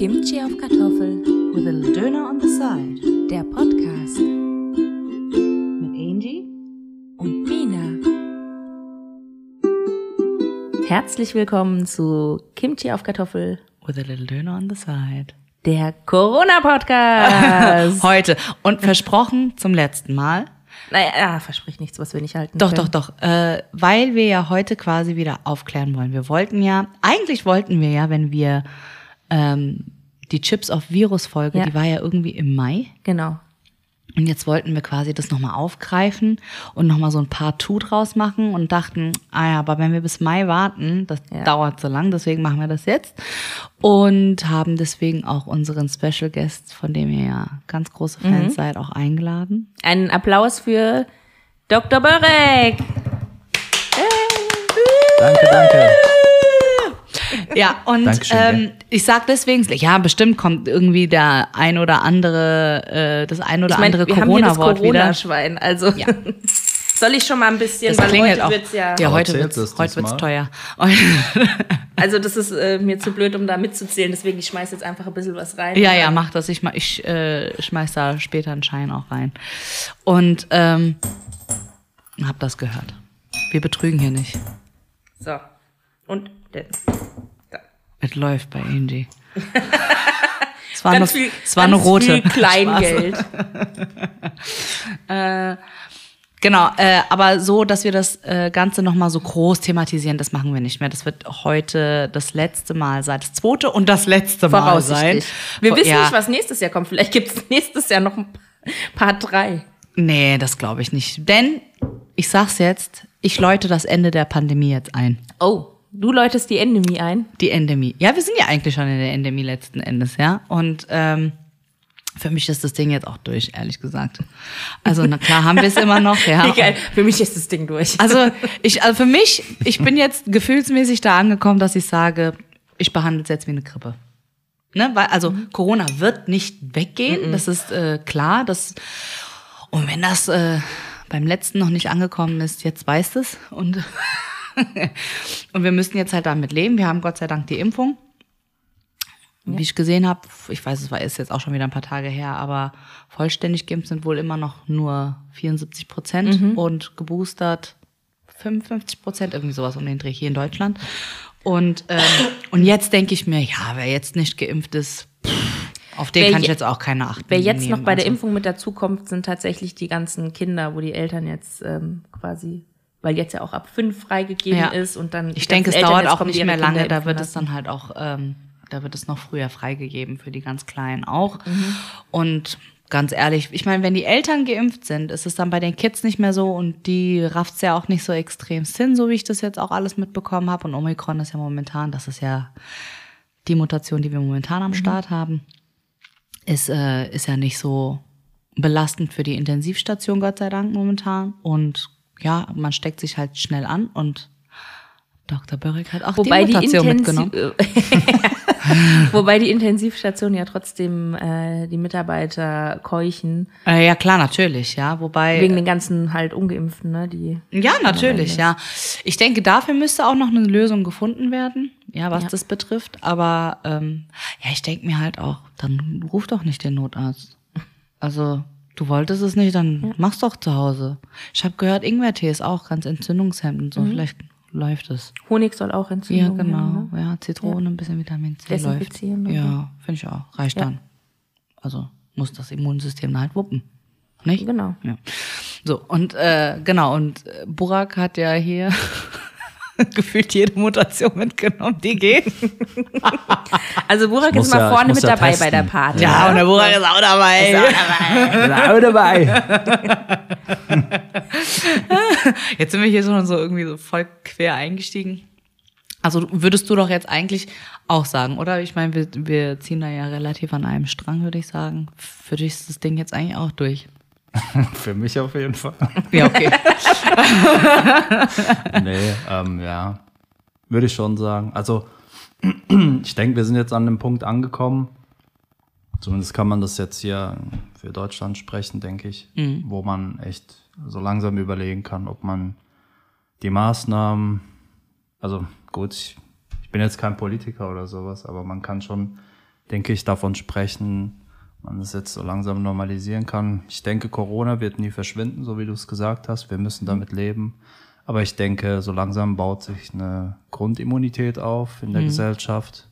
Kimchi auf Kartoffel. With a little Döner on the side. Der Podcast. Mit Angie. Und Mina. Herzlich willkommen zu Kimchi auf Kartoffel. With a little Döner on the side. Der Corona-Podcast. Heute. Und versprochen zum letzten Mal. naja, ah, versprich nichts, was wir nicht halten Doch, können. doch, doch. Äh, weil wir ja heute quasi wieder aufklären wollen. Wir wollten ja, eigentlich wollten wir ja, wenn wir ähm, die Chips auf Virus-Folge, Ja. die war ja irgendwie im Mai. Genau. Und jetzt wollten wir quasi das nochmal aufgreifen und nochmal so ein paar Two draus machen und dachten, ah ja, aber wenn wir bis Mai warten, das Ja. dauert so lang, deswegen machen wir das jetzt. Und haben deswegen auch unseren Special Guest, von dem ihr ja ganz große Fans seid, auch eingeladen. Einen Applaus für Dr. Börek. Danke, danke. Ja, und ähm, ich sag deswegen, ja, bestimmt kommt irgendwie der ein oder andere, äh, das ein oder Ich meine, andere Corona-Wort wieder. Corona-Schwein. Also Ja. soll ich schon mal ein bisschen, Das weil heute auch. wird's ja, ja, heute wird's, es heute wird's teuer. Also das ist äh, mir zu blöd, um da mitzuzählen. Deswegen ich schmeiß jetzt einfach ein bisschen was rein. Ja, ja, mach das. Ich, ich äh, schmeiß da später einen Schein auch rein. Und ähm, hab das gehört. Wir betrügen hier nicht. So. Und da. Es läuft bei Angie. Es war, Ganz eine, viel, es war eine ganz rote. Viel Kleingeld. Genau, äh, aber so, dass wir das äh, Ganze nochmal so groß thematisieren, das machen wir nicht mehr. Das wird heute das letzte Mal sein. Das zweite und das letzte Mal sein. Wir wissen ja. nicht, was nächstes Jahr kommt. Vielleicht gibt es nächstes Jahr noch ein Part 3. Nee, das glaube ich nicht. Denn, ich sag's jetzt, ich läute das Ende der Pandemie jetzt ein. Oh, du läutest die Endemie ein. Die Endemie. Ja, wir sind ja eigentlich schon in der Endemie letzten Endes, ja. Und ähm, für mich ist das Ding jetzt auch durch, ehrlich gesagt. Also, na klar, haben wir es immer noch, ja. Geil. Für mich ist das Ding durch. Also, ich, also für mich, ich bin jetzt gefühlsmäßig da angekommen, dass ich sage, ich behandle es jetzt wie eine Grippe. Ne? Weil, also, Corona wird nicht weggehen, das ist äh, klar. Das, und wenn das äh, beim letzten noch nicht angekommen ist, jetzt weiß es. Und, und wir müssen jetzt halt damit leben. Wir haben Gott sei Dank die Impfung. Wie ich gesehen habe, ich weiß, es war ist jetzt auch schon wieder ein paar Tage her, aber vollständig geimpft sind wohl immer noch nur 74 Prozent und geboostert 55 Prozent, irgendwie sowas um den Dreh hier in Deutschland. Und, ähm, und jetzt denke ich mir, ja, wer jetzt nicht geimpft ist, pff, auf den Wer kann ich je- jetzt auch keine Acht Wer jetzt nehmen. noch bei der Also, Impfung mit dazukommt, sind tatsächlich die ganzen Kinder, wo die Eltern jetzt ähm, quasi, weil jetzt ja auch ab fünf freigegeben Ja. ist und dann. Ich denke, es Eltern dauert auch nicht mehr lange, da wird es dann halt auch, ähm, da wird es noch früher freigegeben für die ganz Kleinen auch. Mhm. Und ganz ehrlich, ich meine, wenn die Eltern geimpft sind, ist es dann bei den Kids nicht mehr so und die rafft's ja auch nicht so extrem hin, so wie ich das jetzt auch alles mitbekommen habe. Und Omikron ist ja momentan, das ist ja die Mutation, die wir momentan Mhm. am Start haben, ist, äh, ist ja nicht so belastend für die Intensivstation, Gott sei Dank, momentan. Und ja, man steckt sich halt schnell an und Dr. Börek hat auch Wobei die die, Mutation Intensiv mitgenommen. Wobei die Intensivstation ja trotzdem äh, die Mitarbeiter keuchen, Äh, ja, klar, natürlich, ja. Wobei. wegen den ganzen halt Ungeimpften, ne? Die ja, natürlich, ja. Ich denke, dafür müsste auch noch eine Lösung gefunden werden, ja, was Ja. das betrifft. Aber ähm, ja, ich denke mir halt auch, dann ruf doch nicht den Notarzt. Also, du wolltest es nicht, dann mach's doch zu Hause. Ich habe gehört, Ingwertee ist auch ganz entzündungshemmend. So, vielleicht läuft es. Honig soll auch Ja, Entzündung genau. haben, ne? Ja, Zitrone, ein bisschen Vitamin C läuft. Und Ja, finde ich auch. Reicht Ja. dann. Also muss das Immunsystem halt wuppen. Nicht? Genau. Ja. So, und äh, genau, und Burak hat ja hier gefühlt jede Mutation mitgenommen, die geht. Also Burak ist mal ja- vorne mit ja dabei testen. bei der Party. Ja, und der Burak ist auch dabei. Bleibe dabei. Jetzt sind wir hier schon so irgendwie so voll quer eingestiegen. Also würdest du doch jetzt eigentlich auch sagen, oder? Ich meine, wir, wir ziehen da ja relativ an einem Strang, würde ich sagen. Für dich ist das Ding jetzt eigentlich auch durch. Für mich auf jeden Fall. Ja, okay. nee, ähm, ja. Würde ich schon sagen. Also, ich denke, wir sind jetzt an dem Punkt angekommen. Zumindest kann man das jetzt hier für Deutschland sprechen, denke ich, wo man echt so langsam überlegen kann, ob man die Maßnahmen, also gut, ich, ich bin jetzt kein Politiker oder sowas, aber man kann schon denke ich, davon sprechen, man es jetzt so langsam normalisieren kann. Ich denke, Corona wird nie verschwinden, so wie du es gesagt hast. Wir müssen damit leben. Aber ich denke, so langsam baut sich eine Grundimmunität auf in der Gesellschaft.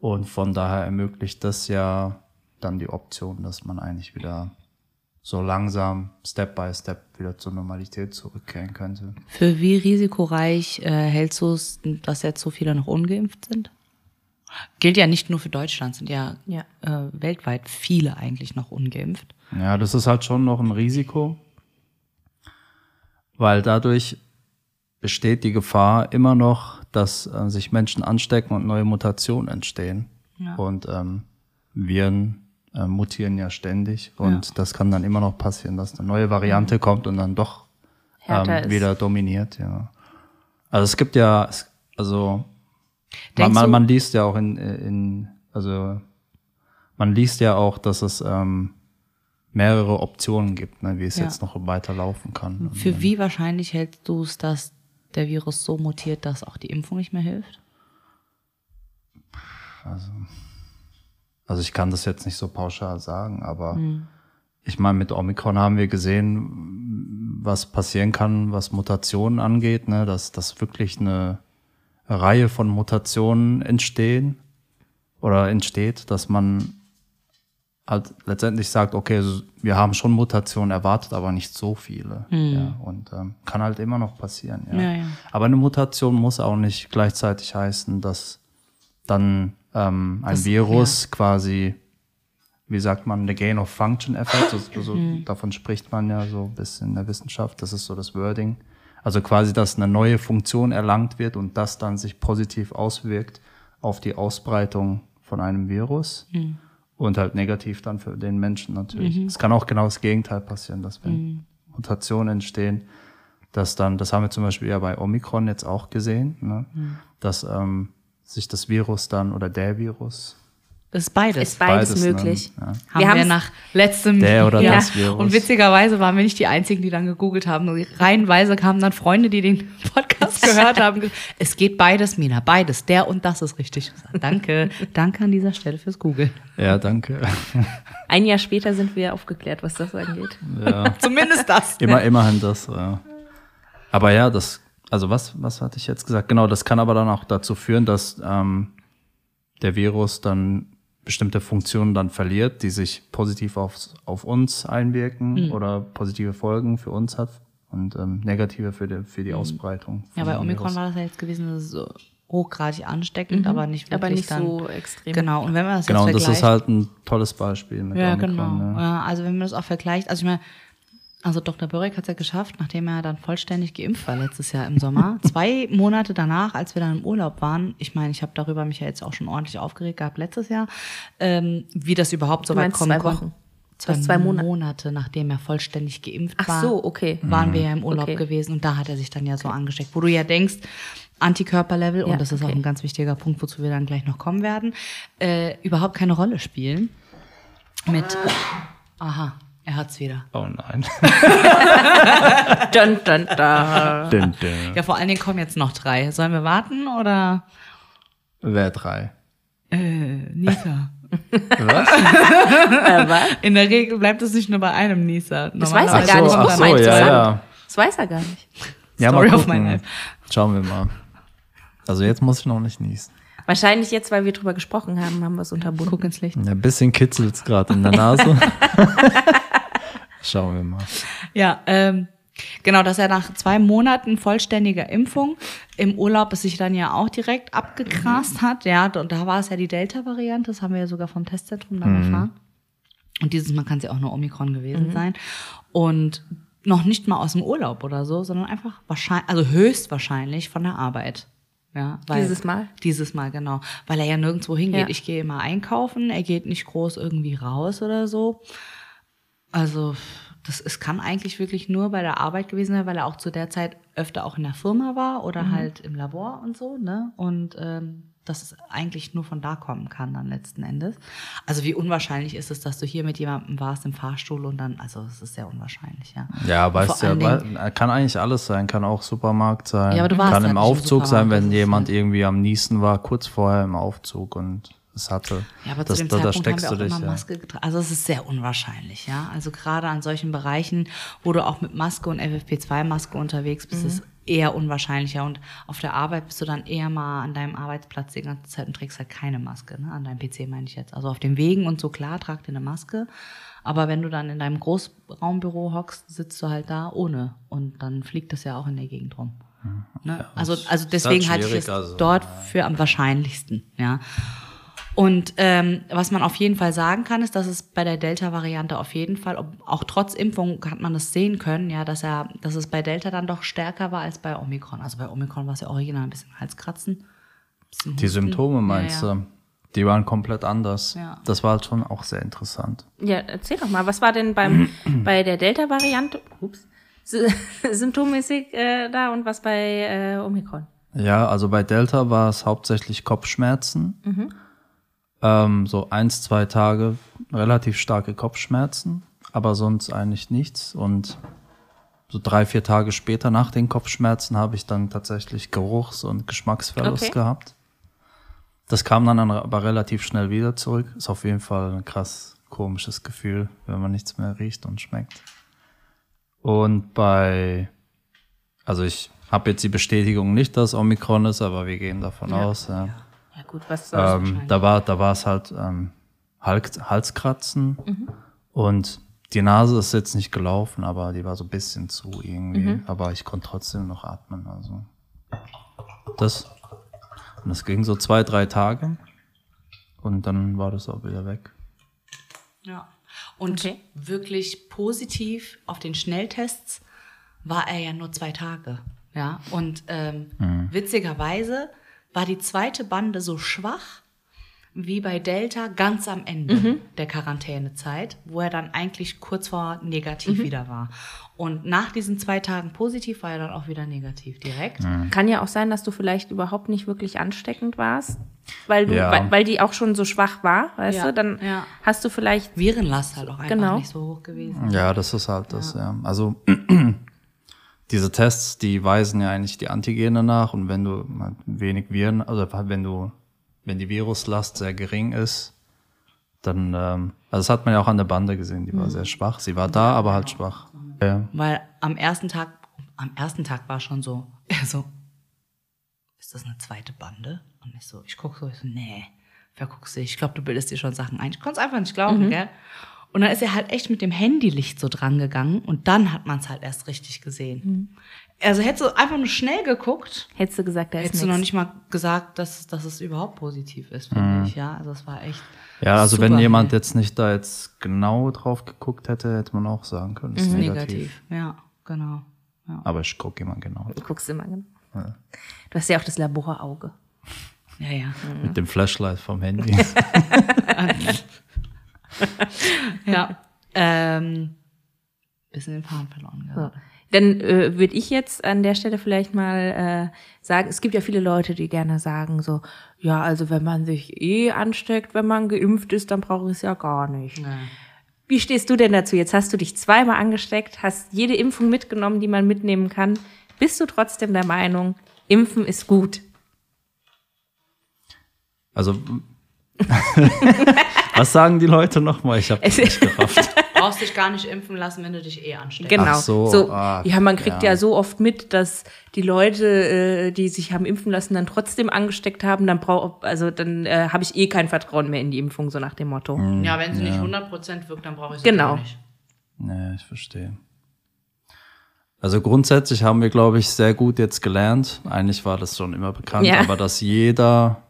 Und von daher ermöglicht das ja dann die Option, dass man eigentlich wieder so langsam, Step by Step wieder zur Normalität zurückkehren könnte. Für wie risikoreich äh, hältst du es, dass jetzt so viele noch ungeimpft sind? Gilt ja nicht nur für Deutschland, sind ja, Ja. Äh, weltweit viele eigentlich noch ungeimpft. Ja, das ist halt schon noch ein Risiko, weil dadurch besteht die Gefahr immer noch, dass äh, sich Menschen anstecken und neue Mutationen entstehen. Ja. Und ähm, Viren äh, mutieren ja ständig und das kann dann immer noch passieren, dass eine neue Variante kommt und dann doch ähm, wieder dominiert. Ja. Also es gibt ja, also man, man, man liest ja auch in, in, also man liest ja auch, dass es ähm, mehrere Optionen gibt, ne, wie es Ja. jetzt noch weiterlaufen kann. Für wie wahrscheinlich hältst du es, dass der Virus so mutiert, dass auch die Impfung nicht mehr hilft? Also ich kann das jetzt nicht so pauschal sagen, aber Hm. ich meine, mit Omikron haben wir gesehen, was passieren kann, was Mutationen angeht, ne, dass, dass wirklich eine Reihe von Mutationen entstehen oder entsteht, dass man halt letztendlich sagt, okay, wir haben schon Mutationen erwartet, aber nicht so viele. Ja, und ähm, kann halt immer noch passieren. Ja. Ja, ja. Aber eine Mutation muss auch nicht gleichzeitig heißen, dass dann ähm, ein Das- Virus quasi, wie sagt man, der Gain of Function Effekt, so, so, davon spricht man ja so ein bisschen in der Wissenschaft, das ist so das Wording. Also quasi, dass eine neue Funktion erlangt wird und das dann sich positiv auswirkt auf die Ausbreitung von einem Virus und halt negativ dann für den Menschen natürlich. Es kann auch genau das Gegenteil passieren, dass wenn Mutationen entstehen, dass dann, das haben wir zum Beispiel ja bei Omikron jetzt auch gesehen, ne? dass ähm, sich das Virus dann oder der Virus, ist beides. Ist beides, Beides, ne? möglich. Ja. haben Wir wir, nach letztem Der oder Jahr. das Virus. Und witzigerweise waren wir nicht die Einzigen, die dann gegoogelt haben. Reihenweise kamen dann Freunde, die den Podcast gehört haben. Es geht beides, Mina, beides. Der und das ist richtig. Danke, danke an dieser Stelle fürs Googeln. ja, danke. Ein Jahr später sind wir aufgeklärt, was das angeht. ja. Zumindest das. Immer, immerhin das, ja. Aber ja, das, also was, was hatte ich jetzt gesagt? Genau, das kann aber dann auch dazu führen, dass ähm, der Virus dann bestimmte Funktionen dann verliert, die sich positiv auf, auf uns einwirken oder positive Folgen für uns hat und ähm, negative für die, für die Ausbreitung. Ja, bei Omikron war das ja jetzt gewesen, das ist so hochgradig ansteckend, aber nicht wirklich Aber nicht dann, so extrem. Genau, und wenn man das Genau, und jetzt das vergleicht, ist halt ein tolles Beispiel mit Ja, Omikron. genau. Ne? Ja, also wenn man das auch vergleicht, also ich meine, also Dr. Börek hat es ja geschafft, nachdem er dann vollständig geimpft war letztes Jahr im Sommer. Zwei Monate danach, als wir dann im Urlaub waren, ich meine, ich habe darüber mich ja jetzt auch schon ordentlich aufgeregt gehabt letztes Jahr, ähm, wie das überhaupt so weit kommen zwei konnte. Wochen? Zwei, hast zwei Monate. Monate, nachdem er vollständig geimpft Ach war. so, okay. Waren wir ja im Urlaub Okay. gewesen und da hat er sich dann ja so angesteckt, wo du ja denkst, Antikörperlevel, Ja, und das ist auch okay. ein ganz wichtiger Punkt, wozu wir dann gleich noch kommen werden, äh, überhaupt keine Rolle spielen. Mit, aha, er hat's wieder. Oh nein. Dun, dun, dun. Ja, vor allen Dingen kommen jetzt noch drei. Sollen wir warten oder? Wer drei? Äh, Nisa. Was? Äh? In der Regel bleibt es nicht nur bei einem Nisa. Das weiß er gar nicht, du ja, zusammen. ja. Das weiß er gar nicht. Ja, Story mal of my gucken. life. Schauen wir mal. Also jetzt muss ich noch nicht niesen. Wahrscheinlich jetzt, weil wir drüber gesprochen haben, haben wir es unterbunden. Guck ins Licht. Ein bisschen kitzelt's gerade in der Nase. Schauen wir mal. Ja, ähm, genau, dass er nach zwei Monaten vollständiger Impfung im Urlaub es sich dann ja auch direkt abgegrast hat. Ja, und da war es ja die Delta-Variante, das haben wir ja sogar vom Testzentrum dann erfahren. Und dieses Mal kann es ja auch nur Omikron gewesen sein. Und noch nicht mal aus dem Urlaub oder so, sondern einfach wahrscheinlich, also höchstwahrscheinlich von der Arbeit. Ja, weil, Dieses Mal? Dieses Mal, genau. Weil er ja nirgendwo hingeht. Ja. Ich gehe immer einkaufen, er geht nicht groß irgendwie raus oder so. Also, das es kann eigentlich wirklich nur bei der Arbeit gewesen sein, weil er auch zu der Zeit öfter auch in der Firma war oder Mhm. halt im Labor und so, ne? Und ähm, dass es eigentlich nur von da kommen kann dann letzten Endes. Also wie unwahrscheinlich ist es, dass du hier mit jemandem warst im Fahrstuhl und dann, also es ist sehr unwahrscheinlich, ja. Ja, weißt vor ja, kann eigentlich alles sein, kann auch Supermarkt sein, Ja, aber du warst kann halt im nicht im Aufzug sein, wenn jemand irgendwie am Niesen war, kurz vorher im Aufzug und es hatte. Ja, aber das, zu dem da, da Zeitpunkt haben steckst wir auch dich. immer Ja. Maske getragen. Also es ist sehr unwahrscheinlich, ja. Also gerade an solchen Bereichen, wo du auch mit Maske und FFP2-Maske unterwegs bist, ist eher unwahrscheinlicher. Und auf der Arbeit bist du dann eher mal an deinem Arbeitsplatz die ganze Zeit und trägst halt keine Maske, ne? An deinem PC meine ich jetzt. Also auf den Wegen und so klar, trag dir eine Maske. Aber wenn du dann in deinem Großraumbüro hockst, sitzt du halt da ohne. Und dann fliegt das ja auch in der Gegend rum. Ne? also, also deswegen halt halte ich es also, dort für am wahrscheinlichsten, ja. Und ähm, was man auf jeden Fall sagen kann, ist, dass es bei der Delta-Variante auf jeden Fall, ob, auch trotz Impfung hat man das sehen können, ja, dass er, dass es bei Delta dann doch stärker war als bei Omikron. Also bei Omikron war es ja original ein bisschen Halskratzen. Bisschen Die. Symptome meinst ja, ja. du? Die waren komplett anders. Ja. Das war halt schon auch sehr interessant. Ja, erzähl doch mal, was war denn beim, bei der Delta-Variante, ups, sy- symptommäßig äh, da und was bei äh, Omikron? Ja, also bei Delta war es hauptsächlich Kopfschmerzen. Ähm, so eins, zwei Tage relativ starke Kopfschmerzen, aber sonst eigentlich nichts. Und so drei, vier Tage später nach den Kopfschmerzen habe ich dann tatsächlich Geruchs- und Geschmacksverlust Okay. gehabt. Das kam dann aber relativ schnell wieder zurück. Ist auf jeden Fall ein krass komisches Gefühl, wenn man nichts mehr riecht und schmeckt. Und bei, also ich habe jetzt die Bestätigung nicht, dass Omikron ist, aber wir gehen davon aus. Ja. Ja gut, was soll's? Ähm, da war da war es halt ähm, Hals, Halskratzen und die Nase ist jetzt nicht gelaufen, aber die war so ein bisschen zu irgendwie. Aber ich konnte trotzdem noch atmen. Also das und das ging so zwei drei Tage und dann war das auch wieder weg. Ja. Und Okay. wirklich positiv auf den Schnelltests war er ja nur zwei Tage. Ja. Und ähm, witzigerweise war die zweite Bande so schwach wie bei Delta ganz am Ende der Quarantänezeit, wo er dann eigentlich kurz vor negativ wieder war. Und nach diesen zwei Tagen positiv war er dann auch wieder negativ direkt. Kann ja auch sein, dass du vielleicht überhaupt nicht wirklich ansteckend warst, weil du, Ja. weil, weil die auch schon so schwach war, weißt Ja, du? Dann ja. hast du vielleicht Virenlast halt auch einfach Genau. nicht so hoch gewesen. Ja, das ist halt das, ja. Also diese Tests, die weisen ja eigentlich die Antigene nach und wenn du halt wenig Viren, also wenn du, wenn die Viruslast sehr gering ist, dann, ähm, also das hat man ja auch an der Bande gesehen, die war sehr schwach. Sie war da, aber halt schwach. Ja. Weil am ersten Tag, am ersten Tag war schon so, er so, ist das eine zweite Bande? Und ich so, ich guck so, ich so, nee, verguckst du, ich glaube, du bildest dir schon Sachen ein. Ich konnte es einfach nicht glauben, gell? Und dann ist er halt echt mit dem Handylicht so dran gegangen und dann hat man es halt erst richtig gesehen. Also hättest du einfach nur schnell geguckt, hättest du gesagt, da ist hättest du noch nicht mal gesagt, dass, dass es überhaupt positiv ist, finde ich, ja. Also es war echt. Ja, also super wenn jemand hell. jetzt nicht da jetzt genau drauf geguckt hätte, hätte man auch sagen können, es ist negativ. negativ. Ja, genau. Ja, Aber ich gucke immer genau. Du guckst immer genau. Du hast ja auch das Laborauge. ja. ja. Mit dem Flashlight vom Handy. Ja. ähm, bisschen den Faden verloren So. gehabt. Dann äh, würde ich jetzt an der Stelle vielleicht mal äh, sagen, es gibt ja viele Leute, die gerne sagen so, ja, also wenn man sich eh ansteckt, wenn man geimpft ist, dann brauche ich es ja gar nicht. Wie stehst du denn dazu? Jetzt hast du dich zweimal angesteckt, hast jede Impfung mitgenommen, die man mitnehmen kann. Bist du trotzdem der Meinung, Impfen ist gut? Also, was sagen die Leute nochmal? Ich habe das nicht gerafft. Brauchst dich gar nicht impfen lassen, wenn du dich eh ansteckst. Genau. Ach so, ah, ja, man kriegt ja. ja. so oft mit, dass die Leute, äh, die sich haben impfen lassen, dann trotzdem angesteckt haben. Dann brauch, also dann äh, habe ich eh kein Vertrauen mehr in die Impfung, so nach dem Motto. Ja, wenn sie nicht 100% wirkt, dann brauche ich sie Genau. gar nicht. Nee, ich verstehe. Also grundsätzlich haben wir, glaube ich, sehr gut jetzt gelernt. Eigentlich war das schon immer bekannt, Ja. aber dass jeder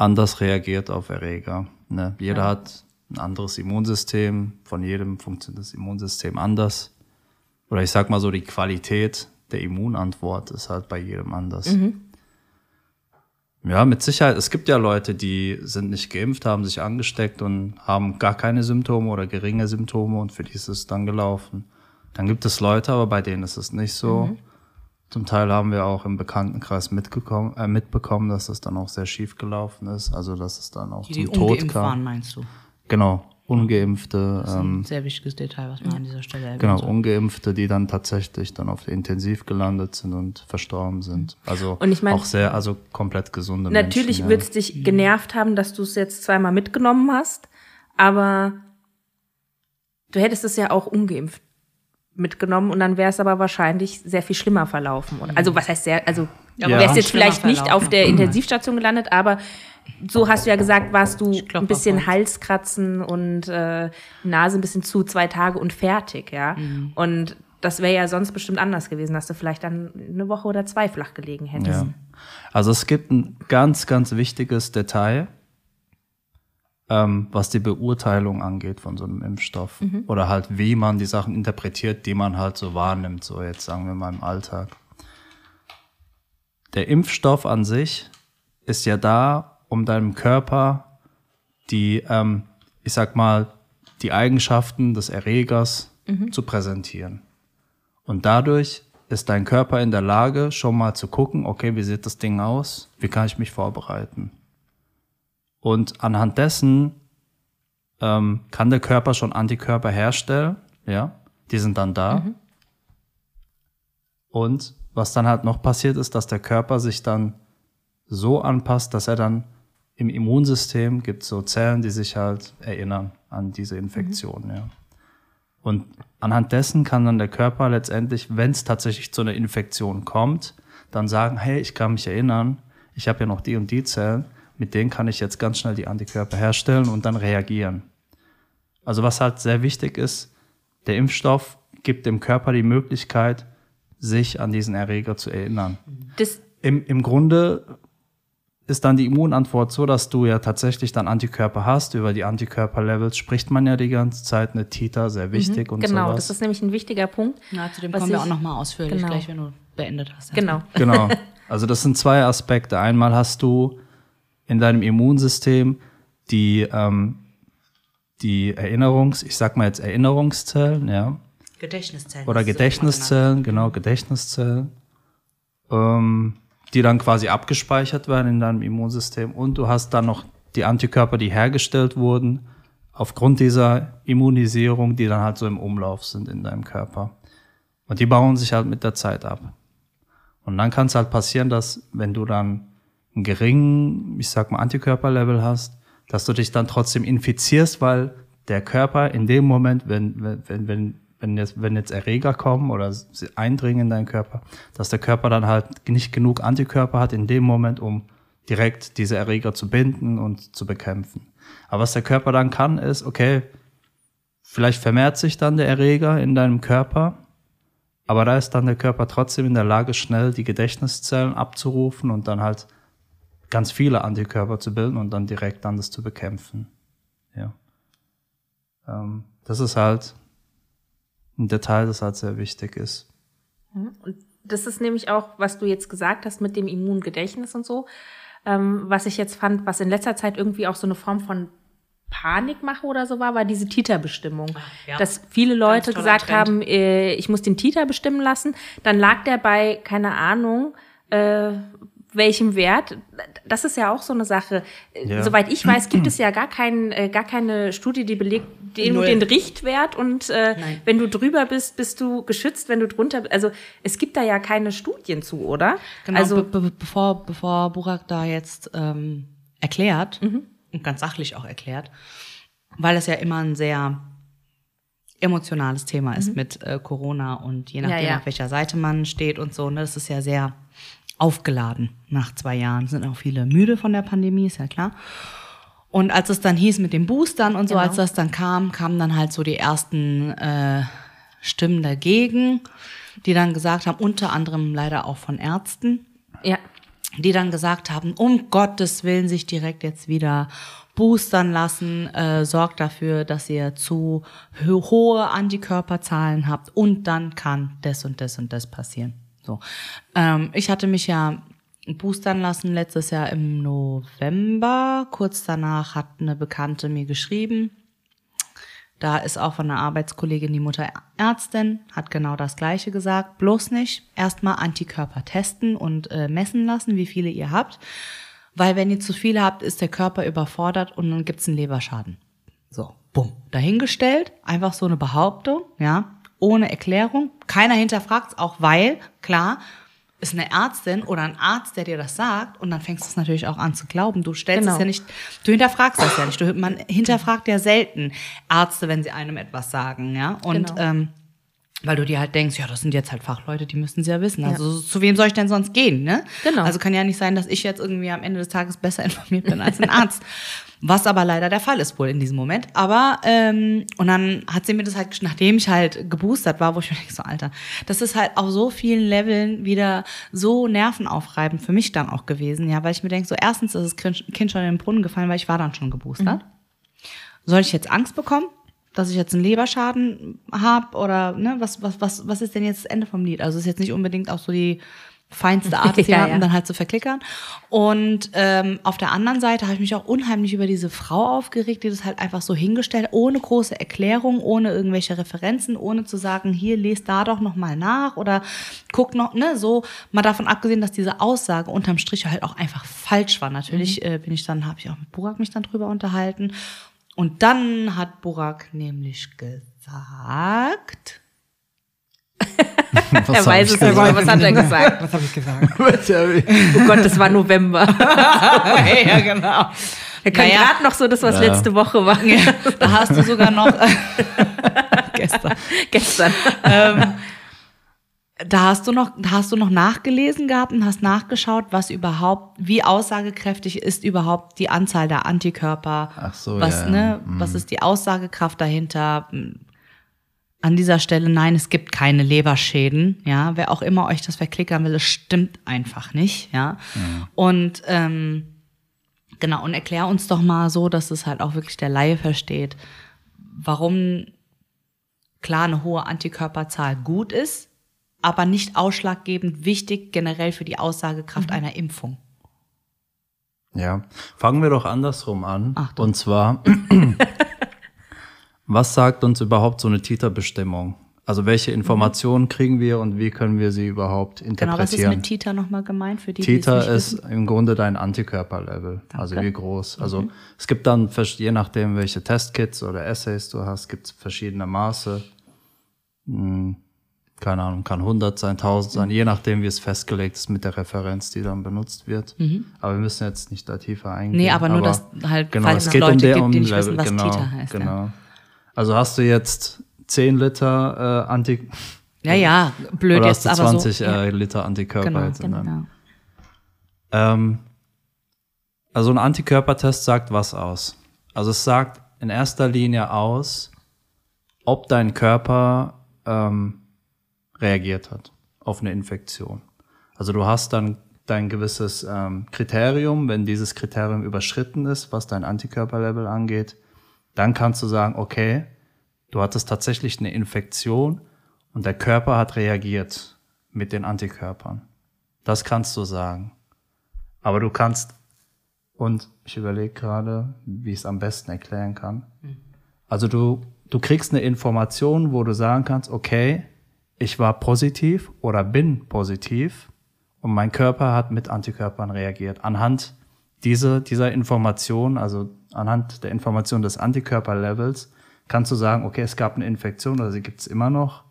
anders reagiert auf Erreger. Ne? Jeder hat ein anderes Immunsystem. Von jedem funktioniert das Immunsystem anders. Oder ich sag mal so, die Qualität der Immunantwort ist halt bei jedem anders. Ja, mit Sicherheit. Es gibt ja Leute, die sind nicht geimpft, haben sich angesteckt und haben gar keine Symptome oder geringe Symptome und für die ist es dann gelaufen. Dann gibt es Leute, aber bei denen ist es nicht so. Zum Teil haben wir auch im Bekanntenkreis mitgekommen, äh, mitbekommen, dass es dann auch sehr schief gelaufen ist. Also, dass es dann auch Die, die zum Tod ungeimpft kam. waren, meinst du? Genau. Ungeimpfte, Das ist ein ähm, sehr wichtiges Detail, was man an dieser Stelle erwähnt. genau, sollte. Ungeimpfte, die dann tatsächlich dann auf der Intensiv gelandet sind und verstorben sind. Also Und ich mein- auch sehr, also komplett gesunde Natürlich Menschen. wird es dich genervt haben, dass du es jetzt zweimal mitgenommen hast, aber du hättest es ja auch ungeimpft mitgenommen und dann wäre es aber wahrscheinlich sehr viel schlimmer verlaufen. Und, also was heißt sehr, also Ja, du aber wärst jetzt vielleicht nicht verlaufen. auf der Intensivstation gelandet, aber so hast du ja gesagt, warst du glaub ein bisschen. Halskratzen und äh, Nase ein bisschen zu, zwei Tage und fertig, ja. Mhm. Und das wäre ja sonst bestimmt anders gewesen, dass du vielleicht dann eine Woche oder zwei flach gelegen hättest. Ja. Also es gibt ein ganz, ganz wichtiges Detail, ähm, was die Beurteilung angeht von so einem Impfstoff. Oder halt, wie man die Sachen interpretiert, die man halt so wahrnimmt, so jetzt sagen wir mal im Alltag. Der Impfstoff an sich ist ja da, um deinem Körper die, ähm, ich sag mal, die Eigenschaften des Erregers zu präsentieren. Und dadurch ist dein Körper in der Lage, schon mal zu gucken, okay, wie sieht das Ding aus? Wie kann ich mich vorbereiten? Und anhand dessen ähm, kann der Körper schon Antikörper herstellen, ja, die sind dann da. Und was dann halt noch passiert ist, dass der Körper sich dann so anpasst, dass er dann im Immunsystem gibt so Zellen, die sich halt erinnern an diese Infektion, ja. Und anhand dessen kann dann der Körper letztendlich, wenn es tatsächlich zu einer Infektion kommt, dann sagen, hey, ich kann mich erinnern, ich habe ja noch die und die Zellen, mit denen kann ich jetzt ganz schnell die Antikörper herstellen und dann reagieren. Also was halt sehr wichtig ist, der Impfstoff gibt dem Körper die Möglichkeit, sich an diesen Erreger zu erinnern. Das, Im, Im Grunde ist dann die Immunantwort so, dass du ja tatsächlich dann Antikörper hast. Über die Antikörperlevels spricht man ja die ganze Zeit, eine Titer, sehr wichtig und genau, sowas. das ist nämlich ein wichtiger Punkt. Ja, zu dem kommen wir auch nochmal ausführlich, genau. gleich wenn du beendet hast. Genau. Genau. Also das sind zwei Aspekte. Einmal hast du in deinem Immunsystem die, ähm, die Erinnerungs, ich sag mal jetzt Erinnerungszellen, ja, Gedächtniszellen. oder so Gedächtniszellen, genau, Gedächtniszellen, ähm, die dann quasi abgespeichert werden in deinem Immunsystem. Und du hast dann noch die Antikörper, die hergestellt wurden, aufgrund dieser Immunisierung, die dann halt so im Umlauf sind in deinem Körper. Und die bauen sich halt mit der Zeit ab. Und dann kann es halt passieren, dass wenn du dann einen geringen, ich sag mal, Antikörperlevel hast, dass du dich dann trotzdem infizierst, weil der Körper in dem Moment, wenn, wenn, wenn, wenn, jetzt, wenn jetzt Erreger kommen oder sie eindringen in deinen Körper, dass der Körper dann halt nicht genug Antikörper hat in dem Moment, um direkt diese Erreger zu binden und zu bekämpfen. Aber was der Körper dann kann, ist, okay, vielleicht vermehrt sich dann der Erreger in deinem Körper, aber da ist dann der Körper trotzdem in der Lage, schnell die Gedächtniszellen abzurufen und dann halt ganz viele Antikörper zu bilden und dann direkt dann das zu bekämpfen. Ja. Ähm, das ist halt ein Detail, das halt sehr wichtig ist. Und das ist nämlich auch, was du jetzt gesagt hast mit dem Immungedächtnis und so, ähm, was ich jetzt fand, was in letzter Zeit irgendwie auch so eine Form von Panikmache oder so war, war diese Titerbestimmung. ja. Dass viele Leute gesagt Trend. haben, äh, ich muss den Titer bestimmen lassen. Dann lag der bei, keine Ahnung, äh, welchem Wert. Das ist ja auch so eine Sache. Ja. Soweit ich weiß, gibt es ja gar, kein, äh, gar keine Studie, die belegt den, Null. den Richtwert und äh, Nein. wenn du drüber bist, bist du geschützt, wenn du drunter bist. Also es gibt da ja keine Studien zu, oder? Genau, also be be bevor, bevor Burak da jetzt ähm, erklärt, Mhm. und ganz sachlich auch erklärt, weil es ja immer ein sehr emotionales Thema ist mit äh, Corona und je nachdem, Mhm. ja. auf welcher Seite man steht und so, ne, das ist ja sehr aufgeladen nach zwei Jahren. Sind auch viele müde von der Pandemie, ist ja klar. Und als es dann hieß mit den Boostern und so, Genau. als das dann kam, kamen dann halt so die ersten äh, Stimmen dagegen, die dann gesagt haben, unter anderem leider auch von Ärzten, ja, die dann gesagt haben, um Gottes Willen sich direkt jetzt wieder boostern lassen, äh, sorgt dafür, dass ihr zu ho hohe Antikörperzahlen habt und dann kann das und das und das passieren. So, ähm, ich hatte mich ja boostern lassen letztes Jahr im November. Kurz danach hat eine Bekannte mir geschrieben, da ist auch von einer Arbeitskollegin die Mutter Ärztin, hat genau das Gleiche gesagt. Bloß nicht erstmal Antikörper testen und äh, messen lassen, wie viele ihr habt. Weil wenn ihr zu viele habt, ist der Körper überfordert und dann gibt's einen Leberschaden. So. bumm, dahingestellt, einfach so eine Behauptung, ja, ohne Erklärung. Keiner hinterfragt es, auch weil, klar, ist eine Ärztin oder ein Arzt, der dir das sagt, und dann fängst du es natürlich auch an zu glauben. Du stellst Genau. es ja nicht, du hinterfragst das ja nicht. Du, man hinterfragt ja selten Ärzte, wenn sie einem etwas sagen, ja. Und Genau. ähm, weil du dir halt denkst, ja, das sind jetzt halt Fachleute, die müssen es ja wissen. Also zu wem soll ich denn sonst gehen, ne? Genau. Also kann ja nicht sein, dass ich jetzt irgendwie am Ende des Tages besser informiert bin als ein Arzt. Was aber leider der Fall ist wohl in diesem Moment. Aber, ähm, und dann hat sie mir das halt, nachdem ich halt geboostert war, wo ich mir denke, so, Alter, das ist halt auf so vielen Leveln wieder so nervenaufreibend für mich dann auch gewesen, ja, weil ich mir denke, so, erstens ist das Kind schon in den Brunnen gefallen, weil ich war dann schon geboostert. Soll ich jetzt Angst bekommen? Dass ich jetzt einen Leberschaden habe oder ne, was, was, was, was ist denn jetzt das Ende vom Lied? Also es ist jetzt nicht unbedingt auch so die feinste Art, Ja, jemanden ja. dann halt zu verklickern. Und ähm, auf der anderen Seite habe ich mich auch unheimlich über diese Frau aufgeregt, die das halt einfach so hingestellt, ohne große Erklärung, ohne irgendwelche Referenzen, ohne zu sagen, hier lest da doch noch mal nach oder guck noch, ne, so mal davon abgesehen, dass diese Aussage unterm Strich halt auch einfach falsch war. Natürlich äh, bin ich dann, habe ich auch mit Burak mich dann drüber unterhalten. Und dann hat Burak nämlich gesagt, Was er weiß es nicht, aber was hat er gesagt? was habe ich gesagt? Oh Gott, das war November. ja, genau. Er kann Naja. gerade noch so das, was Ja. letzte Woche war. Da hast du sogar noch gestern. Gestern. Ähm, da hast du noch, hast du noch nachgelesen gehabt und hast nachgeschaut, was überhaupt, wie aussagekräftig ist überhaupt die Anzahl der Antikörper. Ach so, was, ja, ne, ja. was ist die Aussagekraft dahinter? An dieser Stelle, nein, es gibt keine Leberschäden. Ja, wer auch immer euch das verklickern will, es stimmt einfach nicht. Ja, und ähm, genau. Und erklär uns doch mal so, dass es halt auch wirklich der Laie versteht, warum klar eine hohe Antikörperzahl gut ist, aber nicht ausschlaggebend wichtig generell für die Aussagekraft einer Impfung. Ja, fangen wir doch andersrum an. Achtung. Und zwar, was sagt uns überhaupt so eine Titerbestimmung? Also welche Informationen kriegen wir und wie können wir sie überhaupt Genau, was ist interpretieren? mit Titer nochmal gemeint für die, Titer ist wissen? im Grunde dein Antikörperlevel, also Danke. wie groß. Also es gibt dann, je nachdem, welche Testkits oder Essays du hast, gibt es verschiedene Maße. Hm, keine Ahnung, kann 100 sein, 1000 sein, je nachdem, wie es festgelegt ist mit der Referenz, die dann benutzt wird. Aber wir müssen jetzt nicht da tiefer eingehen. Nee, aber nur, dass halt, genau, es geht Leute um der, gibt, um die nicht Level, wissen, was genau, Titer heißt. Genau. Also hast du jetzt 10 Liter äh, Anti Ja, ja, blöd oder jetzt, hast du aber 20 so. äh, Liter Antikörper genau, jetzt in deinem genau. ähm, also ein Antikörpertest sagt was aus? Also es sagt in erster Linie aus, ob dein Körper ähm, reagiert hat auf eine Infektion. Also du hast dann dein gewisses ähm, Kriterium, wenn dieses Kriterium überschritten ist, was dein Antikörperlevel angeht, dann kannst du sagen, okay, du hattest tatsächlich eine Infektion und der Körper hat reagiert mit den Antikörpern. Das kannst du sagen. Aber du kannst, und ich überlege gerade, wie ich es am besten erklären kann. Also du, du kriegst eine Information, wo du sagen kannst, okay, ich war positiv oder bin positiv und mein Körper hat mit Antikörpern reagiert. Anhand dieser, dieser Information, also anhand der Information des Antikörperlevels, kannst du sagen, okay, es gab eine Infektion oder sie gibt es immer noch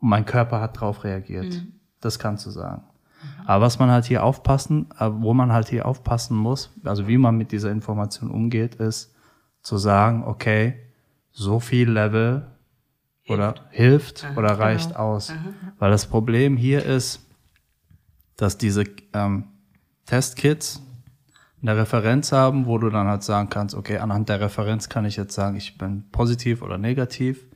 und mein Körper hat darauf reagiert. Das kannst du sagen. Aber was man halt hier aufpassen, äh, wo man halt hier aufpassen muss, also wie man mit dieser Information umgeht, ist zu sagen, okay, so viel Level oder hilft oder reicht aus. Weil das Problem hier ist, dass diese ähm, Testkits eine Referenz haben, wo du dann halt sagen kannst, okay, anhand der Referenz kann ich jetzt sagen, ich bin positiv oder negativ,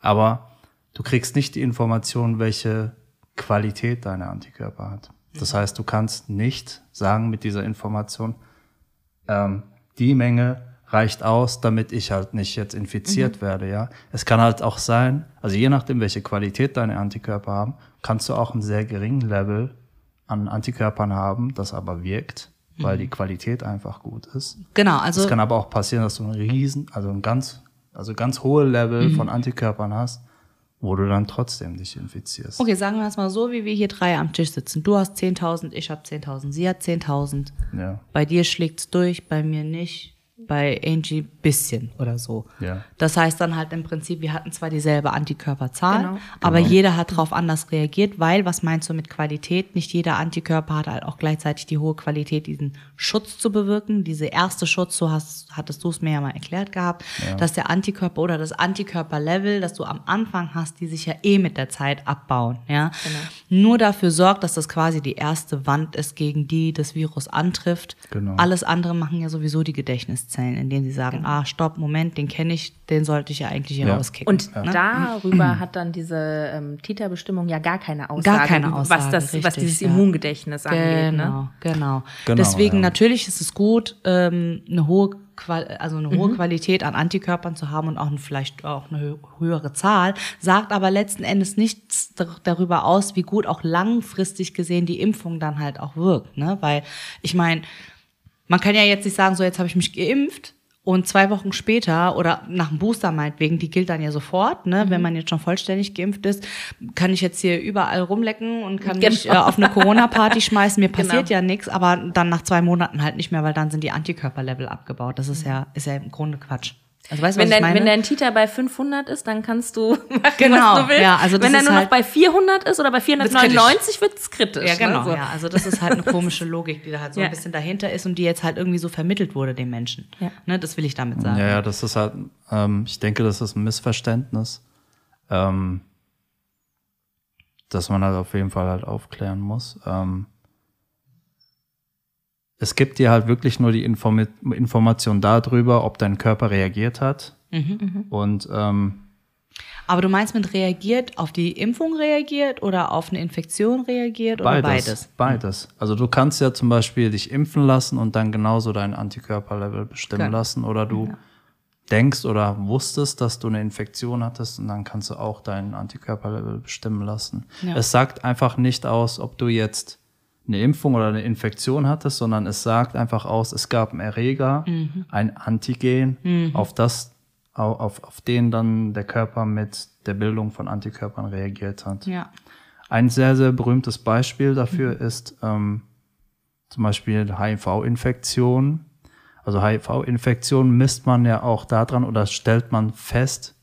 aber du kriegst nicht die Information, welche Qualität deine Antikörper hat. Das heißt, du kannst nicht sagen mit dieser Information, ähm, die Menge reicht aus, damit ich halt nicht jetzt infiziert werde, ja. Es kann halt auch sein, also je nachdem, welche Qualität deine Antikörper haben, kannst du auch einen sehr geringen Level an Antikörpern haben, das aber wirkt, weil die Qualität einfach gut ist. Genau, also Es kann aber auch passieren, dass du einen riesen, also ein ganz, also ganz hohe Level Mhm. von Antikörpern hast, wo du dann trotzdem dich infizierst. Okay, sagen wir es mal so, wie wir hier drei am Tisch sitzen. Du hast 10.000, ich habe 10.000, sie hat 10.000. Ja. Bei dir schlägt's durch, bei mir nicht. Bei Angie bisschen oder so. Ja. Das heißt dann halt im Prinzip, wir hatten zwar dieselbe Antikörperzahl, Genau. aber jeder hat darauf anders reagiert, weil, was meinst du mit Qualität? Nicht jeder Antikörper hat halt auch gleichzeitig die hohe Qualität, diesen Schutz zu bewirken. Diese erste Schutz, so hast, hattest du es mir ja mal erklärt gehabt, dass der Antikörper oder das Antikörperlevel, das du am Anfang hast, die sich ja eh mit der Zeit abbauen, ja. Nur dafür sorgt, dass das quasi die erste Wand ist, gegen die das Virus antrifft. Genau. Alles andere machen ja sowieso die Gedächtniszellen, indem sie sagen, ah, stopp, Moment, den kenne ich, den sollte ich ja eigentlich hier Ja. rauskicken. Und ne? darüber hat dann diese ähm, Titerbestimmung ja gar keine Aussage, Gar keine was, Aussage, das, was richtig, dieses ja. Immungedächtnis angeht. Ne? Genau, genau. Genau, Deswegen ja. Natürlich ist es gut, ähm, eine hohe Qual also eine Mhm. hohe Qualität an Antikörpern zu haben und auch vielleicht auch eine hö- höhere Zahl, sagt aber letzten Endes nichts dar- darüber aus, wie gut auch langfristig gesehen die Impfung dann halt auch wirkt, ne? Weil ich meine, man kann ja jetzt nicht sagen, so jetzt habe ich mich geimpft und zwei Wochen später oder nach dem Booster meinetwegen, die gilt dann ja sofort, ne? Wenn man jetzt schon vollständig geimpft ist, kann ich jetzt hier überall rumlecken und kann mich äh, Genau. auf eine Corona-Party schmeißen. Mir passiert Genau. ja nichts, aber dann nach zwei Monaten halt nicht mehr, weil dann sind die Antikörperlevel abgebaut. Das ist ja, ist ja im Grunde Quatsch. Also weißt du, was Wenn ich dein, meine? wenn dein Titer bei 500 ist, dann kannst du machen, Genau, was du willst. ja, also wenn er nur noch halt- bei 400 ist oder bei 499, wird es kritisch. ja, genau. Ne? So. Ja, also das ist halt eine komische Logik, die da halt so Ja. ein bisschen dahinter ist und die jetzt halt irgendwie so vermittelt wurde den Menschen. Ja. Ne, das will ich damit sagen. Ja, ja, das ist halt, ähm, ich denke, das ist ein Missverständnis, ähm, das man halt auf jeden Fall halt aufklären muss. Ähm, es gibt dir halt wirklich nur die Informi Information darüber, ob dein Körper reagiert hat. Und ähm, Aber du meinst mit reagiert, auf die Impfung reagiert oder auf eine Infektion reagiert oder beides, beides? beides. Also du kannst ja zum Beispiel dich impfen lassen und dann genauso dein Antikörperlevel bestimmen Genau. lassen. Oder du denkst oder wusstest, dass du eine Infektion hattest und dann kannst du auch dein Antikörperlevel bestimmen lassen. Ja. Es sagt einfach nicht aus, ob du jetzt eine Impfung oder eine Infektion hattest, sondern es sagt einfach aus, es gab einen Erreger, Mhm. ein Antigen, auf das au- auf, auf den dann der Körper mit der Bildung von Antikörpern reagiert hat. Ja. Ein sehr, sehr berühmtes Beispiel dafür ist ähm, zum Beispiel HIV-Infektion. Also HIV-Infektion misst man ja auch daran oder stellt man fest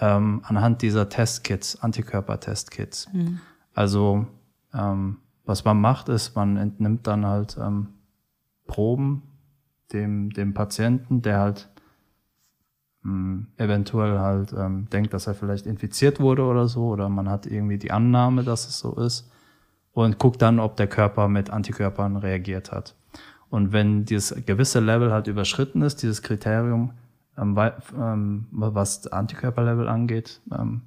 ähm, anhand dieser Testkits, Antikörper-Testkits. Also ähm, was man macht, ist, man entnimmt dann halt ähm, Proben dem, dem Patienten, der halt mh, eventuell halt ähm, denkt, dass er vielleicht infiziert wurde oder so, oder man hat irgendwie die Annahme, dass es so ist, und guckt dann, ob der Körper mit Antikörpern reagiert hat. Und wenn dieses gewisse Level halt überschritten ist, dieses Kriterium, ähm, ähm, was Antikörperlevel angeht, ähm,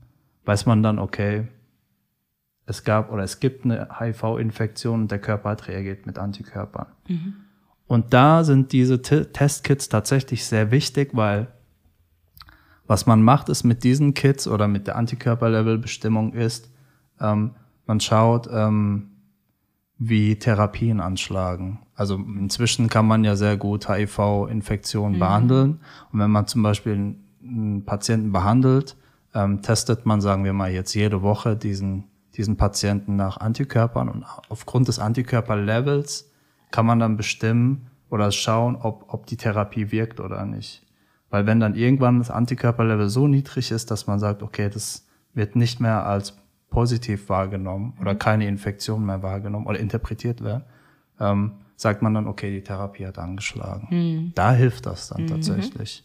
weiß man dann, okay, es gab oder es gibt eine HIV-Infektion und der Körper hat reagiert mit Antikörpern. Und da sind diese T Testkits tatsächlich sehr wichtig, weil was man macht, ist mit diesen Kits oder mit der Antikörperlevelbestimmung ist, ähm, man schaut, ähm, wie Therapien anschlagen. Also inzwischen kann man ja sehr gut HIV-Infektionen behandeln. Und wenn man zum Beispiel einen, einen Patienten behandelt, ähm, testet man, sagen wir mal, jetzt jede Woche diesen, diesen Patienten nach Antikörpern und aufgrund des Antikörperlevels kann man dann bestimmen oder schauen, ob, ob die Therapie wirkt oder nicht. Weil wenn dann irgendwann das Antikörperlevel so niedrig ist, dass man sagt, okay, das wird nicht mehr als positiv wahrgenommen oder keine Infektion mehr wahrgenommen oder interpretiert werden, ähm, sagt man dann, okay, die Therapie hat angeschlagen. Da hilft das dann tatsächlich.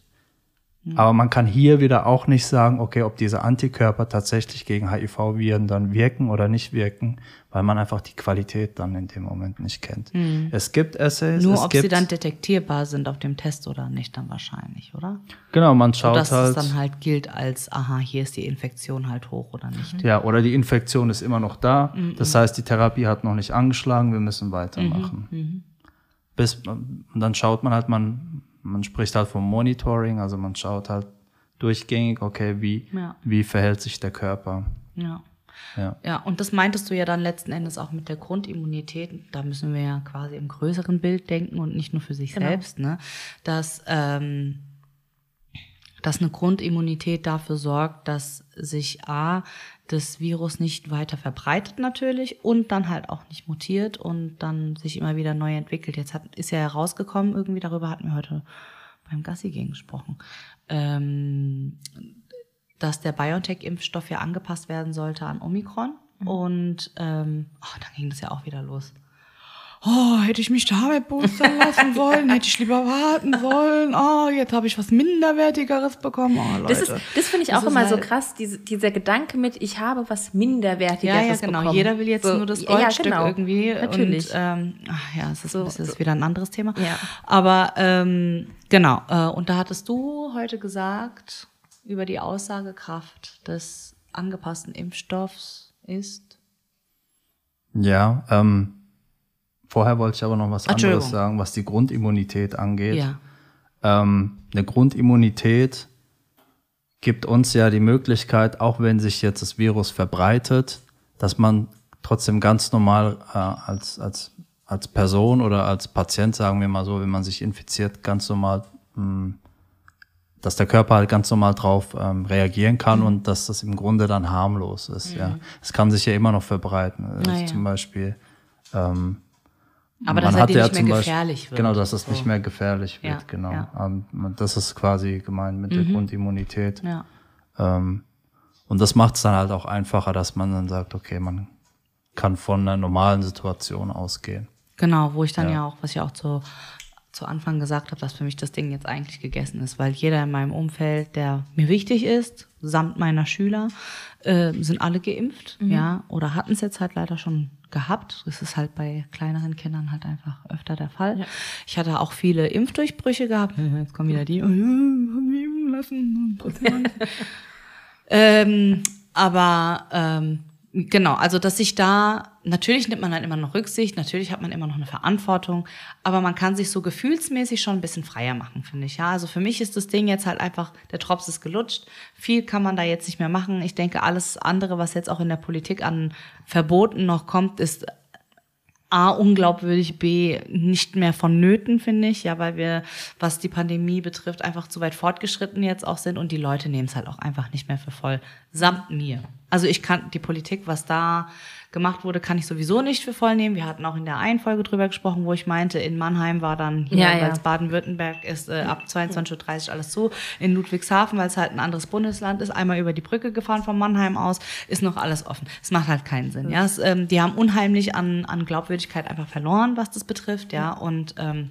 Aber man kann hier wieder auch nicht sagen, okay, ob diese Antikörper tatsächlich gegen HIV-Viren dann wirken oder nicht wirken, weil man einfach die Qualität dann in dem Moment nicht kennt. Es gibt Essays, Nur ob gibt, sie dann detektierbar sind auf dem Test oder nicht, dann wahrscheinlich, oder? genau, man schaut Dass halt, es dann halt gilt als, aha, hier ist die Infektion halt hoch oder nicht. ja, oder die Infektion ist immer noch da. Das heißt, die Therapie hat noch nicht angeschlagen, wir müssen weitermachen. Bis, und dann schaut man halt, man, man spricht halt vom Monitoring, also man schaut halt durchgängig, okay, wie, Ja. wie verhält sich der Körper. Ja. Ja. Ja, und das meintest du ja dann letzten Endes auch mit der Grundimmunität. Da müssen wir ja quasi im größeren Bild denken und nicht nur für sich Genau. selbst, ne? Dass, ähm, dass eine Grundimmunität dafür sorgt, dass sich A, das Virus nicht weiter verbreitet natürlich und dann halt auch nicht mutiert und dann sich immer wieder neu entwickelt. Jetzt hat, ist ja herausgekommen, irgendwie darüber hatten wir heute beim Gassi gegen gesprochen, ähm, dass der BioNTech-Impfstoff ja angepasst werden sollte an Omikron. Mhm. Und ähm, oh, dann ging das ja auch wieder los oh, hätte ich mich damit boostern lassen sollen, hätte ich lieber warten sollen, oh, jetzt habe ich was Minderwertigeres bekommen. Oh, Leute. Das, das finde ich das auch immer halt so krass, diese, dieser Gedanke mit, ich habe was Minderwertigeres ja, ja, genau. bekommen. Jeder will jetzt so, nur das Goldstück ja, genau. irgendwie. Natürlich. Und, ähm, ach ja, es ist, so, das ist wieder ein anderes Thema. Ja. Aber ähm, genau, äh, und da hattest du heute gesagt, über die Aussagekraft des angepassten Impfstoffs ist? Ja, ähm, Vorher wollte ich aber noch was anderes sagen, was die Grundimmunität angeht. Ja. Ähm, eine Grundimmunität gibt uns ja die Möglichkeit, auch wenn sich jetzt das Virus verbreitet, dass man trotzdem ganz normal äh, als, als, als Person oder als Patient, sagen wir mal so, wenn man sich infiziert, ganz normal, mh, hm, dass der Körper halt ganz normal drauf ähm, reagieren kann mhm. und dass das im Grunde dann harmlos ist. Mhm. Ja, es kann sich ja immer noch verbreiten. Also naja. Zum Beispiel ähm, aber dass man dir ja nicht mehr zum gefährlich Beispiel, wird. Genau, dass es so. nicht mehr gefährlich wird, Ja, genau. ja. Ähm, das ist quasi gemeint mit der Mhm. Grundimmunität. Ja. Ähm, und das macht es dann halt auch einfacher, dass man dann sagt, okay, man kann von einer normalen Situation ausgehen. Genau, wo ich dann ja, Ja. auch, was ich auch zu, zu Anfang gesagt habe, dass für mich das Ding jetzt eigentlich gegessen ist, weil jeder in meinem Umfeld, der mir wichtig ist, samt meiner Schüler, äh, sind alle geimpft, ja, oder hatten es jetzt halt leider schon gehabt. Das ist halt bei kleineren Kindern halt einfach öfter der Fall. Ja. Ich hatte auch viele Impfdurchbrüche gehabt. Jetzt kommen wieder die, oh lassen. ähm, aber ähm, genau, also dass sich da, natürlich nimmt man dann immer noch Rücksicht, natürlich hat man immer noch eine Verantwortung, aber man kann sich so gefühlsmäßig schon ein bisschen freier machen, finde ich. Ja, also für mich ist das Ding jetzt halt einfach, der Drops ist gelutscht. Viel kann man da jetzt nicht mehr machen. Ich denke, alles andere, was jetzt auch in der Politik an Verboten noch kommt, ist A, unglaubwürdig, B, nicht mehr vonnöten, finde ich, ja, weil wir, was die Pandemie betrifft, einfach zu weit fortgeschritten jetzt auch sind und die Leute nehmen es halt auch einfach nicht mehr für voll, samt mir. Also ich kann die Politik, was da gemacht wurde, kann ich sowieso nicht für voll nehmen. Wir hatten auch in der einen Folge drüber gesprochen, wo ich meinte, in Mannheim war dann hier, Ja, weil ja. es Baden-Württemberg ist äh, ab 22.30 Uhr alles zu. In Ludwigshafen, weil es halt ein anderes Bundesland ist, einmal über die Brücke gefahren von Mannheim aus, ist noch alles offen. Es macht halt keinen Sinn. Ja, es, ähm, die haben unheimlich an, an Glaubwürdigkeit einfach verloren, was das betrifft. Ja, und ähm,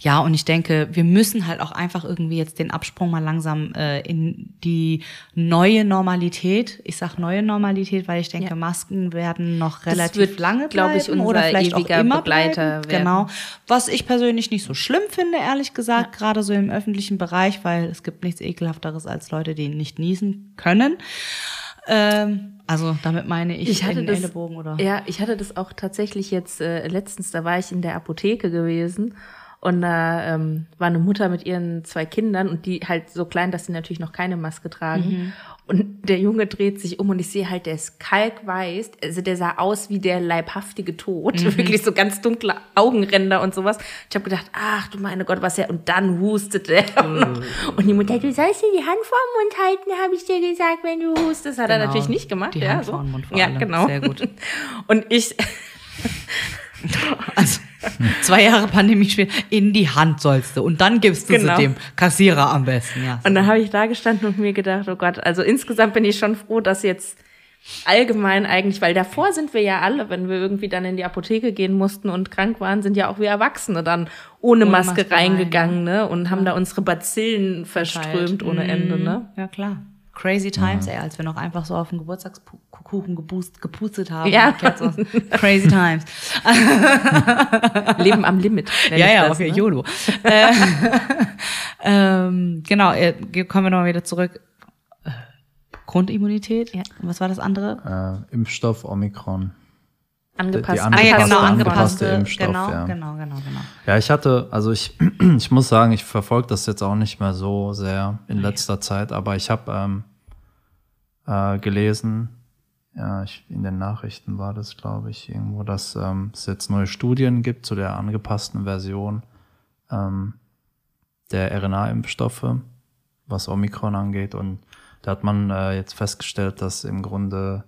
ja, und ich denke, wir müssen halt auch einfach irgendwie jetzt den Absprung mal langsam äh, in die neue Normalität. Ich sag neue Normalität, weil ich denke, Ja. Masken werden noch relativ wird, lange glaub bleiben ich, unser oder vielleicht auch immer Begleiter bleiben. werden. Genau. Was ich persönlich nicht so schlimm finde, ehrlich gesagt, gerade so im öffentlichen Bereich, weil es gibt nichts ekelhafteres als Leute, die nicht niesen können. Ähm, also damit meine ich, Ich hatte das, Ellenbogen oder ja, ich hatte das auch tatsächlich jetzt äh, letztens, da war ich in der Apotheke gewesen und da ähm, war eine Mutter mit ihren zwei Kindern und die halt so klein, dass sie natürlich noch keine Maske tragen. Mhm. Und der Junge dreht sich um und ich sehe halt, der ist kalkweiß, also der sah aus wie der leibhaftige Tod, Mhm. wirklich so ganz dunkle Augenränder und sowas. Ich habe gedacht, ach du meine Gott, was ja, und dann hustet er. Mhm. Und die Mutter, du sollst dir die Hand vorm Mund halten, habe ich dir gesagt, wenn du hustest. Hat er Genau. natürlich nicht gemacht. Die ja, Hand so. vor den Mund vor Ja, allem. genau. Sehr gut. Und ich, Also, zwei Jahre Pandemie später, in die Hand sollst du. Und dann gibst du Genau. sie dem Kassierer am besten, ja. Und dann habe ich da gestanden und mir gedacht, oh Gott, also insgesamt bin ich schon froh, dass jetzt allgemein eigentlich, weil davor sind wir ja alle, wenn wir irgendwie dann in die Apotheke gehen mussten und krank waren, sind ja auch wir Erwachsene dann ohne, Ohne Maske, Maske rein, reingegangen, ne? Und haben da unsere Bazillen verströmt ohne Ende, ne? Ja, klar. Crazy Times, ey, als wir noch einfach so auf den Geburtstagskuchen gepust, gepustet haben. Ja. Crazy Times. Leben am Limit. ja, ja, das, okay, ne? YOLO. äh, ähm, genau, äh, kommen wir nochmal wieder zurück. Äh, Grundimmunität? Ja. Was war das andere? Äh, Impfstoff Omikron. Angepasst. Die Ah ja, genau, Angepasste- angepasste, Impfstoff, genau, ja. genau, genau, genau. Ja, ich hatte, also ich, ich muss sagen, ich verfolge das jetzt auch nicht mehr so sehr in letzter Zeit, aber ich habe ähm, äh, gelesen, ja, ich, in den Nachrichten war das, glaube ich, irgendwo, dass ähm, es jetzt neue Studien gibt zu der angepassten Version ähm, der RNA-Impfstoffe, was Omikron angeht. Und da hat man äh, jetzt festgestellt, dass im Grunde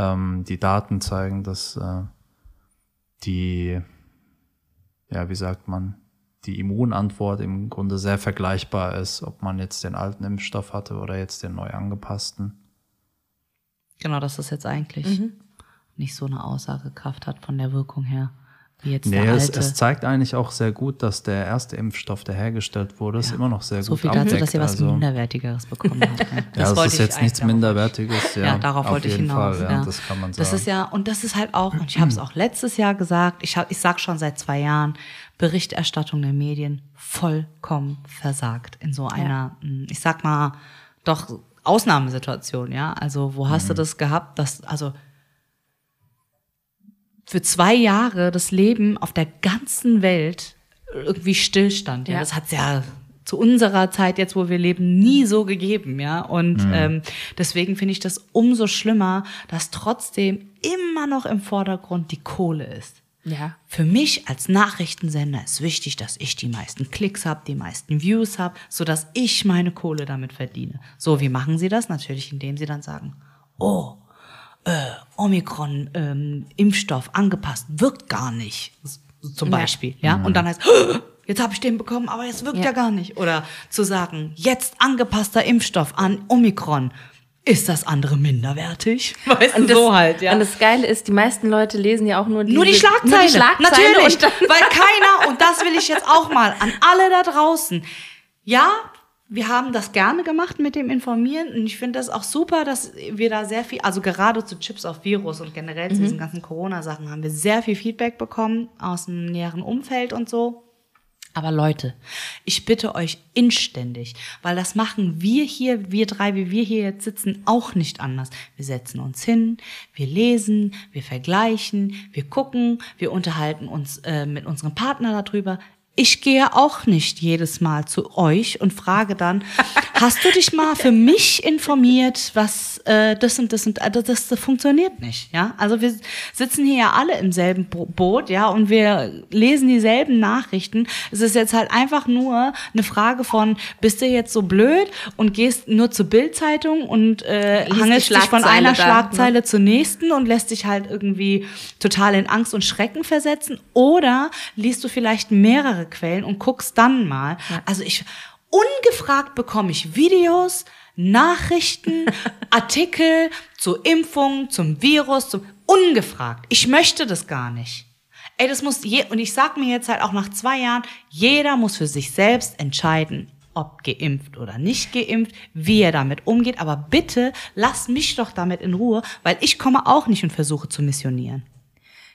ähm, die Daten zeigen, dass äh, die, ja, wie sagt man, die Immunantwort im Grunde sehr vergleichbar ist, ob man jetzt den alten Impfstoff hatte oder jetzt den neu angepassten. Genau, dass das jetzt eigentlich nicht so eine Aussagekraft hat von der Wirkung her, wie jetzt Nee, der es, alte. es zeigt eigentlich auch sehr gut, dass der erste Impfstoff, der hergestellt wurde, ist immer noch sehr so gut viel dazu, dass ihr was also, Minderwertigeres bekommen habt. Ja, das wollte ist jetzt nichts Minderwertiges. Ja, Ja, darauf auf wollte ich hinaus. Fall, ja. ja, das kann man sagen. Das ist ja, und das ist halt auch, und ich habe es auch letztes Jahr gesagt, ich, hab, ich sag schon seit zwei Jahren, Berichterstattung der Medien vollkommen versagt in so einer, mh, ich sag mal, doch Ausnahmesituation, ja. Also, wo hast Mhm. du das gehabt, dass, also für zwei Jahre das Leben auf der ganzen Welt irgendwie stillstand. Ja, Ja. das hat's ja zu unserer Zeit jetzt, wo wir leben, nie so gegeben, ja. Und ähm, deswegen finde ich das umso schlimmer, dass trotzdem immer noch im Vordergrund die Kohle ist. Ja. Für mich als Nachrichtensender ist wichtig, dass ich die meisten Klicks habe, die meisten Views habe, so dass ich meine Kohle damit verdiene. So, wie machen sie das? Natürlich, indem sie dann sagen, oh, äh, Omikron ähm, Impfstoff angepasst wirkt gar nicht, zum Ja. Beispiel, ja. Und dann heißt, jetzt habe ich den bekommen, aber es wirkt ja. Ja. gar nicht. Oder zu sagen, jetzt angepasster Impfstoff an Omikron. Ist das andere minderwertig? Weißt du, Und das, so halt, ja. Und das Geile ist, die meisten Leute lesen ja auch nur die, Nur die Schlagzeile. Nur die Schlagzeile Natürlich. Weil keiner, und das will ich jetzt auch mal an alle da draußen. Ja, wir haben das gerne gemacht mit dem Informieren und ich finde das auch super, dass wir da sehr viel, also gerade zu Chips auf Virus und generell zu diesen ganzen Corona-Sachen haben wir sehr viel Feedback bekommen aus dem näheren Umfeld und so. Aber Leute, ich bitte euch inständig, weil das machen wir hier, wir drei, wie wir hier jetzt sitzen, auch nicht anders. Wir setzen uns hin, wir lesen, wir vergleichen, wir gucken, wir unterhalten uns äh, mit unserem Partner darüber. Ich gehe auch nicht jedes Mal zu euch und frage dann, hast du dich mal für mich informiert, was äh, das und das und äh, das, das funktioniert nicht, ja? Also wir sitzen hier ja alle im selben Bo Boot, ja, und wir lesen dieselben Nachrichten. Es ist jetzt halt einfach nur eine Frage von, bist du jetzt so blöd und gehst nur zur Bildzeitung und äh, hangelst dich von einer da, Schlagzeile ne? zur nächsten und lässt dich halt irgendwie total in Angst und Schrecken versetzen oder liest du vielleicht mehrere Quellen und guckst dann mal. Also ich ungefragt bekomme ich Videos, Nachrichten, Artikel zur Impfung, zum Virus, zum ungefragt. Ich möchte das gar nicht. Ey, das muss je und ich sag mir jetzt halt auch nach zwei Jahren, jeder muss für sich selbst entscheiden, ob geimpft oder nicht geimpft, wie er damit umgeht. Aber bitte lass mich doch damit in Ruhe, weil ich komme auch nicht und versuche zu missionieren.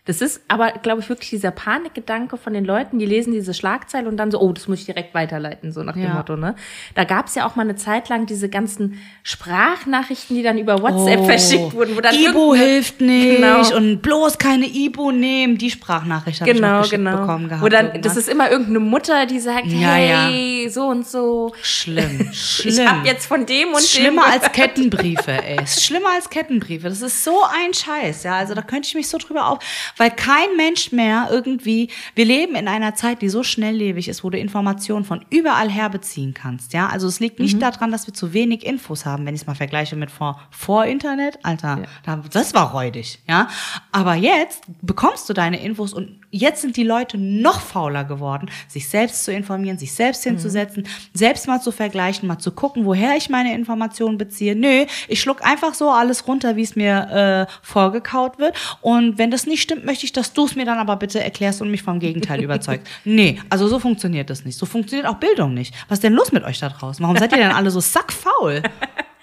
Das ist aber, glaube ich, wirklich dieser Panikgedanke von den Leuten, die lesen diese Schlagzeile und dann so, oh, das muss ich direkt weiterleiten, so nach dem Ja. Motto, ne? Da gab es ja auch mal eine Zeit lang diese ganzen Sprachnachrichten, die dann über WhatsApp verschickt wurden, wo dann Ibo hilft nicht Genau. und bloß keine Ibo nehmen. Die Sprachnachricht habe ich Genau, geschickt genau. bekommen gehabt. Wo dann, irgendwann. das ist immer irgendeine Mutter, die sagt, Ja, hey, so und so. schlimm, schlimm. Ich habe jetzt von dem und Schlimmer dem. als Kettenbriefe, ey. Ist Schlimmer als Kettenbriefe. Das ist so ein Scheiß, ja. Also da könnte ich mich so drüber auf, weil kein Mensch mehr irgendwie, wir leben in einer Zeit, die so schnelllebig ist, wo du Informationen von überall her beziehen kannst, ja. Also es liegt Mhm. nicht daran, dass wir zu wenig Infos haben, wenn ich es mal vergleiche mit vor, vor Internet. Alter, da, das war räudig, ja. Aber jetzt bekommst du deine Infos und jetzt sind die Leute noch fauler geworden, sich selbst zu informieren, sich selbst Mhm. hinzusetzen, selbst mal zu vergleichen, mal zu gucken, woher ich meine Informationen beziehe. Nö, ich schluck einfach so alles runter, wie es mir äh, vorgekaut wird. Und wenn das nicht stimmt, möchte ich, dass du es mir dann aber bitte erklärst und mich vom Gegenteil überzeugst. Nee, also so funktioniert das nicht. So funktioniert auch Bildung nicht. Was ist denn los mit euch da draußen? Warum seid ihr denn alle so sackfaul?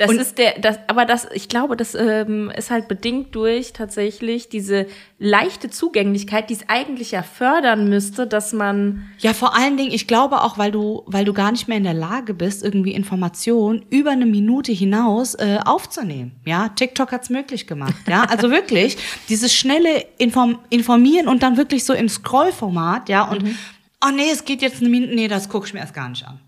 Das ist der, das, aber das, ich glaube, das ähm, ist halt bedingt durch tatsächlich diese leichte Zugänglichkeit, die es eigentlich ja fördern müsste, dass man Ja, vor allen Dingen, ich glaube auch, weil du, weil du gar nicht mehr in der Lage bist, irgendwie Informationen über eine Minute hinaus äh, aufzunehmen. Ja, TikTok hat's möglich gemacht. Ja, also wirklich dieses schnelle Inform Informieren und dann wirklich so im Scrollformat. Ja, und oh nee, es geht jetzt eine Minute, nee, das gucke ich mir erst gar nicht an.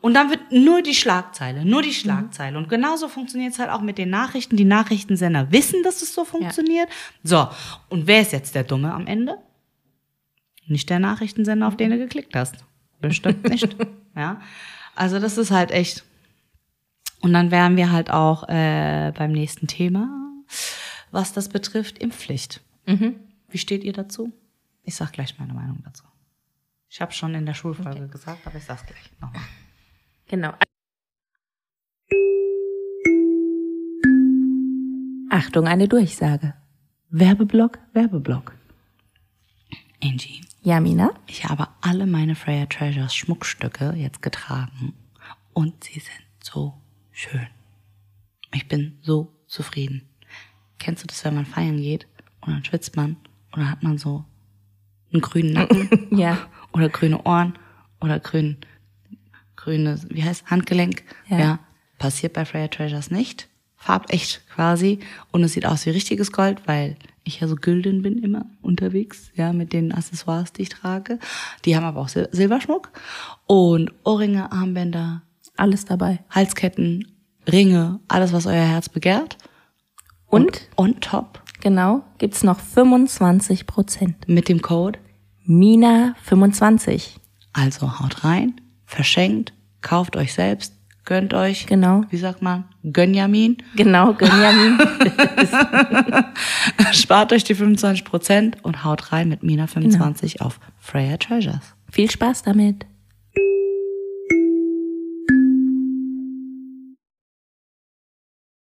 Und dann wird nur die Schlagzeile, nur die Schlagzeile. Und genauso funktioniert es halt auch mit den Nachrichten. Die Nachrichtensender wissen, dass es so funktioniert. So, und wer ist jetzt der Dumme am Ende? Nicht der Nachrichtensender, auf den du geklickt hast. Bestimmt nicht. ja. Also das ist halt echt. Und dann wären wir halt auch äh, beim nächsten Thema, was das betrifft, Impfpflicht. Wie steht ihr dazu? Ich sag gleich meine Meinung dazu. Ich habe schon in der Schulfolge gesagt, aber ich sag's gleich nochmal. Genau. Achtung, eine Durchsage. Werbeblock, Werbeblock. Angie, Ja, Mina? ich habe alle meine Freya Treasures Schmuckstücke jetzt getragen und sie sind so schön. Ich bin so zufrieden. Kennst du das, wenn man feiern geht und dann schwitzt man und dann hat man so einen grünen Nacken Ja. oder grüne Ohren oder grün, grüne, wie heißt Handgelenk? Ja. Passiert bei Freya Treasures nicht. Farbecht quasi. Und es sieht aus wie richtiges Gold, weil ich ja so gülden bin immer unterwegs, ja, mit den Accessoires, die ich trage. Die haben aber auch Sil Silberschmuck und Ohrringe, Armbänder, Alles dabei. Halsketten, Ringe, alles, was euer Herz begehrt. Und, on top genau, gibt's noch 25 Prozent. mit dem Code. Mina 25. Also haut rein, verschenkt, kauft euch selbst, gönnt euch. Genau. Wie sagt man? Gönjamin. Genau, Gönjamin. Spart euch die 25% und haut rein mit Mina 25 auf Freya Treasures. Viel Spaß damit.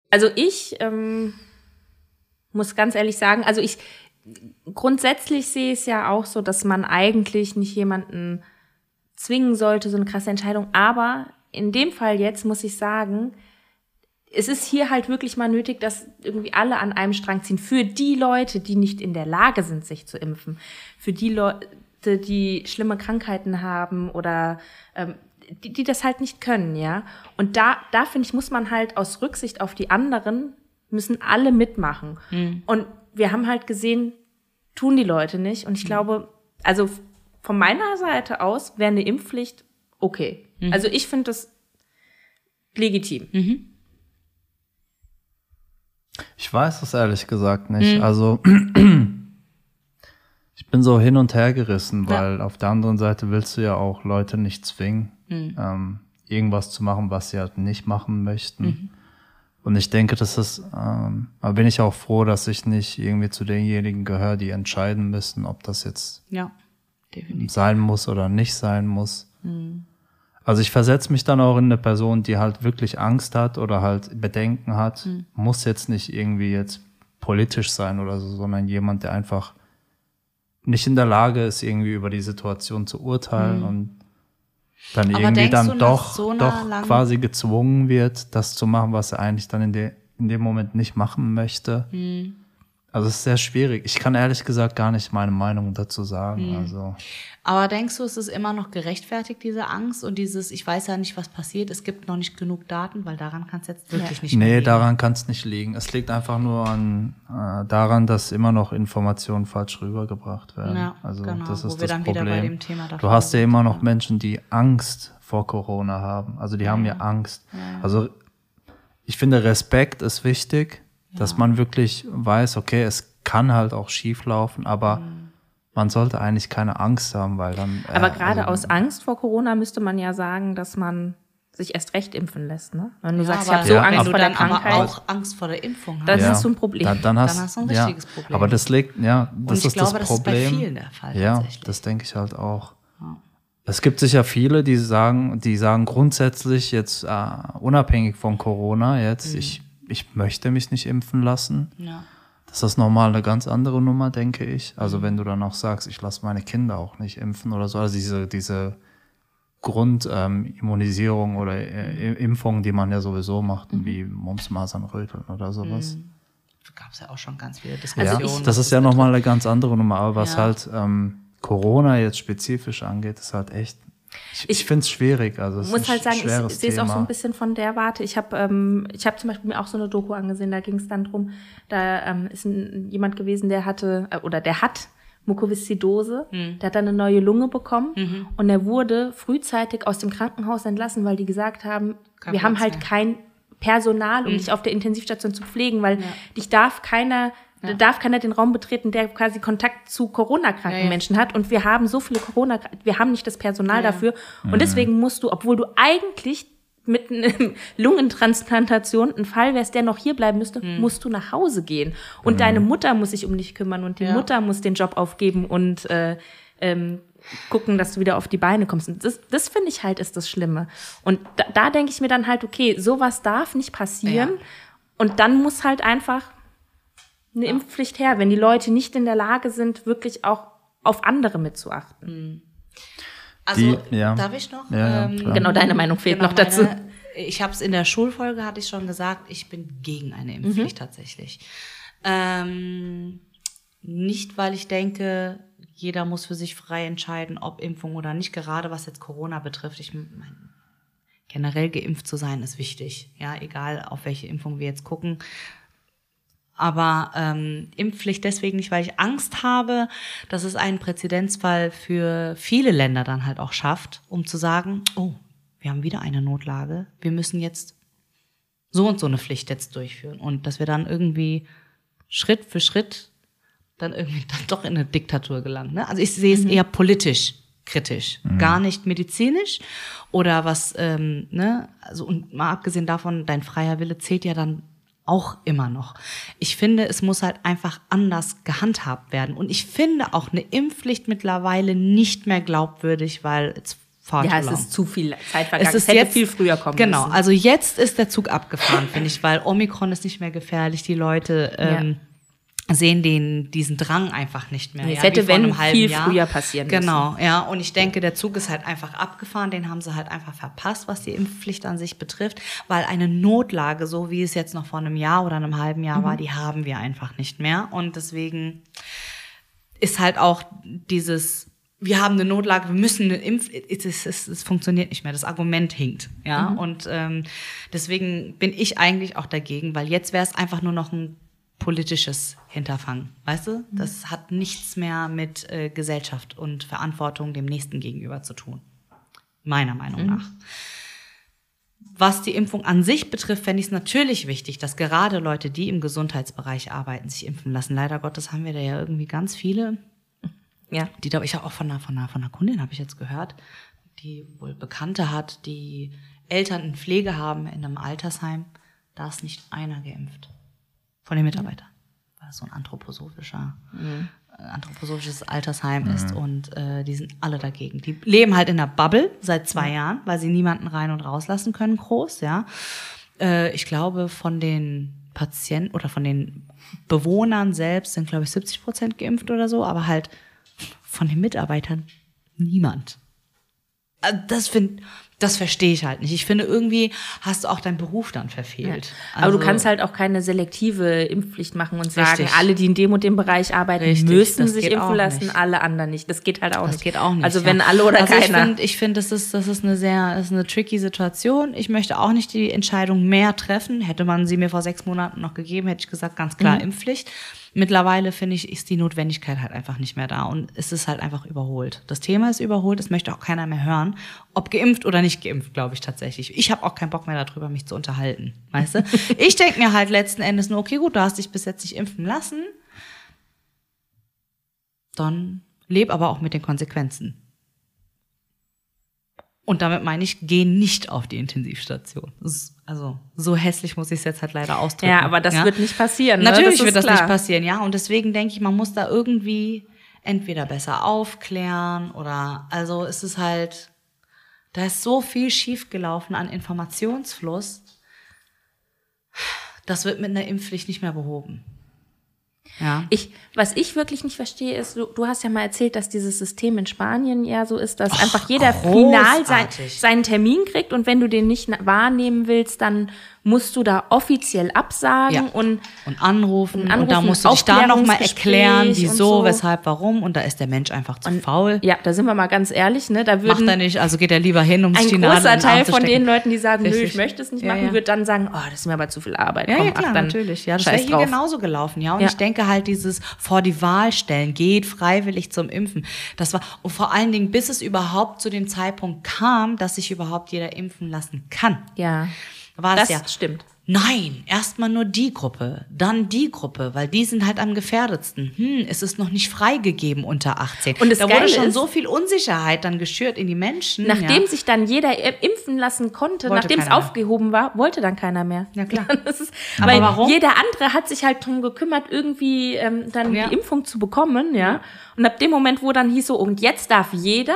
Also ich ähm, muss ganz ehrlich sagen, also ich grundsätzlich sehe es ja auch so, dass man eigentlich nicht jemanden zwingen sollte, so eine krasse Entscheidung. Aber in dem Fall jetzt muss ich sagen, es ist hier halt wirklich mal nötig, dass irgendwie alle an einem Strang ziehen. Für die Leute, die nicht in der Lage sind, sich zu impfen. Für die Leute, die schlimme Krankheiten haben oder ähm, die, die das halt nicht können, ja. Und da, da finde ich, muss man halt aus Rücksicht auf die anderen, müssen alle mitmachen. Und wir haben halt gesehen, tun die Leute nicht. Und ich glaube, also von meiner Seite aus wäre eine Impfpflicht okay. Also ich finde das legitim. Ich weiß es ehrlich gesagt nicht. Also ich bin so hin und her gerissen, weil auf der anderen Seite willst du ja auch Leute nicht zwingen, ähm, irgendwas zu machen, was sie halt nicht machen möchten. Und ich denke, das ist, ähm, aber bin ich auch froh, dass ich nicht irgendwie zu denjenigen gehöre, die entscheiden müssen, ob das jetzt Ja, definitiv. sein muss oder nicht sein muss. Also ich versetze mich dann auch in eine Person, die halt wirklich Angst hat oder halt Bedenken hat. Muss jetzt nicht irgendwie jetzt politisch sein oder so, sondern jemand, der einfach nicht in der Lage ist, irgendwie über die Situation zu urteilen und dann Aber irgendwie dann doch, so doch quasi gezwungen wird, das zu machen, was er eigentlich dann in, de, in dem Moment nicht machen möchte. Hm. Also es ist sehr schwierig. Ich kann ehrlich gesagt gar nicht meine Meinung dazu sagen. Hm. Also Aber denkst du, es ist immer noch gerechtfertigt, diese Angst und dieses, ich weiß ja nicht, was passiert, es gibt noch nicht genug Daten, weil daran kann es jetzt wirklich nicht mehr Nee, liegen. daran kann es nicht liegen. Es liegt einfach nur an äh, daran, dass immer noch Informationen falsch rübergebracht werden. Ja, also genau, das wo ist wir das Problem. bei dem Thema du hast ja immer noch Menschen, die Angst vor Corona haben. Also die haben ja Angst. Also ich finde, Respekt ist wichtig, dass man wirklich weiß, okay, es kann halt auch schief laufen, aber Mhm. man sollte eigentlich keine Angst haben, weil dann. äh, Aber gerade also, aus Angst vor Corona müsste man ja sagen, dass man sich erst recht impfen lässt, ne? Wenn du Ja, sagst, ich habe so Ja, Angst vor der dann aber Krankheit. auch Angst vor der Impfung hast. Das ist so ein Problem. Dann, dann, hast, Dann hast du ein ja, richtiges Problem. Aber das liegt, ja, das ich ist glaube, das das ist bei Problem. vielen der Fall Ja, tatsächlich. das denke ich halt auch. Es gibt sicher viele, die sagen, die sagen grundsätzlich jetzt äh, unabhängig von Corona jetzt, Mhm. ich, ich möchte mich nicht impfen lassen. ja. Das ist nochmal eine ganz andere Nummer, denke ich. Mhm. Also wenn du dann auch sagst, ich lasse meine Kinder auch nicht impfen oder so, also diese, diese Grundimmunisierung oder äh, Impfung, die man ja sowieso macht, Mhm. wie Mumps, Masern, Röteln oder sowas. gab es ja auch schon ganz viele Ja, Diskussionen. Also ich- das ist ja nochmal eine ganz andere Nummer. Aber was Ja. halt ähm, Corona jetzt spezifisch angeht, ist halt echt. Ich, ich finde es schwierig. Also es muss ist halt ein sagen, schweres ich sehe es auch so ein bisschen von der Warte. Ich habe ähm, ich habe zum Beispiel mir auch so eine Doku angesehen, da ging es dann drum, da ähm, ist ein, jemand gewesen, der hatte, äh, oder der hat Mukoviszidose, Hm. der hat dann eine neue Lunge bekommen Mhm. und er wurde frühzeitig aus dem Krankenhaus entlassen, weil die gesagt haben, Kein wir haben halt mehr. Kein Personal, um dich auf der Intensivstation zu pflegen, weil dich darf keiner da darf keiner den Raum betreten, der quasi Kontakt zu Corona-kranken Ja, ja. Menschen hat. Und wir haben so viele Corona, wir haben nicht das Personal Ja, ja. dafür. Und deswegen musst du, obwohl du eigentlich mit einem Lungentransplantation ein Fall wärst, der noch hier bleiben müsste, musst du nach Hause gehen. Und deine Mutter muss sich um dich kümmern und die Ja. Mutter muss den Job aufgeben und äh, ähm, gucken, dass du wieder auf die Beine kommst. Und das, das finde ich halt ist das Schlimme. Und da, da denke ich mir dann halt, okay, sowas darf nicht passieren. Ja. Und dann muss halt einfach eine Impfpflicht her, wenn die Leute nicht in der Lage sind, wirklich auch auf andere mitzuachten. Also, Die- ja. darf ich noch? Ja, ja, Ähm. Genau, deine Meinung fehlt Genau, noch dazu. meine- ich habe es in der Schulfolge, hatte ich schon gesagt, ich bin gegen eine Impfpflicht Mhm. tatsächlich. Ähm, nicht, weil ich denke, jeder muss für sich frei entscheiden, ob Impfung oder nicht, gerade was jetzt Corona betrifft. Ich mein, generell geimpft zu sein ist wichtig, ja, egal auf welche Impfung wir jetzt gucken. Aber ähm, Impfpflicht deswegen nicht, weil ich Angst habe, dass es einen Präzedenzfall für viele Länder dann halt auch schafft, um zu sagen, oh, wir haben wieder eine Notlage, wir müssen jetzt so und so eine Pflicht jetzt durchführen. Und dass wir dann irgendwie Schritt für Schritt dann irgendwie dann doch in eine Diktatur gelangen. Ne? Also ich sehe es eher politisch kritisch, gar nicht medizinisch oder was, ähm, ne, also und mal abgesehen davon, dein freier Wille zählt ja dann auch immer noch. Ich finde, es muss halt einfach anders gehandhabt werden. Und ich finde auch eine Impfpflicht mittlerweile nicht mehr glaubwürdig, weil Ja, es ist zu viel Zeit vergangen. Es Es, ist hätte jetzt viel früher kommen Genau, müssen. also jetzt ist der Zug abgefahren, finde ich, weil Omikron ist nicht mehr gefährlich. Die Leute ähm, sehen den, diesen Drang einfach nicht mehr. Es ja, hätte, wenn, einem halben viel Jahr. früher passieren müssen. Genau, ja. Und ich denke, der Zug ist halt einfach abgefahren. Den haben sie halt einfach verpasst, was die Impfpflicht an sich betrifft. Weil eine Notlage, so wie es jetzt noch vor einem Jahr oder einem halben Jahr Mhm. war, die haben wir einfach nicht mehr. Und deswegen ist halt auch dieses, wir haben eine Notlage, wir müssen eine Impf, es, es, es, es funktioniert nicht mehr, das Argument hinkt, ja, und ähm, deswegen bin ich eigentlich auch dagegen, weil jetzt wäre es einfach nur noch ein politisches Hinterfangen, weißt du? Das hat nichts mehr mit äh, Gesellschaft und Verantwortung dem Nächsten gegenüber zu tun, meiner Meinung nach. Was die Impfung an sich betrifft, fände ich es natürlich wichtig, dass gerade Leute, die im Gesundheitsbereich arbeiten, sich impfen lassen. Leider Gottes haben wir da ja irgendwie ganz viele, ja. die da, ich auch von einer, von einer, von einer Kundin habe ich jetzt gehört, die wohl Bekannte hat, die Eltern in Pflege haben in einem Altersheim, da ist nicht einer geimpft von den Mitarbeitern, weil es so ein anthroposophischer, äh, anthroposophisches Altersheim ist und äh, die sind alle dagegen. Die leben halt in einer Bubble seit zwei Jahren, weil sie niemanden rein und rauslassen können, groß, ja. Äh, ich glaube, von den Patienten oder von den Bewohnern selbst sind, glaube ich, 70 Prozent geimpft oder so, aber halt von den Mitarbeitern niemand. Äh, Das finde, das verstehe ich halt nicht. Ich finde, irgendwie hast du auch deinen Beruf dann verfehlt. Aber Also- du kannst halt auch keine selektive Impfpflicht machen und sagen, Richtig. alle, die in dem und dem Bereich arbeiten, Richtig, müssen sich impfen lassen, nicht. alle anderen nicht. Das geht halt auch Das nicht. geht auch nicht. Also ja. wenn alle oder also Ich keiner. finde, ich finde, das ist, das ist eine sehr, das ist eine tricky Situation. Ich möchte auch nicht die Entscheidung mehr treffen. Hätte man sie mir vor sechs Monaten noch gegeben, hätte ich gesagt, ganz Mhm. klar Impfpflicht. Mittlerweile finde ich, ist die Notwendigkeit halt einfach nicht mehr da und es ist halt einfach überholt. Das Thema ist überholt, das möchte auch keiner mehr hören. Ob geimpft oder nicht geimpft, glaube ich tatsächlich. Ich habe auch keinen Bock mehr darüber, mich zu unterhalten. Weißt du? ich denke mir halt letzten Endes nur, okay, gut, du hast dich bis jetzt nicht impfen lassen. Dann leb aber auch mit den Konsequenzen. Und damit meine ich, geh nicht auf die Intensivstation. Also, so hässlich muss ich es jetzt halt leider ausdrücken. ja, aber das wird nicht passieren. Ne? Natürlich das wird das nicht klar. passieren, ja. Und deswegen denke ich, man muss da irgendwie entweder besser aufklären oder, also es ist halt, da ist so viel schiefgelaufen an Informationsfluss. Das wird mit einer Impfpflicht nicht mehr behoben. Ja. Ich, was ich wirklich nicht verstehe, ist, du, du hast ja mal erzählt, dass dieses System in Spanien ja so ist, dass einfach jeder final sein, großartig. seinen Termin kriegt und wenn du den nicht wahrnehmen willst, dann musst du da offiziell absagen Ja. und und anrufen, Und und, da anrufen, musst du dich da nochmal erklären, und wieso, so. weshalb, warum und da ist der Mensch einfach zu faul. ja, da sind wir mal ganz ehrlich, ne, da Macht würden er nicht, also geht er lieber hin, um sich ein die Nadel in großer Teil von den Leuten, die sagen, nö, Richtig. ich möchte es nicht Ja, machen, ja. wird dann sagen, oh, das ist mir aber zu viel Arbeit. Ja, Komm, ja klar, ach, dann natürlich. Ja, das wäre hier drauf. genauso gelaufen, ja. Und ich denke halt dieses vor die Wahl stellen, geht freiwillig zum Impfen. Das war, und vor allen Dingen, bis es überhaupt zu dem Zeitpunkt kam, dass sich überhaupt jeder impfen lassen kann, Ja, war das es ja stimmt. Nein, erstmal nur die Gruppe, dann die Gruppe, weil die sind halt am gefährdetsten. Hm, es ist noch nicht freigegeben unter 18. Und das da Geile wurde schon ist- so viel Unsicherheit dann geschürt in die Menschen. Nachdem ja. sich dann jeder impfen lassen konnte, nachdem es keiner mehr. aufgehoben war, wollte dann keiner mehr. Ja, klar. Das ist, Aber weil warum? jeder andere hat sich halt drum gekümmert, irgendwie ähm, dann Ja. die Impfung zu bekommen, ja. Und ab dem Moment, wo dann hieß so, und jetzt darf jeder,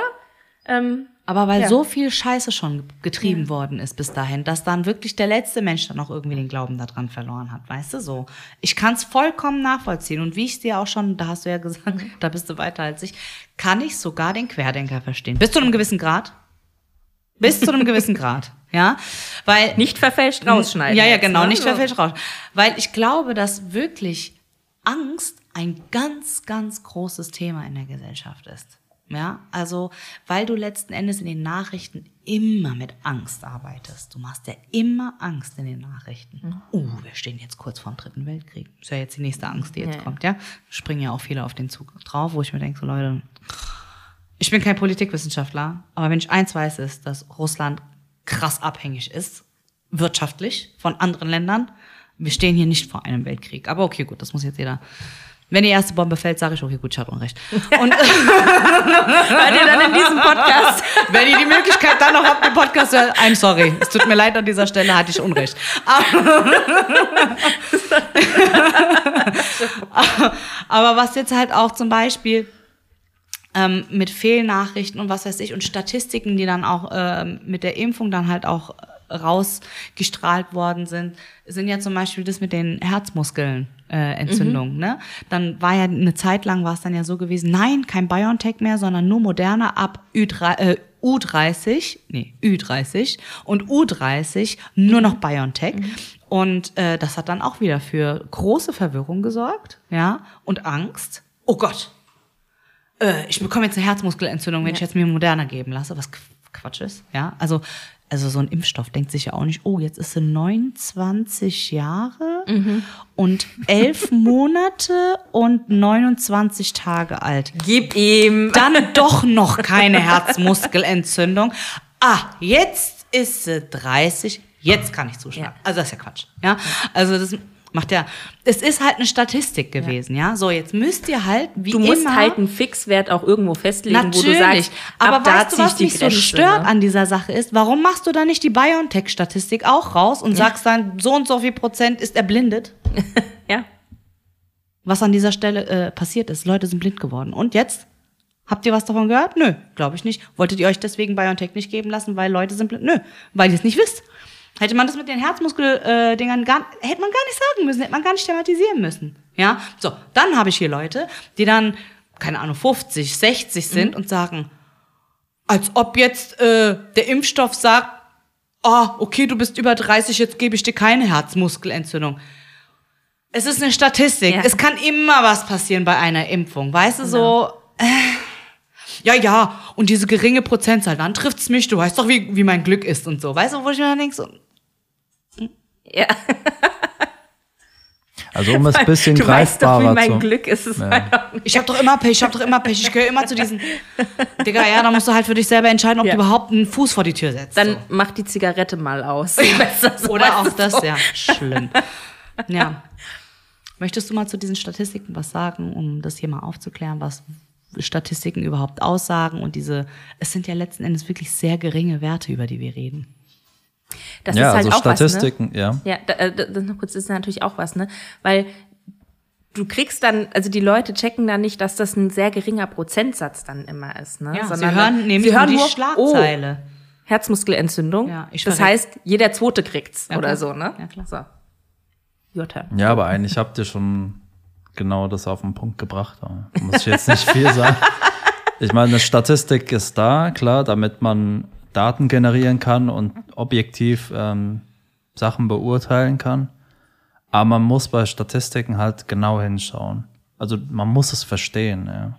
ähm, Aber weil Ja. so viel Scheiße schon getrieben worden ist bis dahin, dass dann wirklich der letzte Mensch dann auch irgendwie den Glauben daran verloren hat, weißt du so. Ich kann es vollkommen nachvollziehen und wie ich dir auch schon, da hast du ja gesagt, da bist du weiter als ich, kann ich sogar den Querdenker verstehen. Bis zu einem gewissen Grad. Bis zu einem gewissen Grad, ja, weil nicht verfälscht rausschneiden. ja, ja, jetzt, genau, ne? nicht verfälscht raus. Weil ich glaube, dass wirklich Angst ein ganz, ganz großes Thema in der Gesellschaft ist. Ja, also, weil du letzten Endes in den Nachrichten immer mit Angst arbeitest. Du machst ja immer Angst in den Nachrichten. Mhm. Uh, wir stehen jetzt kurz vorm Dritten Weltkrieg. Ist ja jetzt die nächste Angst, die jetzt Ja, ja. kommt, ja. Springen ja auch viele auf den Zug drauf, wo ich mir denke, so Leute, ich bin kein Politikwissenschaftler, aber wenn ich eins weiß, ist, dass Russland krass abhängig ist, wirtschaftlich von anderen Ländern. Wir stehen hier nicht vor einem Weltkrieg. Aber okay, gut, das muss jetzt jeder. Wenn die erste Bombe fällt, sage ich, okay, gut, ich hatte Unrecht. Und Hört ihr dann in diesem Podcast? wenn ihr die Möglichkeit dann noch habt, den Podcast zu hören, I'm sorry. Es tut mir leid, an dieser Stelle hatte ich Unrecht. Aber, aber was jetzt halt auch zum Beispiel ähm, mit Fehlnachrichten und was weiß ich und Statistiken, die dann auch ähm, mit der Impfung dann halt auch rausgestrahlt worden sind, sind ja zum Beispiel das mit den Herzmuskeln. Äh, Entzündungen, ne? Dann war ja eine Zeit lang war es dann ja so gewesen, nein, kein BioNTech mehr, sondern nur Moderna ab Ü3, äh, U30, nee, Ü30 und U30 nur noch BioNTech. Und äh, das hat dann auch wieder für große Verwirrung gesorgt, ja, und Angst. Oh Gott, äh, ich bekomme jetzt eine Herzmuskelentzündung, wenn ich jetzt mir Moderna geben lasse, was Qu- Quatsch ist, ja. Also, also so ein Impfstoff denkt sich ja auch nicht, oh, jetzt ist sie 29 Jahre und 11 Monate und 29 Tage alt. Gib ihm. Dann doch noch keine Herzmuskelentzündung. Ah, jetzt ist sie 30, jetzt kann ich zuschlagen. Ja. Also das ist ja Quatsch, ja. Also das macht ja, es ist halt eine Statistik gewesen, ja. So, jetzt müsst ihr halt, wie Du musst immer, halt einen Fixwert auch irgendwo festlegen, Natürlich. wo du sagst, aber weißt du, was mich so Grenze, stört ne? an dieser Sache ist? Warum machst du da nicht die BioNTech-Statistik auch raus und sagst dann, so und so viel Prozent ist erblindet? Ja. Was an dieser Stelle äh, passiert ist. Leute sind blind geworden. Und jetzt? Habt ihr was davon gehört? Nö, glaube ich nicht. Wolltet ihr euch deswegen BioNTech nicht geben lassen, weil Leute sind blind? Nö, weil ihr es nicht wisst. Hätte man das mit den Herzmuskel-Dingern gar, hätte man gar nicht sagen müssen, hätte man gar nicht thematisieren müssen. Ja, so, dann habe ich hier Leute, die dann, keine Ahnung, 50, 60 sind und sagen, als ob jetzt äh, der Impfstoff sagt, ah, okay, du bist über 30, jetzt gebe ich dir keine Herzmuskelentzündung. Es ist eine Statistik. Ja. Es kann immer was passieren bei einer Impfung. Weißt du, so, äh, ja, ja, und diese geringe Prozentzahl, dann trifft's mich, du weißt doch, wie, wie mein Glück ist und so. Weißt du, wo ich mir dann denke, so, ja. Also um es ein bisschen du weißt doch, wie greifbarer mein zu. Glück ist. Es halt auch nicht. ich hab doch immer Pech, ich hab doch immer Pech, ich gehöre immer zu diesen, Digga, ja, da musst du halt für dich selber entscheiden, ob Ja. du überhaupt einen Fuß vor die Tür setzt. Dann so. mach die Zigarette mal aus. So, Oder auch das, so. ja. Schlimm. Ja. Möchtest du mal zu diesen Statistiken was sagen, um das hier mal aufzuklären, was Statistiken überhaupt aussagen und diese, es sind ja letzten Endes wirklich sehr geringe Werte, über die wir reden. Das ja, ist halt also auch was, ne? Statistiken, ja. Ja, da, äh, das noch kurz, das ist natürlich auch was, ne? Weil du kriegst dann, also die Leute checken dann nicht, dass das ein sehr geringer Prozentsatz dann immer ist, ne? Ja, sie hören nämlich nur die Schlagzeile. Oh, Herzmuskelentzündung. Ja, ich das heißt, jeder Zweite kriegt's Ja, oder so, ne? Ja, klar. So. Jutta. Ja, aber eigentlich habt ihr schon genau das auf den Punkt gebracht. Da muss ich jetzt nicht viel sagen. Ich meine, eine Statistik ist da, klar, damit man Daten generieren kann und objektiv ähm, Sachen beurteilen kann. Aber man muss bei Statistiken halt genau hinschauen. Also man muss es verstehen. Ja.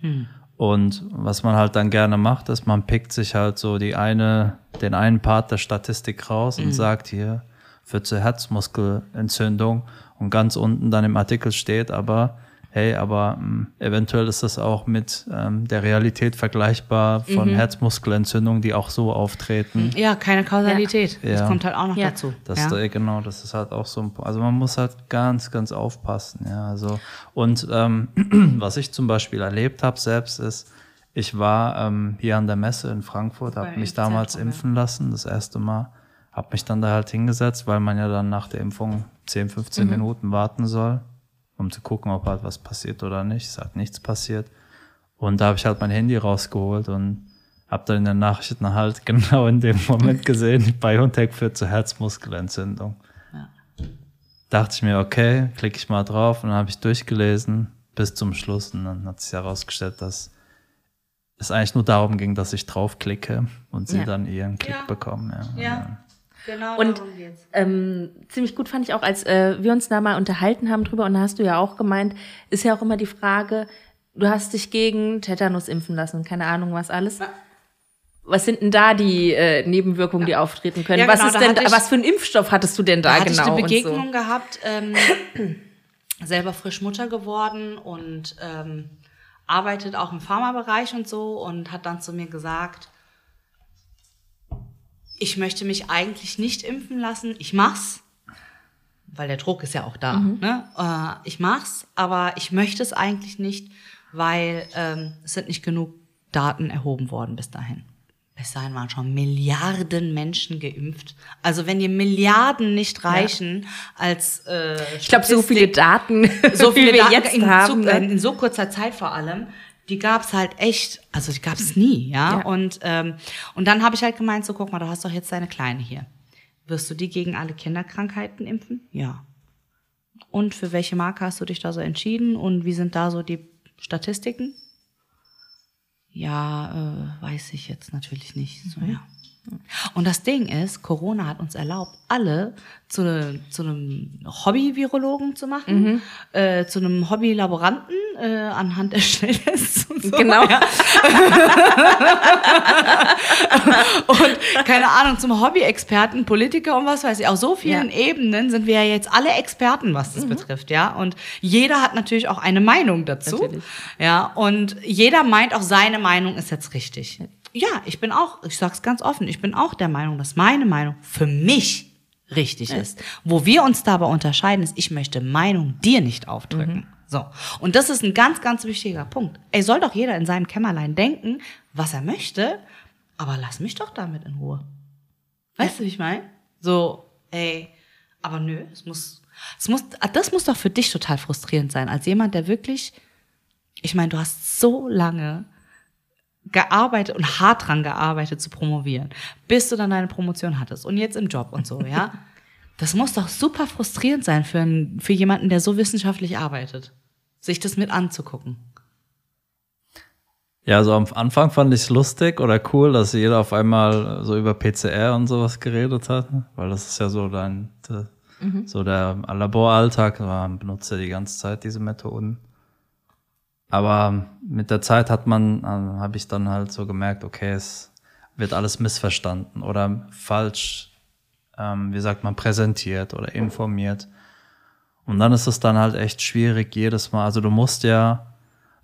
Und was man halt dann gerne macht, ist, man pickt sich halt so die eine, den einen Part der Statistik raus und sagt hier, führt zur Herzmuskelentzündung und ganz unten dann im Artikel steht aber, hey, aber mh, eventuell ist das auch mit ähm, der Realität vergleichbar von Mhm. Herzmuskelentzündungen, die auch so auftreten. Ja, keine Kausalität. Ja. Das kommt halt auch noch Ja. dazu. Das ja? da, genau, das ist halt auch so ein, also man muss halt ganz, ganz aufpassen, ja. Also und ähm, was ich zum Beispiel erlebt habe selbst ist, ich war ähm, hier an der Messe in Frankfurt, habe mich damals impfen lassen, das erste Mal, habe mich dann da halt hingesetzt, weil man ja dann nach der Impfung 10, 15 Minuten warten soll, um zu gucken, ob halt was passiert oder nicht. Es hat nichts passiert. Und da habe ich halt mein Handy rausgeholt und habe dann in den Nachrichten halt genau in dem Moment gesehen, BioNTech führt zu Herzmuskelentzündung. Dachte ich mir, okay, klicke ich mal drauf und dann habe ich durchgelesen bis zum Schluss und dann hat sich herausgestellt, dass es eigentlich nur darum ging, dass ich draufklicke und sie Ja. dann ihren Klick Ja. bekommen. Ja. Ja, genau Und darum geht's. ähm, ziemlich gut fand ich auch, als äh, wir uns da mal unterhalten haben drüber, und da hast du ja auch gemeint, ist ja auch immer die Frage, du hast dich gegen Tetanus impfen lassen, keine Ahnung was alles. Was sind denn da die äh, Nebenwirkungen, die auftreten können? Ja, was genau, ist da denn, ich- was für einen Impfstoff hattest du denn da, Da hatte genau? ich eine Begegnung gehabt, ähm, selber frisch Mutter geworden und ähm, arbeitet auch im Pharmabereich und so und hat dann zu mir gesagt, ich möchte mich eigentlich nicht impfen lassen. Ich mach's, weil der Druck ist ja auch da. Ne? Äh, ich mach's, aber ich möchte es eigentlich nicht, weil ähm, es sind nicht genug Daten erhoben worden bis dahin. Bis dahin waren schon Milliarden Menschen geimpft. Also wenn die Milliarden nicht reichen als äh, Ich glaube, so viele Daten, so viele wir Daten jetzt in, haben. so, ne? in so kurzer Zeit vor allem, die gab's halt echt, also die gab's nie, ja. Ja. Und ähm, und dann habe ich halt gemeint, so guck mal, du hast doch jetzt deine Kleine hier. Wirst du die gegen alle Kinderkrankheiten impfen? Ja. Und für welche Marke hast du dich da so entschieden und wie sind da so die Statistiken? Ja, äh, weiß ich jetzt natürlich nicht. So, ja. Und das Ding ist, Corona hat uns erlaubt, alle zu, zu einem Hobby-Virologen zu machen, äh, zu einem Hobby-Laboranten äh, anhand der Schnelltests und so. Genau. Ja. und keine Ahnung, zum Hobby-Experten, Politiker und was weiß ich. Auf so vielen Ja. Ebenen sind wir ja jetzt alle Experten, was das betrifft, ja. Und jeder hat natürlich auch eine Meinung dazu. Natürlich. Ja, und jeder meint auch, seine Meinung ist jetzt richtig. Ja, ich bin auch, ich sag's ganz offen, ich bin auch der Meinung, dass meine Meinung für mich richtig ist. Wo wir uns dabei unterscheiden, ist, ich möchte Meinung dir nicht aufdrücken. So. Und das ist ein ganz, ganz wichtiger Punkt. Ey, soll doch jeder in seinem Kämmerlein denken, was er möchte, aber lass mich doch damit in Ruhe. Weißt du, wie ich meine? So, ey, aber nö, es muss, es muss, das muss doch für dich total frustrierend sein, als jemand, der wirklich, ich meine, du hast so lange gearbeitet und hart dran gearbeitet zu promovieren, bis du dann deine Promotion hattest und jetzt im Job und so, ja. Das muss doch super frustrierend sein für, einen, für jemanden, der so wissenschaftlich arbeitet, sich das mit anzugucken. Ja, also am Anfang fand ich es lustig oder cool, dass jeder auf einmal so über PCR und sowas geredet hat, weil das ist ja so dein, de, so der Laboralltag, man benutzt ja die ganze Zeit diese Methoden. Aber mit der Zeit hat man, habe ich dann halt so gemerkt, okay, es wird alles missverstanden oder falsch, ähm, wie sagt man, präsentiert oder informiert. Und dann ist es dann halt echt schwierig jedes Mal. Also du musst ja,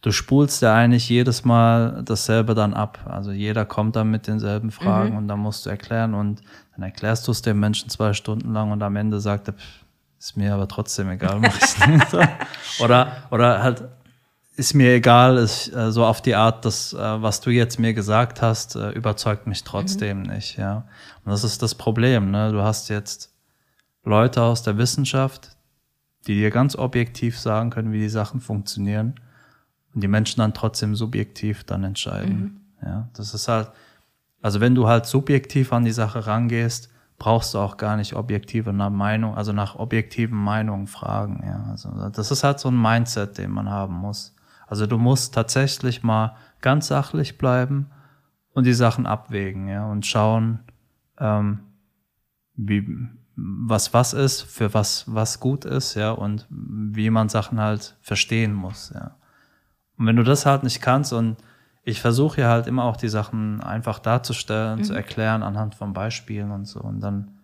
du spulst ja eigentlich jedes Mal dasselbe dann ab. Also jeder kommt dann mit denselben Fragen und dann musst du erklären und dann erklärst du es dem Menschen zwei Stunden lang und am Ende sagt er, pff, ist mir aber trotzdem egal, mach ich's nicht. So. Oder, oder halt, ist mir egal, ist äh, so auf die Art, dass äh, was du jetzt mir gesagt hast, äh, überzeugt mich trotzdem nicht, ja. Und das ist das Problem, ne? Du hast jetzt Leute aus der Wissenschaft, die dir ganz objektiv sagen können, wie die Sachen funktionieren und die Menschen dann trotzdem subjektiv dann entscheiden. Ja, das ist halt, also wenn du halt subjektiv an die Sache rangehst, brauchst du auch gar nicht objektive nach Meinung, also nach objektiven Meinungen fragen. Ja, also das ist halt so ein Mindset, den man haben muss. Also du musst tatsächlich mal ganz sachlich bleiben und die Sachen abwägen, ja, und schauen, ähm, wie, was was ist, für was was gut ist, ja, und wie man Sachen halt verstehen muss, ja. Und wenn du das halt nicht kannst und ich versuche ja halt immer auch die Sachen einfach darzustellen, zu erklären anhand von Beispielen und so und dann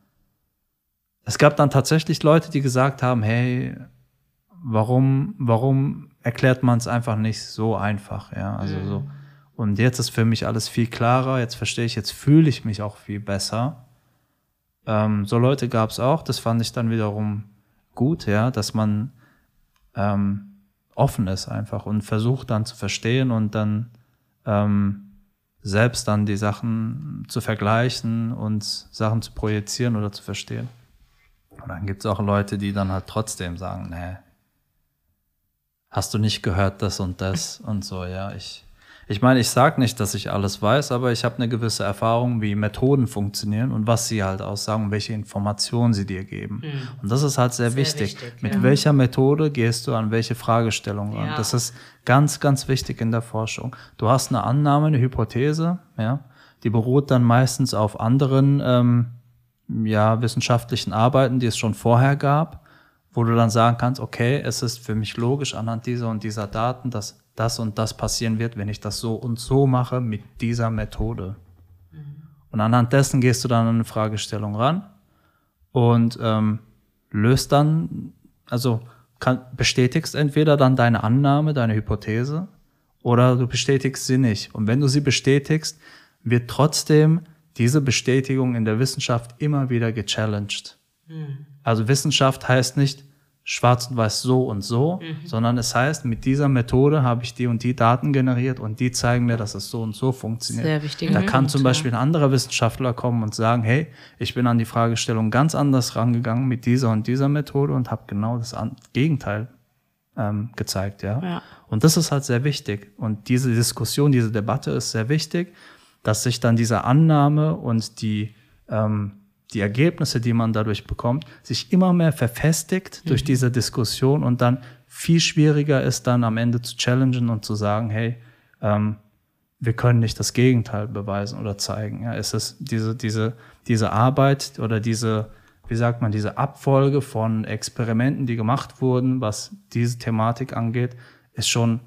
es gab dann tatsächlich Leute, die gesagt haben, hey, warum, warum erklärt man es einfach nicht so einfach, ja, also so. Und jetzt ist für mich alles viel klarer, jetzt verstehe ich, jetzt fühle ich mich auch viel besser. Ähm, so Leute gab es auch, das fand ich dann wiederum gut, ja, dass man ähm, offen ist einfach und versucht dann zu verstehen und dann ähm, selbst dann die Sachen zu vergleichen und Sachen zu projizieren oder zu verstehen. Und dann gibt es auch Leute, die dann halt trotzdem sagen, nee, hast du nicht gehört das und das und so, ja, ich ich meine, ich sage nicht, dass ich alles weiß, aber ich habe eine gewisse Erfahrung, wie Methoden funktionieren und was sie halt aussagen, welche Informationen sie dir geben. Mhm. Und das ist halt sehr, sehr wichtig. wichtig. Mit ja. welcher Methode gehst du an welche Fragestellung ran? Ja. Das ist ganz, ganz wichtig in der Forschung. Du hast eine Annahme, eine Hypothese, ja, die beruht dann meistens auf anderen ähm, ja, wissenschaftlichen Arbeiten, die es schon vorher gab, wo du dann sagen kannst, okay, es ist für mich logisch anhand dieser und dieser Daten, dass das und das passieren wird, wenn ich das so und so mache mit dieser Methode. Mhm. Und anhand dessen gehst du dann an eine Fragestellung ran und ähm, löst dann, also kann, bestätigst entweder dann deine Annahme, deine Hypothese oder du bestätigst sie nicht. Und wenn du sie bestätigst, wird trotzdem diese Bestätigung in der Wissenschaft immer wieder gechallenged. Mhm. Also Wissenschaft heißt nicht, schwarz und weiß so und so, mhm. sondern es heißt, mit dieser Methode habe ich die und die Daten generiert und die zeigen mir, dass es so und so funktioniert. Sehr wichtig. Da kann zum Beispiel ein anderer Wissenschaftler kommen und sagen, hey, ich bin an die Fragestellung ganz anders rangegangen mit dieser und dieser Methode und habe genau das Gegenteil ähm, gezeigt, ja? ja. Und das ist halt sehr wichtig. Und diese Diskussion, diese Debatte ist sehr wichtig, dass sich dann diese Annahme und die ähm, die Ergebnisse, die man dadurch bekommt, sich immer mehr verfestigt durch mhm. diese Diskussion und dann viel schwieriger ist dann am Ende zu challengen und zu sagen, hey, ähm, wir können nicht das Gegenteil beweisen oder zeigen. Ja, es ist diese, diese, diese Arbeit oder diese, wie sagt man, diese Abfolge von Experimenten, die gemacht wurden, was diese Thematik angeht, ist schon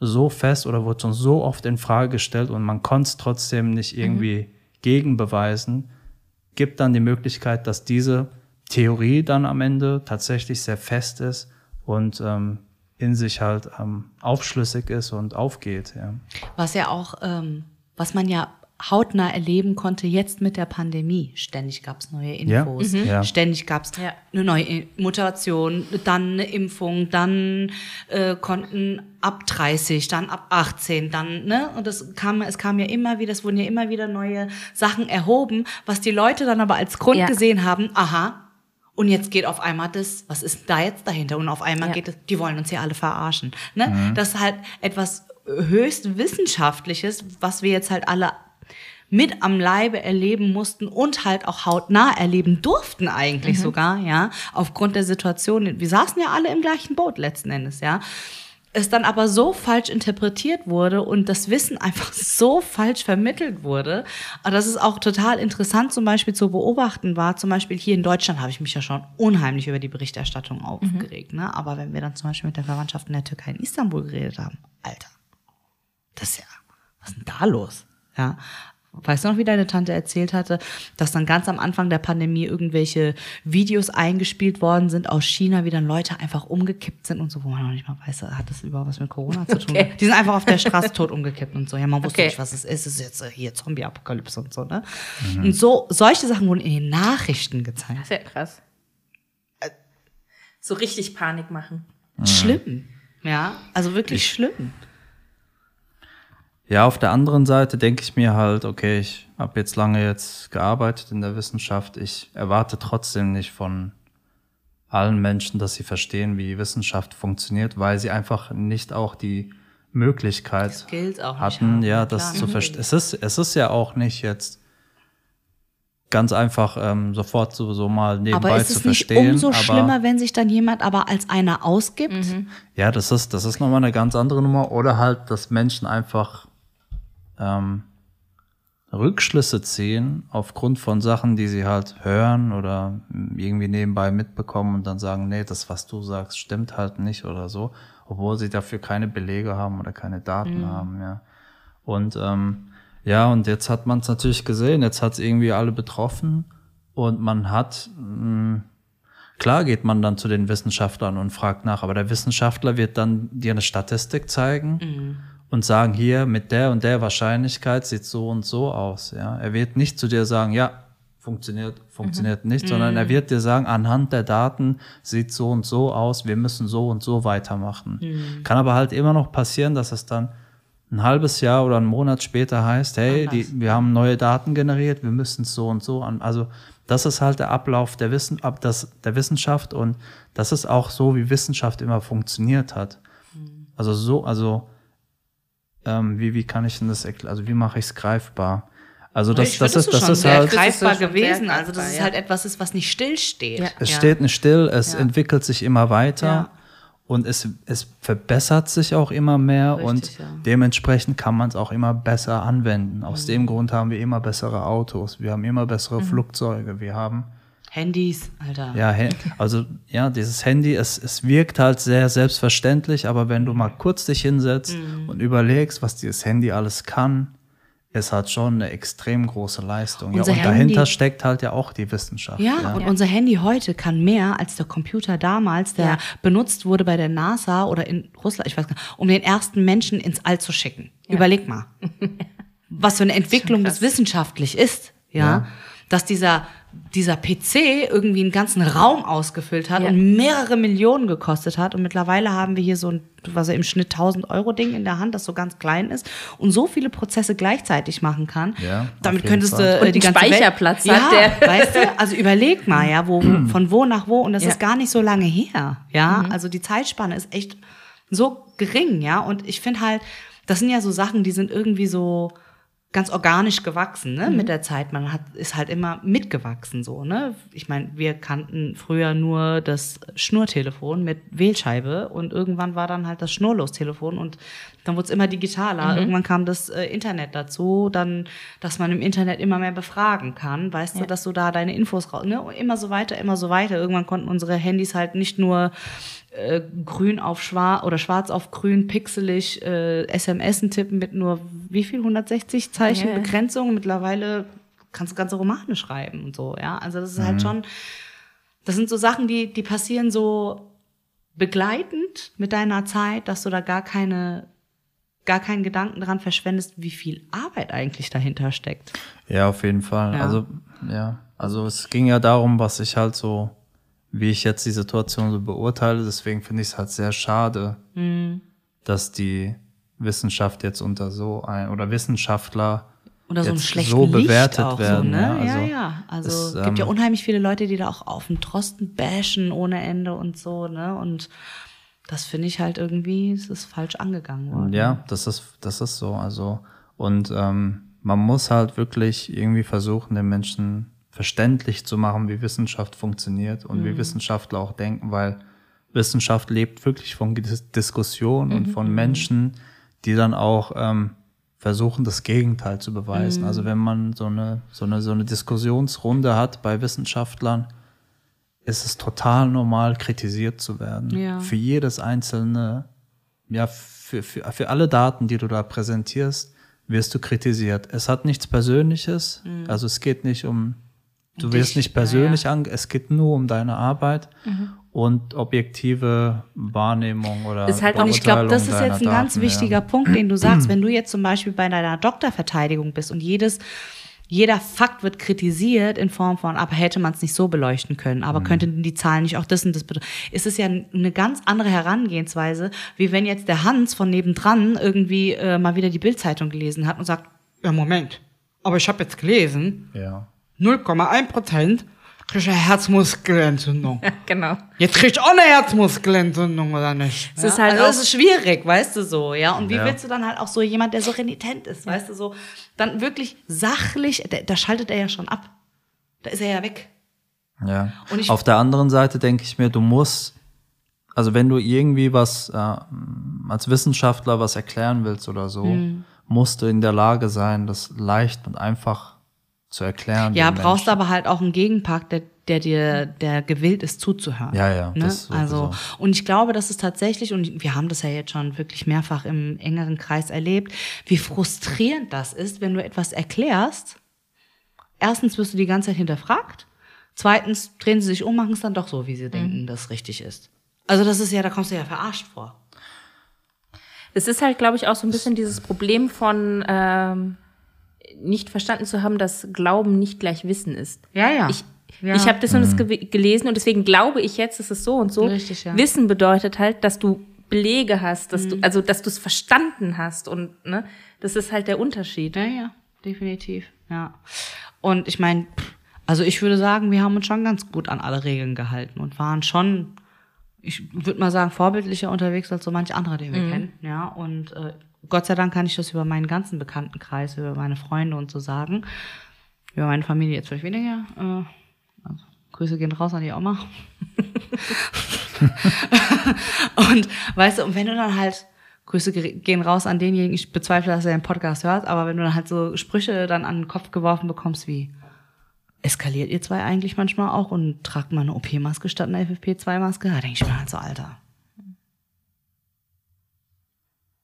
so fest oder wurde schon so oft in Frage gestellt und man konnte es trotzdem nicht mhm. irgendwie mhm. gegenbeweisen gibt dann die Möglichkeit, dass diese Theorie dann am Ende tatsächlich sehr fest ist und ähm, in sich halt ähm, aufschlüssig ist und aufgeht. Ja. Was ja auch, ähm, was man ja hautnah erleben konnte jetzt mit der Pandemie. Ständig gab es neue Infos, ja. Mhm. ständig gab es ja. eine neue Mutation, dann eine Impfung, dann äh, konnten ab 30, dann ab 18, dann, ne? Und das kam, es kam ja immer wieder, es wurden ja immer wieder neue Sachen erhoben, was die Leute dann aber als Grund ja. gesehen haben, aha, und jetzt geht auf einmal das, was ist da jetzt dahinter? Und auf einmal ja. geht es, die wollen uns hier alle verarschen. Ne? Mhm. Das ist halt etwas höchst Wissenschaftliches, was wir jetzt halt alle mit am Leibe erleben mussten und halt auch hautnah erleben durften eigentlich mhm. sogar, ja, aufgrund der Situation. Wir saßen ja alle im gleichen Boot letzten Endes, ja. Es dann aber so falsch interpretiert wurde und das Wissen einfach so falsch vermittelt wurde, dass es auch total interessant zum Beispiel zu beobachten war. Zum Beispiel hier in Deutschland habe ich mich ja schon unheimlich über die Berichterstattung aufgeregt. Mhm. Ne? Aber wenn wir dann zum Beispiel mit der Verwandtschaft in der Türkei in Istanbul geredet haben, Alter, das ist ja, was ist denn da los? Ja, Weißt du noch, wie deine Tante erzählt hatte, dass dann ganz am Anfang der Pandemie irgendwelche Videos eingespielt worden sind aus China, wie dann Leute einfach umgekippt sind und so, wo man noch nicht mal weiß, hat das überhaupt was mit Corona zu tun? Okay. Die sind einfach auf der Straße tot umgekippt und so. Ja, man wusste okay. nicht, was es ist. Es ist jetzt äh, hier Zombie-Apokalypse und so, ne? Mhm. Und so, solche Sachen wurden in den Nachrichten gezeigt. Das ist ja krass. So richtig Panik machen. Mhm. Schlimm. Ja, also wirklich ich, schlimm. Ja, auf der anderen Seite denke ich mir halt, okay, ich habe jetzt lange jetzt gearbeitet in der Wissenschaft. Ich erwarte trotzdem nicht von allen Menschen, dass sie verstehen, wie Wissenschaft funktioniert, weil sie einfach nicht auch die Möglichkeit hatten, haben. ja, das zu verstehen. Es ist, es ist ja auch nicht jetzt ganz einfach ähm, sofort so, so mal nebenbei aber ist es zu verstehen. Nicht umso schlimmer, wenn sich dann jemand aber als einer ausgibt. Mhm. Ja, das ist das ist nochmal eine ganz andere Nummer oder halt, dass Menschen einfach ähm, Rückschlüsse ziehen aufgrund von Sachen, die sie halt hören oder irgendwie nebenbei mitbekommen und dann sagen, nee, das, was du sagst, stimmt halt nicht oder so, obwohl sie dafür keine Belege haben oder keine Daten mhm. haben, ja. Und ähm, ja, und jetzt hat man es natürlich gesehen, jetzt hat es irgendwie alle betroffen und man hat mh, mm, klar geht man dann zu den Wissenschaftlern und fragt nach, aber der Wissenschaftler wird dann dir eine Statistik zeigen und sagen, hier mit der und der Wahrscheinlichkeit sieht so und so aus. Ja, er wird nicht zu dir sagen, ja, funktioniert, funktioniert nicht, sondern er wird dir sagen, anhand der Daten sieht so und so aus, wir müssen so und so weitermachen. Kann aber halt immer noch passieren, dass es dann ein halbes Jahr oder einen Monat später heißt, hey, die, wir haben neue Daten generiert, wir müssen es so und so an. Also das ist halt der Ablauf der, Wissen, ab, das, der Wissenschaft und das ist auch so, wie Wissenschaft immer funktioniert hat. Also so, also ähm, wie, wie kann ich denn das erklären? Also wie mache ich es greifbar? Also das, das ist, das ist halt, greifbar Das ist schon gewesen. sehr Also dass greifbar, es ja. halt etwas ist, was nicht stillsteht. Ja. es steht nicht still, es Ja. entwickelt sich immer weiter. Ja. Und es, es verbessert sich auch immer mehr Richtig, und ja. Mhm. dementsprechend kann man es auch immer besser anwenden. Aus dem Grund haben wir immer bessere Autos, wir haben immer bessere Flugzeuge, wir haben Handys, Alter. ja, also ja, dieses Handy, es, es wirkt halt sehr selbstverständlich, aber wenn du mal kurz dich hinsetzt Mhm. und überlegst, was dieses Handy alles kann, es hat schon eine extrem große Leistung. Ja, Unser und Handy- dahinter steckt halt ja auch die Wissenschaft. Ja, und unser Handy heute kann mehr als der Computer damals, der Ja. benutzt wurde bei der NASA oder in Russland, ich weiß gar nicht, um den ersten Menschen ins All zu schicken. Überleg mal. Was für eine Entwicklung das wissenschaftlich ist, ja. Dass dieser, dieser PC irgendwie einen ganzen Raum ausgefüllt hat Ja. und mehrere Millionen gekostet hat. Und mittlerweile haben wir hier so ein, was ja im Schnitt 1000 Euro Ding in der Hand, das so ganz klein ist und so viele Prozesse gleichzeitig machen kann. Ja, Damit könntest Fall. du Und äh, die ganze Speicherplatz Welt, hat ja, der. Weißt du, also überleg mal, ja, wo, von wo nach wo und das Ja. ist gar nicht so lange her, ja. Also die Zeitspanne ist echt so gering, ja. Und ich finde halt, das sind ja so Sachen, die sind irgendwie so ganz organisch gewachsen, ne, mit der Zeit. Man hat, ist halt immer mitgewachsen, so, ne. Ich meine, wir kannten früher nur das Schnurtelefon mit Wählscheibe und irgendwann war dann halt das Schnurlostelefon und dann wurde es immer digitaler. Irgendwann kam das äh, Internet dazu, dann, dass man im Internet immer mehr befragen kann, weißt du, dass du da deine Infos raus, ne, und immer so weiter, immer so weiter. Irgendwann konnten unsere Handys halt nicht nur äh, grün auf schwarz oder schwarz auf grün pixelig äh, SMS tippen mit nur wie viel 160 Zeichen ja. Begrenzung. Mittlerweile kannst du ganze Romane schreiben und so, ja. Also das ist halt schon, das sind so Sachen, die die passieren so begleitend mit deiner Zeit, dass du da gar keine gar keinen Gedanken dran verschwendest, wie viel Arbeit eigentlich dahinter steckt. Ja, auf jeden Fall. Ja. Also, ja. Also es ging ja darum, was ich halt so, wie ich jetzt die Situation so beurteile. Deswegen finde ich es halt sehr schade, Mhm. dass die Wissenschaft jetzt unter so ein oder Wissenschaftler Oder so einen jetzt schlechten so Licht bewertet auch werden. so, ne? ja, ja, also ja. Also es, gibt ja ähm, unheimlich viele Leute, die da auch auf den Trosten bashen ohne Ende und so, ne? Und das finde ich halt irgendwie, es ist falsch angegangen worden. Ja, das ist, das ist so. Also, und ähm, man muss halt wirklich irgendwie versuchen, den Menschen verständlich zu machen, wie Wissenschaft funktioniert und wie Wissenschaftler auch denken, weil Wissenschaft lebt wirklich von Dis Diskussion und von Menschen, die dann auch ähm, versuchen, das Gegenteil zu beweisen. Also wenn man so eine, so eine, so eine Diskussionsrunde hat bei Wissenschaftlern, ist es total normal, kritisiert zu werden. Ja. Für jedes einzelne, ja, für, für, für alle Daten, die du da präsentierst, wirst du kritisiert. Es hat nichts Persönliches, also es geht nicht um, du dich, wirst nicht persönlich an, es geht nur um deine Arbeit und objektive Wahrnehmung oder Ist halt auch- Und ich glaube, das ist jetzt ein ganz Daten, wichtiger ja. Punkt, den du sagst. Wenn du jetzt zum Beispiel bei deiner Doktorverteidigung bist und jedes, jeder Fakt wird kritisiert in Form von, aber hätte man es nicht so beleuchten können, aber könnten die Zahlen nicht auch das und das bedeuten. Ist es ja eine ganz andere Herangehensweise, wie wenn jetzt der Hans von nebendran irgendwie äh, mal wieder die Bildzeitung gelesen hat und sagt, ja Moment, aber ich habe jetzt gelesen, Ja. 0,1 Prozent kriege ich eine Herzmuskelentzündung. genau. Jetzt krieg ich auch eine Herzmuskelentzündung, oder nicht? Es ist halt also auch- es ist schwierig, weißt du so, ja. Und wie Ja. willst du dann halt auch so jemand, der so renitent ist, weißt du so, dann wirklich sachlich, da, da schaltet er ja schon ab. Da ist er ja weg. Ja. Und ich- Auf der anderen Seite denke ich mir, du musst, also wenn du irgendwie was äh, als Wissenschaftler was erklären willst oder so, Mhm. musst du in der Lage sein, das leicht und einfach zu erklären. Ja, brauchst Menschen. aber halt auch einen Gegenpart, der, der dir, der gewillt ist zuzuhören. Ja, ja, Ne? Also, und ich glaube, das ist tatsächlich, und wir haben das ja jetzt schon wirklich mehrfach im engeren Kreis erlebt, wie frustrierend das ist, wenn du etwas erklärst. Erstens wirst du die ganze Zeit hinterfragt. Zweitens drehen sie sich um, machen es dann doch so, wie sie denken, dass richtig ist. Also das ist ja, da kommst du ja verarscht vor. Es ist halt, glaube ich, auch so ein bisschen dieses Problem von ähm, nicht verstanden zu haben, dass Glauben nicht gleich Wissen ist. Ja, ja. Ich, Ja. ich habe das und das gew- gelesen und deswegen glaube ich jetzt, es ist so und so. Richtig, ja. Wissen bedeutet halt, dass du Belege hast, dass Mhm. du, also dass du es verstanden hast und ne, das ist halt der Unterschied. Ja, ja, definitiv. Ja. Und ich meine, also ich würde sagen, wir haben uns schon ganz gut an alle Regeln gehalten und waren schon, ich würde mal sagen, vorbildlicher unterwegs als so manch andere, den wir kennen. Ja. Und äh, Gott sei Dank kann ich das über meinen ganzen Bekanntenkreis, über meine Freunde und so sagen. Über meine Familie jetzt vielleicht weniger. Äh, also, Grüße gehen raus an die Oma. und weißt du, und wenn du dann halt, Grüße ge- gehen raus an denjenigen, ich bezweifle, dass er den Podcast hört, aber wenn du dann halt so Sprüche dann an den Kopf geworfen bekommst wie, eskaliert ihr zwei eigentlich manchmal auch und tragt mal eine OP-Maske statt einer FFP2-Maske? Da denke ich mir halt so, Alter.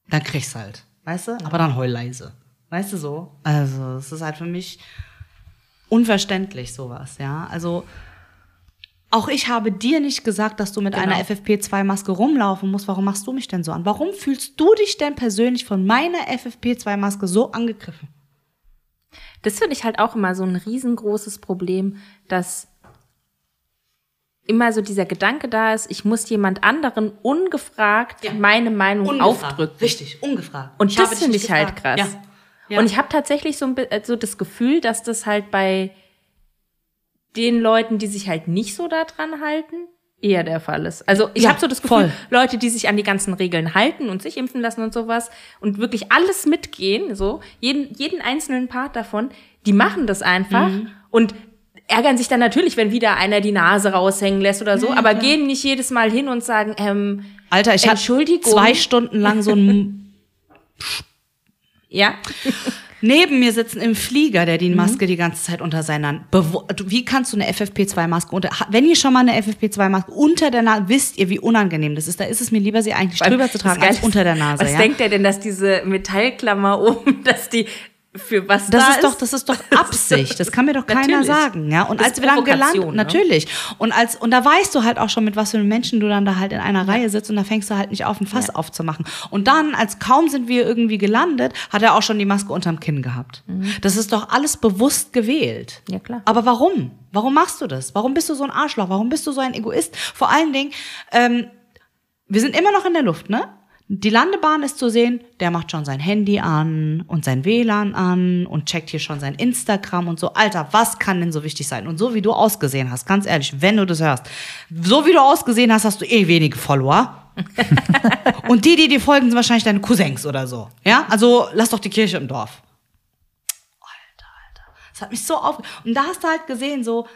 Dann kriegst du halt, weißt du? Aber dann heul leise. Weißt du so? Also, es ist halt für mich unverständlich, sowas, ja. Also, auch ich habe dir nicht gesagt, dass du mit einer FFP2-Maske rumlaufen musst. Warum machst du mich denn so an? Warum fühlst du dich denn persönlich von meiner FFP2-Maske so angegriffen? Das finde ich halt auch immer so ein riesengroßes Problem, dass immer so dieser Gedanke da ist, ich muss jemand anderen ungefragt Ja. meine Meinung aufdrücken. Richtig, ungefragt. Und Ich das finde ich halt gefragt. krass. Ja. Ja. Und ich habe tatsächlich so, ein, äh, so das Gefühl, dass das halt bei den Leuten, die sich halt nicht so daran halten, eher der Fall ist. Also ich Ja, habe so das Gefühl, voll. Leute, die sich an die ganzen Regeln halten und sich impfen lassen und sowas und wirklich alles mitgehen, so jeden, jeden einzelnen Part davon, die machen das einfach Mhm. und ärgern sich dann natürlich, wenn wieder einer die Nase raushängen lässt oder so, aber gehen nicht jedes Mal hin und sagen, ähm, Alter, ich hatte zwei Stunden lang so ein ja, neben mir sitzen im Flieger, der Mhm. die Maske die ganze Zeit unter seiner. Wie kannst du eine FFP2-Maske unter. Wenn ihr schon mal eine FFP2-Maske unter der Nase, wisst ihr, wie unangenehm das ist. Da ist es mir lieber, sie eigentlich drüber zu tragen, als unter der Nase. Was ja? denkt er denn, dass diese Metallklammer oben, dass die für was Das da ist doch, das ist doch Absicht. Das kann mir doch keiner sagen, ja. Und als wir dann gelandet, ne? natürlich. Und als, und da weißt du halt auch schon, mit was für einem Menschen du dann da halt in einer Reihe sitzt und da fängst du halt nicht auf, ein Fass aufzumachen. Und dann, als kaum sind wir irgendwie gelandet, hat er auch schon die Maske unterm Kinn gehabt. Das ist doch alles bewusst gewählt. Mhm. Ja, klar. Aber warum? Warum machst du das? Warum bist du so ein Arschloch? Warum bist du so ein Egoist? Vor allen Dingen, ähm, wir sind immer noch in der Luft, ne? Die Landebahn ist zu sehen, der macht schon sein Handy an und sein WLAN an und checkt hier schon sein Instagram und so. Alter, was kann denn so wichtig sein? Und so wie du ausgesehen hast, ganz ehrlich, wenn du das hörst, so wie du ausgesehen hast, hast du eh wenige Follower. und die, die dir folgen, sind wahrscheinlich deine Cousins oder so. Ja, also lass doch die Kirche im Dorf. Alter, Alter. Das hat mich so auf. Und da hast du halt gesehen, so,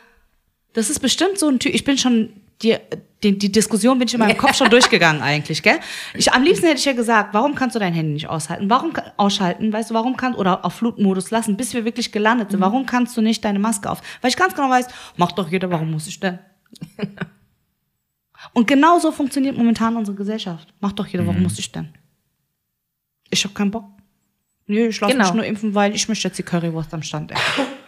das ist bestimmt so ein Typ. Ich bin schon, die, die, die Diskussion bin ich in meinem Kopf schon durchgegangen eigentlich, gell? Ich, am liebsten hätte ich ja gesagt, warum kannst du dein Handy nicht aushalten? Warum ausschalten? Weißt du, warum kannst oder auf Flutmodus lassen, bis wir wirklich gelandet sind? Warum kannst du nicht deine Maske auf? Weil ich ganz genau weiß, macht doch jeder, warum muss ich denn? Und genau so funktioniert momentan unsere Gesellschaft. Macht doch jeder, warum muss ich denn? Ich hab keinen Bock. Nee, ich lasse Genau. mich nur impfen, weil ich möchte jetzt die Currywurst am Stand essen.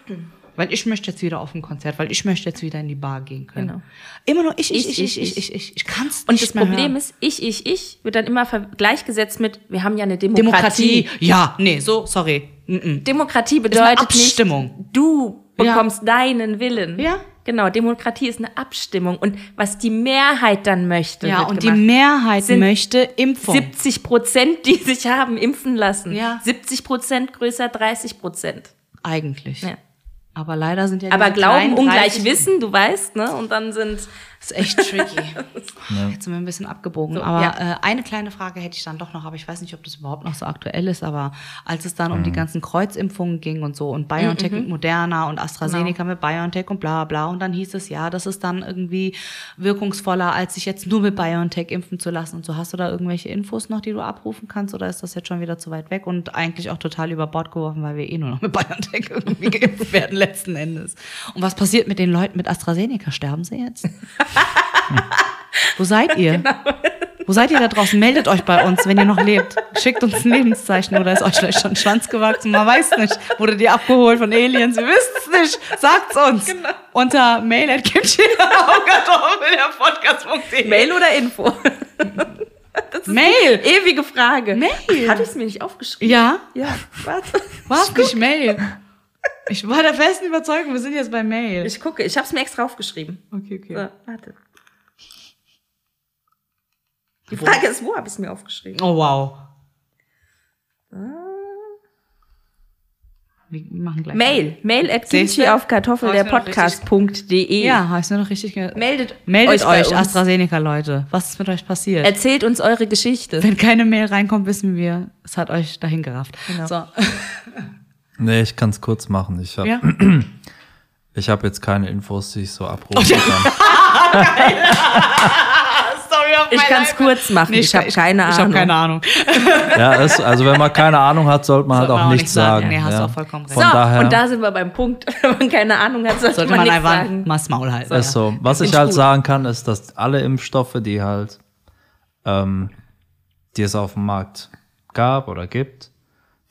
weil ich möchte jetzt wieder auf ein Konzert, weil ich möchte jetzt wieder in die Bar gehen können. Genau. Immer nur ich, ich, ich, ich, ich, ich, ich. Ich kann's nicht Und das mehr Problem hören. ist, ich, ich, ich wird dann immer gleichgesetzt mit, wir haben ja eine Demokratie. Demokratie. Ja, nee, so, sorry. Mm -mm. Demokratie bedeutet Abstimmung. nicht, du Ja. bekommst deinen Willen. Ja. Genau, Demokratie ist eine Abstimmung. Und was die Mehrheit dann möchte, Ja, und die gemacht. Mehrheit Sind möchte Impfung. 70 Prozent, die sich haben impfen lassen. Ja. 70 Prozent größer 30 Prozent. Eigentlich. Ja. Aber leider sind ja Aber Glauben ungleich 30 Wissen, du weißt, ne? Und dann sind Das ist echt tricky. Jetzt sind wir ein bisschen abgebogen. So, aber ja. äh, eine kleine Frage hätte ich dann doch noch, aber ich weiß nicht, ob das überhaupt noch so aktuell ist. Aber als es dann um die Mhm. ganzen Kreuzimpfungen ging und so und BioNTech mit Moderna und AstraZeneca Genau. mit BioNTech und bla bla und dann hieß es, ja, das ist dann irgendwie wirkungsvoller, als sich jetzt nur mit BioNTech impfen zu lassen und so. Hast du da irgendwelche Infos noch, die du abrufen kannst oder ist das jetzt schon wieder zu weit weg und eigentlich auch total über Bord geworfen, weil wir eh nur noch mit BioNTech irgendwie geimpft werden letzten Endes? Und was passiert mit den Leuten mit AstraZeneca? Sterben sie jetzt? Wo seid ihr? Wo seid ihr da draußen? Meldet euch bei uns, wenn ihr noch lebt. Schickt uns ein Lebenszeichen oder ist euch vielleicht schon ein Schwanz gewachsen? Man weiß nicht. Wurdet ihr abgeholt von Aliens? Wir wissen es nicht. Sagt's uns. Genau. Unter mail at Mail oder Info? Mail. Ewige Frage. Mail. Hatte ich es mir nicht aufgeschrieben? Ja, Ja, was? Nicht Mail. Ich war der festen Überzeugung, wir sind jetzt bei Mail. Ich gucke, ich habe es mir extra aufgeschrieben. Okay, okay. So, warte. Die Frage ist, wo habe ich es mir aufgeschrieben? Oh, wow. Wir machen gleich. Mail. Mail at kimchi auf Kartoffel der Podcast.de. Ja, hast du noch richtig ge Meldet, Meldet bei euch, uns. AstraZeneca-Leute. Was ist mit euch passiert? Erzählt uns eure Geschichte. Wenn keine Mail reinkommt, wissen wir, es hat euch dahin gerafft. Genau. So. Nee, ich kann es kurz machen. Ich habe Ja. ich hab jetzt keine Infos, die ich so abrufen kann. Sorry auf Ich kann es kurz machen. Nee, ich habe keine Ich Ahnung. habe keine Ahnung. ja, es, also wenn man keine Ahnung hat, sollte man halt Sollte auch man auch nichts sagen. sagen. Nee, hast du ja. auch vollkommen recht. Von so, daher und da sind wir beim Punkt. Wenn man keine Ahnung hat, sollte, Sollte man, man nichts einfach sagen. mal das Maul halten. ist so. Was ich ich halt gut. sagen kann, ist, dass alle Impfstoffe, die halt, ähm, die es auf dem Markt gab oder gibt,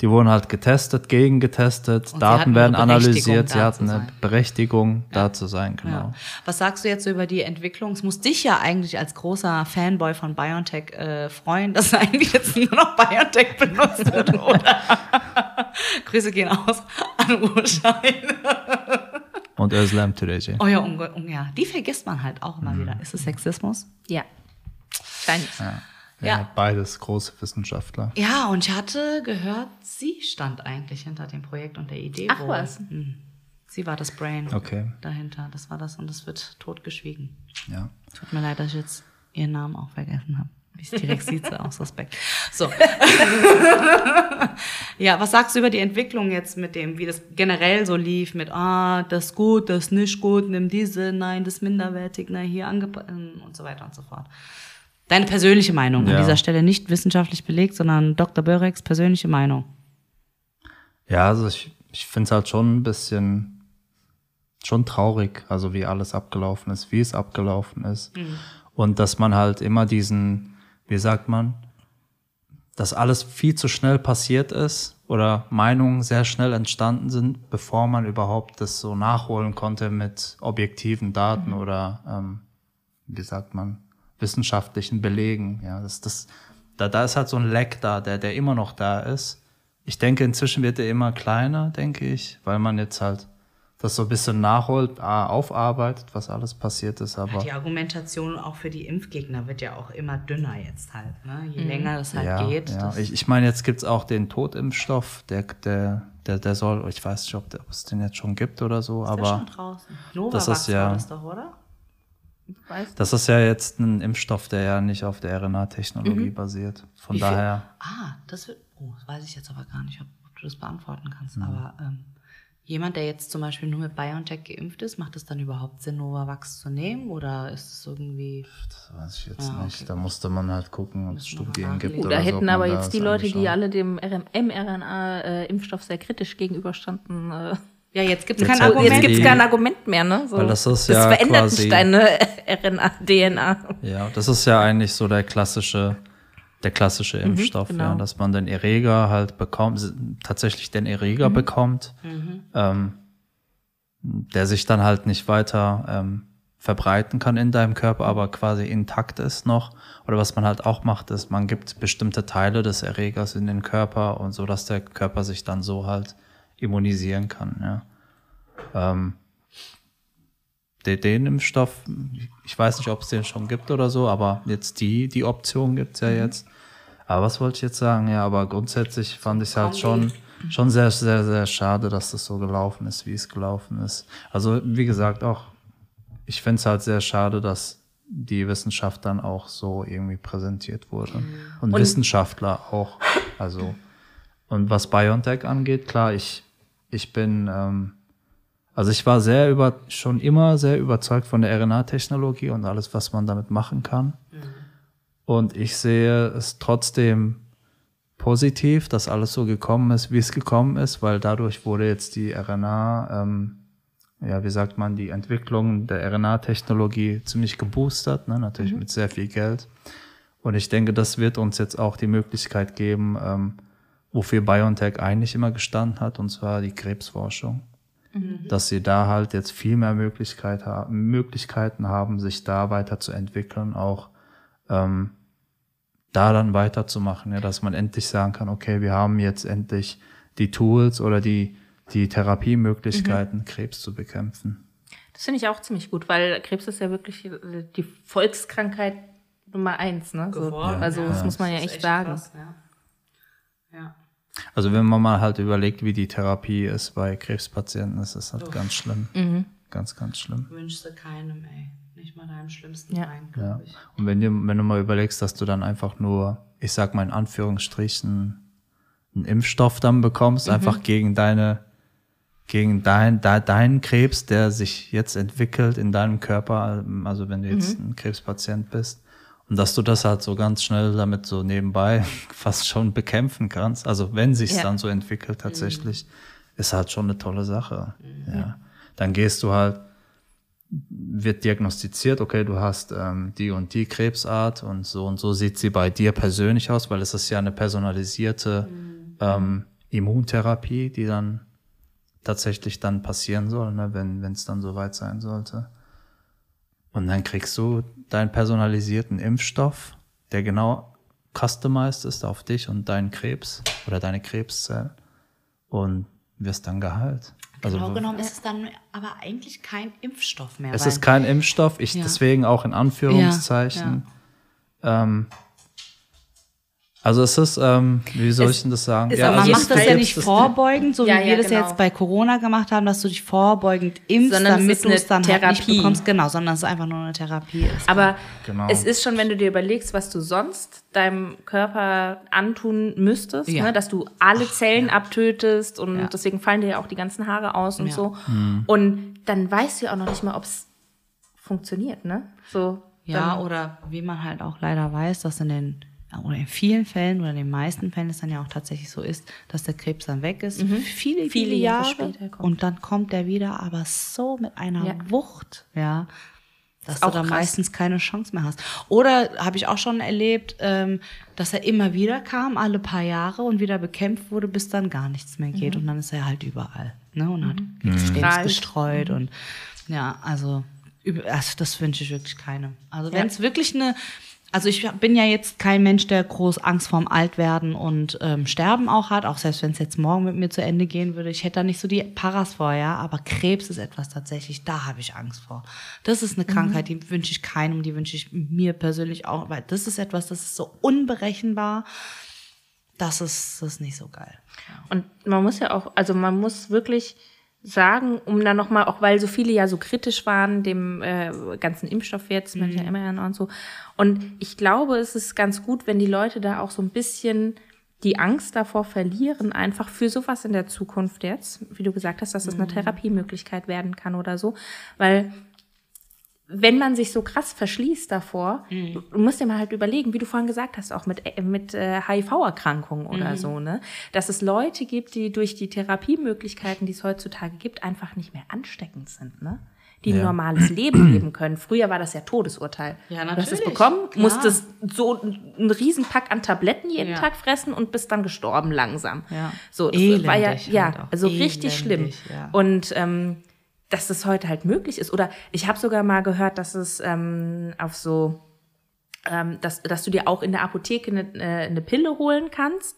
die wurden halt getestet, gegengetestet, sie Daten werden analysiert, sie hatten eine. Berechtigung, da zu sein, genau. Ja. Was sagst du jetzt so über die Entwicklung? Es muss dich ja eigentlich als großer Fanboy von BioNTech äh, freuen, dass eigentlich jetzt nur noch BioNTech benutzt wird, oder? Grüße gehen aus an Urschein. Und Özlem Türeci. Oh ja, um, um, ja, die vergisst man halt auch immer wieder. Ist es Sexismus? Ja. Wahrscheinlich. Ja. Beides große Wissenschaftler. Ja, und ich hatte gehört, sie stand eigentlich hinter dem Projekt und der Idee. Ach wohl. was. Mhm. Sie war das Brain Okay. dahinter. Das war das und es wird totgeschwiegen. Ja. Tut mir leid, dass ich jetzt ihren Namen auch vergessen habe. Ich direkt sieht sie aus Respekt. So. ja, was sagst du über die Entwicklung jetzt mit dem, wie das generell so lief, mit, ah, das ist gut, das ist nicht gut, nimm diese, nein, das ist minderwertig, nein, hier angepasst und so weiter und so fort. Deine persönliche Meinung an Ja. dieser Stelle nicht wissenschaftlich belegt, sondern Dr. Böreks persönliche Meinung. Ja, also ich, ich finde es halt schon ein bisschen schon traurig, also wie alles abgelaufen ist, wie es abgelaufen ist. Und dass man halt immer diesen, wie sagt man, dass alles viel zu schnell passiert ist oder Meinungen sehr schnell entstanden sind, bevor man überhaupt das so nachholen konnte mit objektiven Daten oder ähm, wie sagt man, wissenschaftlichen Belegen. Ja, das, das, da, da ist halt so ein Leck da, der, der immer noch da ist. Ich denke, inzwischen wird er immer kleiner, denke ich, weil man jetzt halt das so ein bisschen nachholt, aufarbeitet, was alles passiert ist, aber Die Argumentation auch für die Impfgegner wird ja auch immer dünner jetzt halt. Ne? Je länger das halt ja, geht. ja. das- Ich, ich meine, jetzt gibt's auch den Totimpfstoff, der, der, der, der soll, ich weiß nicht, ob, der, ob es den jetzt schon gibt oder so, ist aber schon draußen. Novavax das ist ja- war das doch, oder? Weiß das ist ja jetzt ein Impfstoff, der ja nicht auf der RNA-Technologie basiert. Von Mhm. Wie viel- daher, Ah, das wird. Oh, das weiß ich jetzt aber gar nicht, ob, ob du das beantworten kannst. Mhm. Aber ähm, jemand, der jetzt zum Beispiel nur mit BioNTech geimpft ist, macht es dann überhaupt Sinn, Novavax zu nehmen? Oder ist es irgendwie. das weiß ich jetzt Ah, okay. nicht. Da musste man halt gucken, ob es Studien gibt. Da oder so, ob hätten aber da jetzt die Leute, die anschaut. alle dem mRNA-Impfstoff sehr kritisch gegenüberstanden. Äh, Ja, jetzt gibt es kein jetzt Argument. gibt es die- kein Argument mehr, ne? So. Weil das ist das ja verändert quasi- nicht deine RNA, DNA. Ja, das ist ja eigentlich so der klassische, der klassische Impfstoff, genau. ja, dass man den Erreger halt bekommt, tatsächlich den Erreger bekommt, ähm, der sich dann halt nicht weiter ähm, verbreiten kann in deinem Körper, aber quasi intakt ist noch. Oder was man halt auch macht, ist, man gibt bestimmte Teile des Erregers in den Körper und so, dass der Körper sich dann so halt immunisieren kann, ja. Ähm, den, den Impfstoff, ich weiß nicht, ob es den schon gibt oder so, aber jetzt die, die Option gibt's ja jetzt. Aber was wollte ich jetzt sagen? Ja, aber grundsätzlich fand ich es halt schon, schon sehr, sehr, sehr schade, dass das so gelaufen ist, wie es gelaufen ist. Also, wie gesagt, auch, ich finde es halt sehr schade, dass die Wissenschaft dann auch so irgendwie präsentiert wurde. Und, Wissenschaftler auch. Also, und was BioNTech angeht, klar, ich, ich bin, ähm, also ich war sehr über, schon immer sehr überzeugt von der RNA-Technologie und alles, was man damit machen kann. Und ich sehe es trotzdem positiv, dass alles so gekommen ist, wie es gekommen ist, weil dadurch wurde jetzt die RNA, ähm, ja, wie sagt man, die Entwicklung der RNA-Technologie ziemlich geboostert, ne? natürlich mit sehr viel Geld. Und ich denke, das wird uns jetzt auch die Möglichkeit geben, ähm, wofür BioNTech eigentlich immer gestanden hat, und zwar die Krebsforschung. Dass sie da halt jetzt viel mehr Möglichkeit haben, Möglichkeiten haben, sich da weiterzuentwickeln, auch ähm, da dann weiterzumachen, ja, dass man endlich sagen kann, okay, wir haben jetzt endlich die Tools oder die, die Therapiemöglichkeiten, Krebs zu bekämpfen. Das finde ich auch ziemlich gut, weil Krebs ist ja wirklich die Volkskrankheit Nummer eins, ne? So, also ja. das muss man ja ist echt sagen. krass, ja. ja. Also wenn man mal halt überlegt, wie die Therapie ist bei Krebspatienten, ist es halt ganz schlimm. Ganz, ganz schlimm. Wünschst du keinem, ey. Nicht mal deinem schlimmsten Ja. Feind, Ja. glaube ich. Und wenn, dir, wenn du mal überlegst, dass du dann einfach nur, ich sag mal in Anführungsstrichen, einen Impfstoff dann bekommst, einfach gegen deine, gegen dein, de, deinen Krebs, der sich jetzt entwickelt in deinem Körper, also wenn du jetzt ein Krebspatient bist, und dass du das halt so ganz schnell damit so nebenbei fast schon bekämpfen kannst, also wenn sich's Ja. dann so entwickelt tatsächlich, ist halt schon eine tolle Sache. Ja. Dann gehst du halt wird diagnostiziert, okay, du hast ähm, die und die Krebsart und so und so sieht sie bei dir persönlich aus, weil es ist ja eine personalisierte ähm, Immuntherapie, die dann tatsächlich dann passieren soll, ne, wenn es dann soweit sein sollte. Und dann kriegst du deinen personalisierten Impfstoff, der genau customized ist auf dich und deinen Krebs oder deine Krebszellen und wirst dann geheilt. Also genau genommen ist es dann aber eigentlich kein Impfstoff mehr. es ist kein Impfstoff, ich Ja. deswegen auch in Anführungszeichen. Ähm, also es ist, ähm, wie soll ich denn das sagen? ist Aber auf man macht das ja nicht vorbeugend, so Ja, wie ja, wir das genau. jetzt bei Corona gemacht haben, dass du dich vorbeugend impfst, Sondern es damit du es dann halt nicht Therapie. bekommst. Genau, sondern es ist einfach nur eine Therapie ist. Aber Genau. es ist schon, wenn du dir überlegst, was du sonst deinem Körper antun müsstest, Ja. ne? dass du alle Zellen abtötest und Ja. deswegen fallen dir ja auch die ganzen Haare aus und Ja. so. Und dann weißt du ja auch noch nicht mal, ob es funktioniert, ne? So. Ja, oder wie man halt auch leider weiß, dass in den oder in vielen Fällen oder in den meisten Fällen es dann ja auch tatsächlich so ist, dass der Krebs dann weg ist, viele, viele, Viele Jahre, Jahre später kommt. und dann kommt der wieder, aber so mit einer Ja. Wucht, ja, dass du da krass. meistens keine Chance mehr hast. Oder habe ich auch schon erlebt, ähm, dass er immer wieder kam, alle paar Jahre und wieder bekämpft wurde, bis dann gar nichts mehr geht und dann ist er halt überall, ne, und hat extrem Strahlt. gestreut und ja, also, also das wünsche ich wirklich keinem. Also wenn es wirklich eine, also ich bin ja jetzt kein Mensch, der groß Angst vorm Altwerden und ähm, Sterben auch hat, auch selbst wenn es jetzt morgen mit mir zu Ende gehen würde. Ich hätte da nicht so die Paras vor, ja, aber Krebs ist etwas tatsächlich, da habe ich Angst vor. Das ist eine Krankheit, die wünsche ich keinem, die wünsche ich mir persönlich auch, weil das ist etwas, das ist so unberechenbar. Das ist, das ist nicht so geil. Und man muss ja auch, also man muss wirklich sagen, um dann nochmal, auch weil so viele ja so kritisch waren, dem äh, ganzen Impfstoff jetzt, mit der mRNA und so. Und ich glaube, es ist ganz gut, wenn die Leute da auch so ein bisschen die Angst davor verlieren, einfach für sowas in der Zukunft jetzt, wie du gesagt hast, dass das eine Therapiemöglichkeit werden kann oder so. Weil wenn man sich so krass verschließt davor, Mhm. du musst dir mal halt überlegen, wie du vorhin gesagt hast, auch mit, äh, mit äh, HIV-Erkrankungen oder Mhm. so, ne? Dass es Leute gibt, die durch die Therapiemöglichkeiten, die es heutzutage gibt, einfach nicht mehr ansteckend sind, ne? Die ein Ja. normales Leben leben können. Früher war das ja Todesurteil. Ja, Du hast es natürlich, bekommen, klar. musstest so einen Riesenpack an Tabletten jeden Ja. Tag fressen und bist dann gestorben langsam. Ja. So, das war ja, Elendig ja, halt also richtig schlimm. Elendig, ja. Und ähm, dass das heute halt möglich ist. Oder ich habe sogar mal gehört, dass es ähm, auf so, ähm, dass, dass du dir auch in der Apotheke eine, äh, eine Pille holen kannst,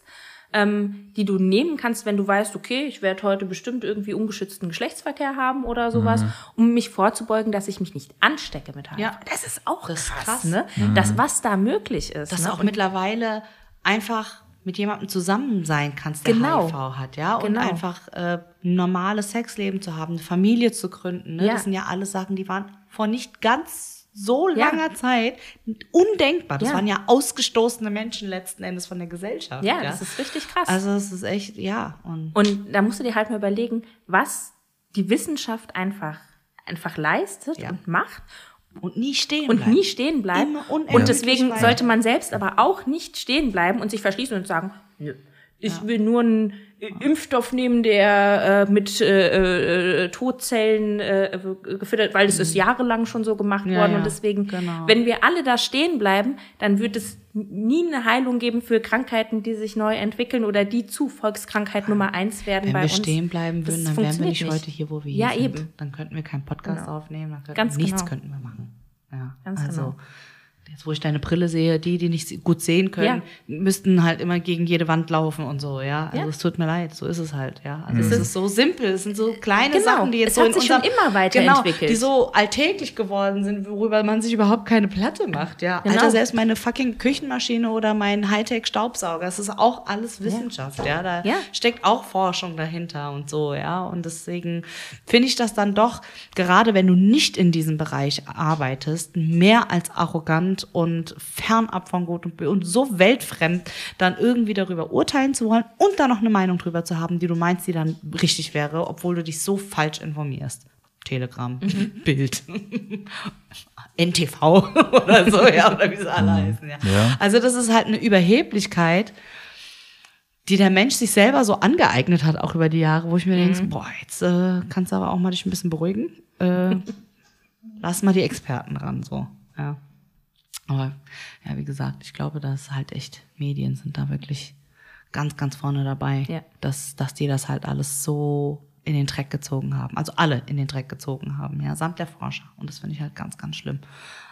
ähm, die du nehmen kannst, wenn du weißt, okay, ich werde heute bestimmt irgendwie ungeschützten Geschlechtsverkehr haben oder sowas, um mich vorzubeugen, dass ich mich nicht anstecke mit HIV. Ja. Das ist auch Das ist krass, krass. ne? Das, was da möglich ist. dass ne? auch Und- mittlerweile einfach mit jemandem zusammen sein kannst, der Genau. HIV hat, ja, und Genau. einfach äh, ein normales Sexleben zu haben, eine Familie zu gründen. Ne? Ja. Das sind ja alles Sachen, die waren vor nicht ganz so Ja. langer Zeit undenkbar. Das Ja. waren ja ausgestoßene Menschen letzten Endes von der Gesellschaft. ja, das ist richtig krass. also es ist echt, ja. Und Und da musst du dir halt mal überlegen, was die Wissenschaft einfach, einfach leistet und macht und nie stehen und bleiben. nie stehen unendlich Und deswegen weiter. sollte man selbst aber auch nicht stehen bleiben und sich verschließen und sagen, nö, Ich will nur einen Impfstoff nehmen, der äh, mit äh, äh, Todzellen äh, gefüttert, weil es ist jahrelang schon so gemacht Ja, worden ja, und deswegen, genau. wenn wir alle da stehen bleiben, dann wird es nie eine Heilung geben für Krankheiten, die sich neu entwickeln oder die zu Volkskrankheit Nummer eins werden Wenn bei wir uns. stehen bleiben Das würden, dann wären wir funktioniert nicht, heute hier, wo wir hier Ja, sind. eben. Dann könnten wir keinen Podcast Genau. aufnehmen, dann könnten Ganz nichts genau. könnten wir machen. Ja, Ganz also genau. Jetzt, wo ich deine Brille sehe, die, die nicht gut sehen können, müssten halt immer gegen jede Wand laufen und so, ja. Also Ja. es tut mir leid, so ist es halt, ja. Also es ist so simpel, es sind so kleine Genau. Sachen, die jetzt Es so hat in sich schon unserem, immer weiterentwickelt. Genau, die so alltäglich geworden sind, worüber man sich überhaupt keine Platte macht, ja. Genau. Alter, selbst meine fucking Küchenmaschine oder mein Hightech-Staubsauger, das ist auch alles Wissenschaft, ja. Da Ja. steckt auch Forschung dahinter und so, ja. Und deswegen finde ich das dann doch, gerade wenn du nicht in diesem Bereich arbeitest, mehr als arrogant und fernab von Gut und Böse und so weltfremd, dann irgendwie darüber urteilen zu wollen und dann noch eine Meinung drüber zu haben, die du meinst, die dann richtig wäre, obwohl du dich so falsch informierst. Telegram, Bild, NTV oder so, ja, oder wie sie alle heißen, ja. Ja. Also das ist halt eine Überheblichkeit, die der Mensch sich selber so angeeignet hat, auch über die Jahre, wo ich mir denke, boah, jetzt äh, kannst du aber auch mal dich ein bisschen beruhigen. Äh, lass mal die Experten ran, so, ja. Aber ja, wie gesagt, ich glaube, dass halt echt Medien sind da wirklich ganz, ganz vorne dabei, Ja. dass, dass die das halt alles so in den Dreck gezogen haben. Also alle in den Dreck gezogen haben, ja, samt der Forscher. Und das finde ich halt ganz, ganz schlimm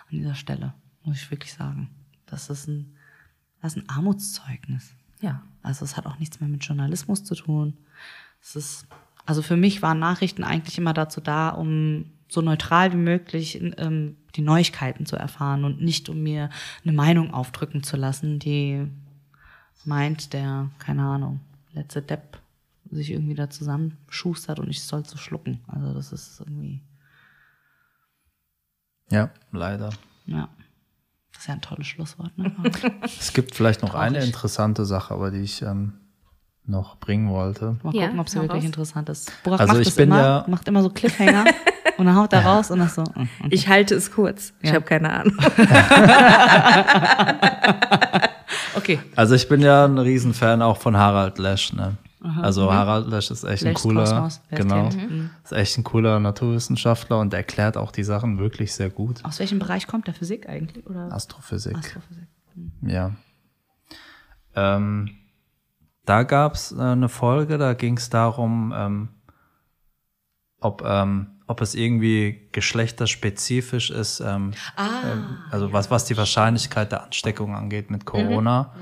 an dieser Stelle, muss ich wirklich sagen. Das ist ein, das ist ein Armutszeugnis. Ja. Also es hat auch nichts mehr mit Journalismus zu tun. Es ist, also für mich waren Nachrichten eigentlich immer dazu da, um so neutral wie möglich ähm, die Neuigkeiten zu erfahren und nicht um mir eine Meinung aufdrücken zu lassen, die meint, der, keine Ahnung, letzte Depp sich irgendwie da zusammenschustert und ich soll zu schlucken. Also das ist irgendwie, Ja. Leider. ja, das ist ja ein tolles Schlusswort. Ne? Es gibt vielleicht noch eine Traurig. interessante Sache, aber die ich ähm, noch bringen wollte. Mal Ja, gucken, ob es wirklich raus. interessant ist. Burak Also macht ich das bin immer, ja- macht immer so Cliffhanger und dann haut er raus und das so. mm, mm. Ich halte es kurz. Ich Ja. habe keine Ahnung. Okay. Also ich bin ja ein Riesenfan auch von Harald Lesch, ne? Also Harald Lesch ist echt Lesch's ein cooler, Kosmos, genau, kennt. Mhm. ist echt ein cooler Naturwissenschaftler und erklärt auch die Sachen wirklich sehr gut. Aus welchem Bereich kommt der Physik eigentlich? Oder? Astrophysik, Astrophysik. ja. Ähm, da gab's äh, eine Folge, da ging es darum, ähm, ob, ähm, ob es irgendwie geschlechterspezifisch ist, ähm, ähm, also was, was die Wahrscheinlichkeit der Ansteckung angeht mit Corona.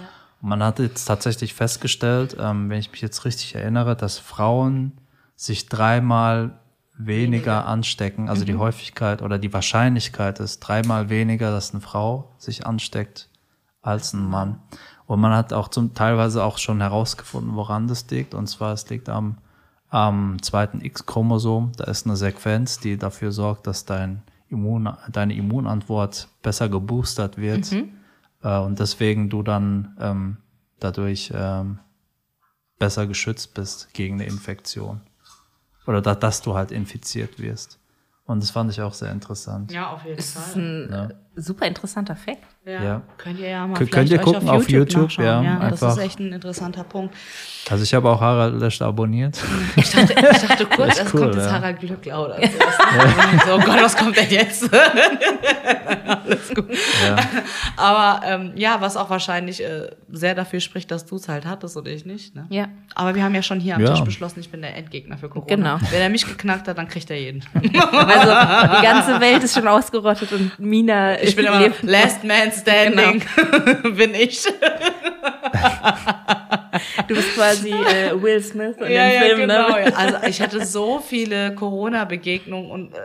Und man hat jetzt tatsächlich festgestellt, ähm, wenn ich mich jetzt richtig erinnere, dass Frauen sich dreimal weniger anstecken, also die Häufigkeit oder die Wahrscheinlichkeit ist dreimal weniger, dass eine Frau sich ansteckt als ein Mann. Und man hat auch zum teilweise auch schon herausgefunden, woran das liegt. Und zwar es liegt am, am zweiten X-Chromosom. Da ist eine Sequenz, die dafür sorgt, dass dein Immun, deine Immunantwort besser geboostert wird. Äh, und deswegen du dann ähm, dadurch ähm, besser geschützt bist gegen eine Infektion. Oder da, dass du halt infiziert wirst. Und das fand ich auch sehr interessant. Ja, auf jeden ist ein Ja. Super interessanter Fakt. Ja. Ja. Könnt ihr ja mal Kön- vielleicht könnt ihr euch gucken auf auf YouTube, YouTube, nachschauen. ja, ja das einfach. ist echt ein interessanter Punkt. Also ich habe auch Harald Lesch abonniert. Ich dachte, ich dachte kurz, es cool, kommt jetzt ja. Harald Glückler oder sowas. so, oh Gott, was kommt denn jetzt? Alles gut. Ja. Aber ähm, ja, was auch wahrscheinlich äh, sehr dafür spricht, dass du es halt hattest und ich nicht. Ne? Ja. Aber wir haben ja schon hier am Ja. Tisch beschlossen, ich bin der Endgegner für Corona. Genau. Wenn er mich geknackt hat, dann kriegt er jeden. Also die ganze Welt ist schon ausgerottet und Mina Ich bin immer Last Man Standing, bin ich. Du bist quasi äh, Will Smith in ja, dem ja, Film, genau. ne? ja. Also ich hatte so viele Corona-Begegnungen und äh,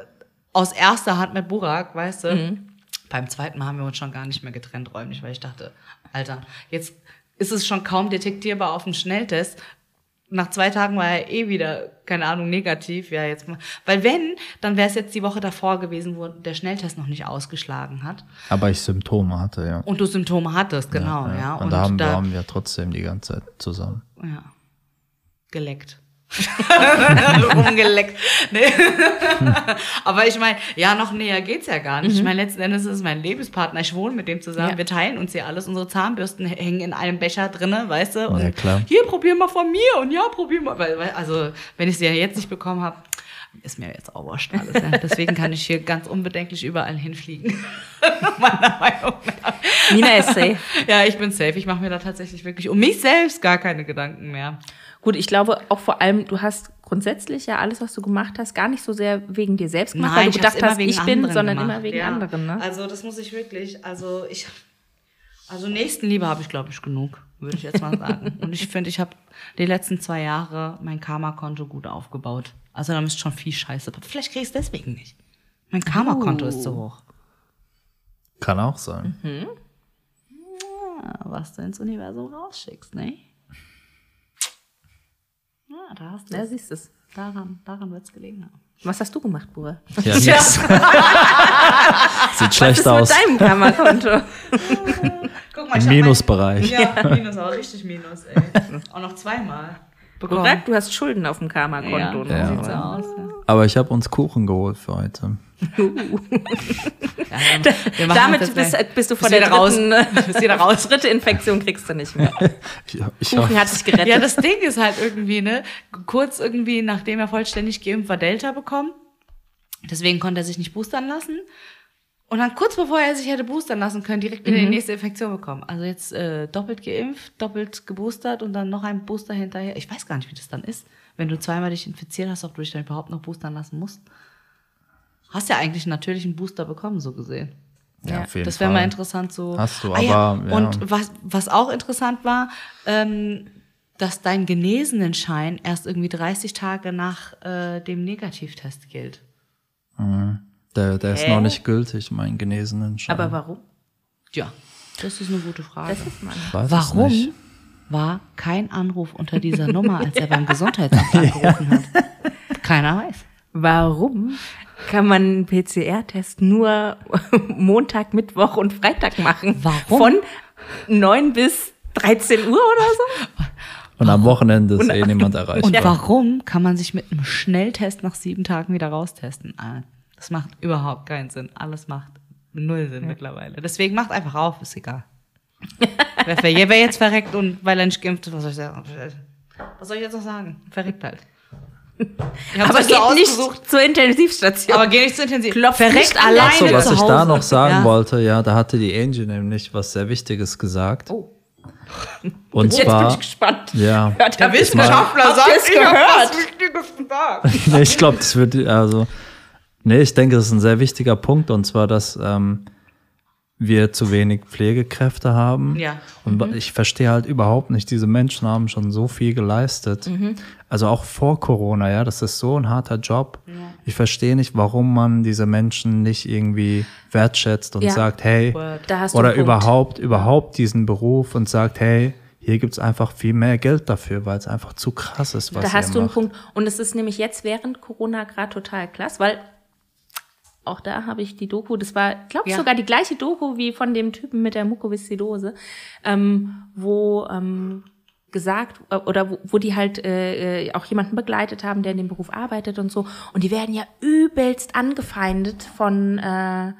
aus erster Hand mit Burak, weißt du. Mhm. Beim zweiten Mal haben wir uns schon gar nicht mehr getrennt räumlich, weil ich dachte, Alter, jetzt ist es schon kaum detektierbar auf dem Schnelltest. Nach zwei Tagen war er eh wieder, keine Ahnung, negativ. Ja, jetzt mal. Weil wenn, dann wäre es jetzt die Woche davor gewesen, wo der Schnelltest noch nicht ausgeschlagen hat Aber ich Symptome hatte, ja. und du Symptome hattest, genau, ja. Und, da haben, wir haben wir trotzdem die ganze Zeit zusammen. ja, geleckt. Rumgeleckt. Nee. Aber ich meine, ja, noch näher geht's ja gar nicht. Ich meine, letzten Endes ist es mein Lebenspartner. Ich wohne mit dem zusammen. Ja. Wir teilen uns hier alles. Unsere Zahnbürsten hängen in einem Becher drinne, weißt du? Und Ja, klar. hier, probier mal von mir und ja, probier mal. Weil, weil, also, wenn ich sie ja jetzt nicht bekommen habe, ist mir jetzt auch wurscht alles. Ja. Deswegen kann ich hier ganz unbedenklich überall hinfliegen. Meiner Meinung nach. Nina ist safe. Ja, ich bin safe. Ich mache mir da tatsächlich wirklich um mich selbst gar keine Gedanken mehr. Gut, ich glaube auch vor allem, du hast grundsätzlich ja alles, was du gemacht hast, gar nicht so sehr wegen dir selbst gemacht, weil du gedacht hast, wegen ich bin, sondern gemacht. immer wegen Ja. anderen. Ne? Also das muss ich wirklich, also ich, also Nächstenliebe habe ich glaube ich genug, würde ich jetzt mal sagen. Und ich finde, ich habe die letzten zwei Jahre mein Karma-Konto gut aufgebaut. Also da ist schon viel Scheiße. Vielleicht kriege ich es deswegen nicht. Mein Karma-Konto ist zu hoch. Kann auch sein. Ja, was du ins Universum rausschickst, ne? Ja, da hast du Ja, es. siehst es. Daran, daran wird es gelegen haben. Was hast du gemacht, Bure? Ja, nix. Sieht Was schlecht ist aus. mit deinem Kammerkonto? Guck mal, Im Minusbereich. Ja, Minus, aber richtig Minus, ey. Auch noch zweimal. Bekommen. Korrekt, du hast Schulden auf dem Karma-Konto. Ja, ne? Ja. so aus. Ja. Aber ich habe uns Kuchen geholt für heute. Ja, wir machen Damit bist, bist du vor Bist der raus. dritten, Bist wieder raus. dritte Infektion kriegst du nicht mehr. Ich, ich Kuchen hat sich gerettet. Ja, das Ding ist halt irgendwie, ne, kurz irgendwie, nachdem er vollständig geimpft war, Delta bekommen. Deswegen konnte er sich nicht boostern lassen. Und dann kurz bevor er sich hätte boostern lassen können, direkt wieder die nächste Infektion bekommen. Also jetzt äh, doppelt geimpft, doppelt geboostert und dann noch ein Booster hinterher. Ich weiß gar nicht, wie das dann ist, wenn du zweimal dich infiziert hast, ob du dich dann überhaupt noch boostern lassen musst. Hast ja eigentlich einen natürlichen Booster bekommen, so gesehen. ja, auf jeden Das wäre mal interessant so. Hast du, ah, ja. aber, ja. Und was, was auch interessant war, ähm, dass dein Genesenenschein erst irgendwie 30 Tage nach äh, dem Negativtest gilt. Der, der ist noch nicht gültig, mein genesenen Schein. Aber warum? Ja, das ist eine gute Frage. Das ist es Warum war kein Anruf unter dieser Nummer, als er beim Gesundheitsamt angerufen hat? Keiner weiß. Warum kann man einen PCR-Test nur Montag, Mittwoch und Freitag machen? Warum? Von 9 bis 13 Uhr oder so? Und am Wochenende ist eh niemand erreichbar. Und warum kann man sich mit einem Schnelltest nach sieben Tagen wieder raustesten? Ah, Das macht überhaupt keinen Sinn. Alles macht null Sinn mittlerweile. Deswegen macht einfach auf, ist egal. wer, wer, wer jetzt verreckt und weil er nicht geimpft ist, was soll ich sagen? Was soll ich jetzt noch sagen? Verreckt halt. Aber geht nicht ausgesucht. zur Intensivstation. Aber geh nicht zu intensiv. Klopft verreckt nicht alleine So, was zu ich Hause. da noch sagen ja. wollte, ja, da hatte die Angie nämlich was sehr Wichtiges gesagt. Oh. Und Jetzt bin zwar, ich gespannt. ja, Hört, Der Wissenschaftler sagt, ich hab gehört? was Wichtiges gesagt. nee, ich glaube, das wird, also, nee, ich denke, das ist ein sehr wichtiger Punkt und zwar, dass ähm, wir zu wenig Pflegekräfte haben. Ja. Und ich verstehe halt überhaupt nicht, diese Menschen haben schon so viel geleistet. Also auch vor Corona, ja, das ist so ein harter Job. Ich verstehe nicht, warum man diese Menschen nicht irgendwie wertschätzt und Ja. sagt, hey, Da hast du oder überhaupt, überhaupt diesen Beruf und sagt, hey, hier gibt's einfach viel mehr Geld dafür, weil es einfach zu krass ist, was Da hast ihr du einen macht. Punkt. Und es ist nämlich jetzt während Corona gerade total klasse, weil auch da habe ich die Doku, das war, glaube ich, Ja. sogar die gleiche Doku wie von dem Typen mit der Mukoviszidose, ähm, wo ähm, gesagt, äh, oder wo, wo die halt äh, äh, auch jemanden begleitet haben, der in dem Beruf arbeitet und so. Und die werden ja übelst angefeindet von äh,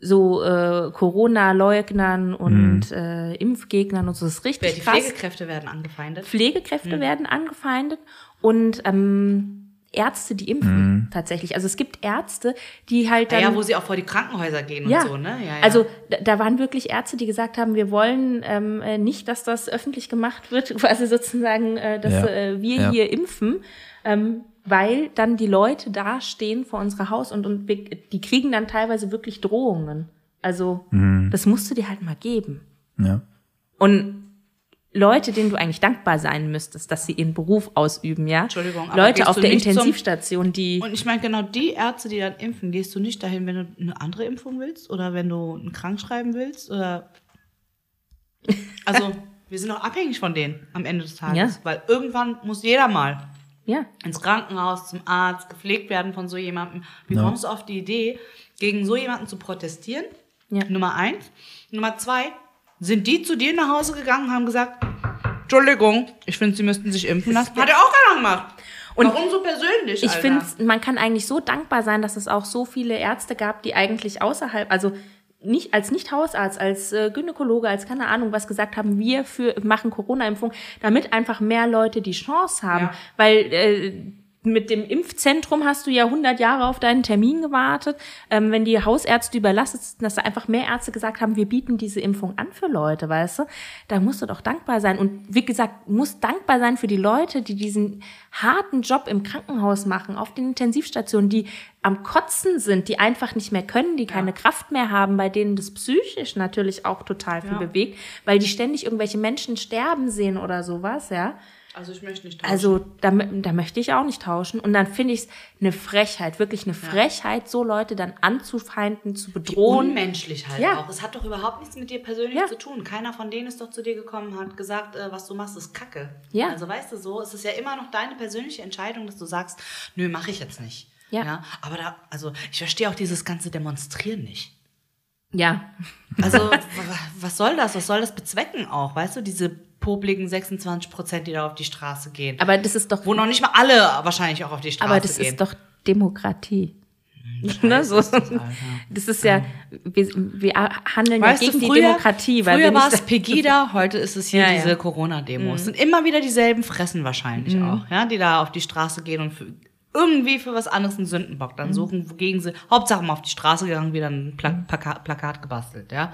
so äh, Corona-Leugnern und äh, Impfgegnern und so. Das ist richtig Mhm. Die krass. Pflegekräfte werden angefeindet. Pflegekräfte werden angefeindet und ähm, Ärzte, die impfen tatsächlich. Also es gibt Ärzte, die halt Ja, dann ja, wo sie auch vor die Krankenhäuser gehen ja. und so, ne? Ja, ja. Also da, da waren wirklich Ärzte, die gesagt haben, wir wollen ähm, äh, nicht, dass das öffentlich gemacht wird, quasi sozusagen, äh, dass Ja. äh, wir Ja. hier impfen, ähm, weil dann die Leute da stehen vor unserer Haus und, und wir, die kriegen dann teilweise wirklich Drohungen. Also das musst du dir halt mal geben. Ja. Und Leute, denen du eigentlich dankbar sein müsstest, dass sie ihren Beruf ausüben, ja? Entschuldigung, aber Leute auf der Intensivstation, die. Und ich meine, genau die Ärzte, die dann impfen, gehst du nicht dahin, wenn du eine andere Impfung willst oder wenn du einen Krankschreiben willst oder. Also, wir sind auch abhängig von denen am Ende des Tages, Ja. weil irgendwann muss jeder mal ja. ins Krankenhaus, zum Arzt, gepflegt werden von so jemandem. Wie kommst du auf die Idee, gegen so jemanden zu protestieren? Ja. Nummer eins. Nummer zwei, sind die zu dir nach Hause gegangen und haben gesagt, Entschuldigung, ich finde, sie müssten sich impfen lassen. Hat ja auch keiner gemacht. Und Warum so persönlich? ich finde, man kann eigentlich so dankbar sein, dass es auch so viele Ärzte gab, die eigentlich außerhalb, also nicht als nicht Hausarzt, als äh, Gynäkologe, als keine Ahnung was gesagt haben, wir für machen Corona-Impfung, damit einfach mehr Leute die Chance haben, Ja. weil äh, mit dem Impfzentrum hast du ja 100 Jahre auf deinen Termin gewartet. Ähm, wenn die Hausärzte überlastet sind, dass da einfach mehr Ärzte gesagt haben, wir bieten diese Impfung an für Leute, weißt du? Da musst du doch dankbar sein. Und wie gesagt, musst dankbar sein für die Leute, die diesen harten Job im Krankenhaus machen, auf den Intensivstationen, die am Kotzen sind, die einfach nicht mehr können, die keine Kraft mehr haben, bei denen das psychisch natürlich auch total viel Ja. bewegt, weil die ständig irgendwelche Menschen sterben sehen oder sowas, ja. Also ich möchte nicht tauschen. Also da, da möchte ich auch nicht tauschen. Und dann finde ich es eine Frechheit, wirklich eine Frechheit, so Leute dann anzufeinden, zu bedrohen. Unmenschlich halt Ja. auch. Es hat doch überhaupt nichts mit dir persönlich Ja. zu tun. Keiner von denen ist doch zu dir gekommen und hat gesagt, äh, was du machst, ist Kacke. Ja. Also weißt du so, es ist ja immer noch deine persönliche Entscheidung, dass du sagst, nö, mache ich jetzt nicht. Ja. Aber da, also ich verstehe auch dieses ganze Demonstrieren nicht. Ja, Also was soll das? Was soll das bezwecken auch? Weißt du, diese popligen 26 Prozent, die da auf die Straße gehen. aber das ist doch, Wo noch nicht mal alle wahrscheinlich auch auf die Straße aber das gehen. ist doch Demokratie. Ne, so. Das ist ja, wir, wir handeln Weißt ja du, gegen früher, die Demokratie. Weil früher war es Pegida, heute ist es hier Ja, ja. diese Corona-Demos. Es sind immer wieder dieselben Fressen wahrscheinlich auch, ja, die da auf die Straße gehen und für, irgendwie für was anderes einen Sündenbock dann suchen, wogegen sie, Hauptsache mal auf die Straße gegangen, wieder ein Pla Plaka Plakat gebastelt, ja.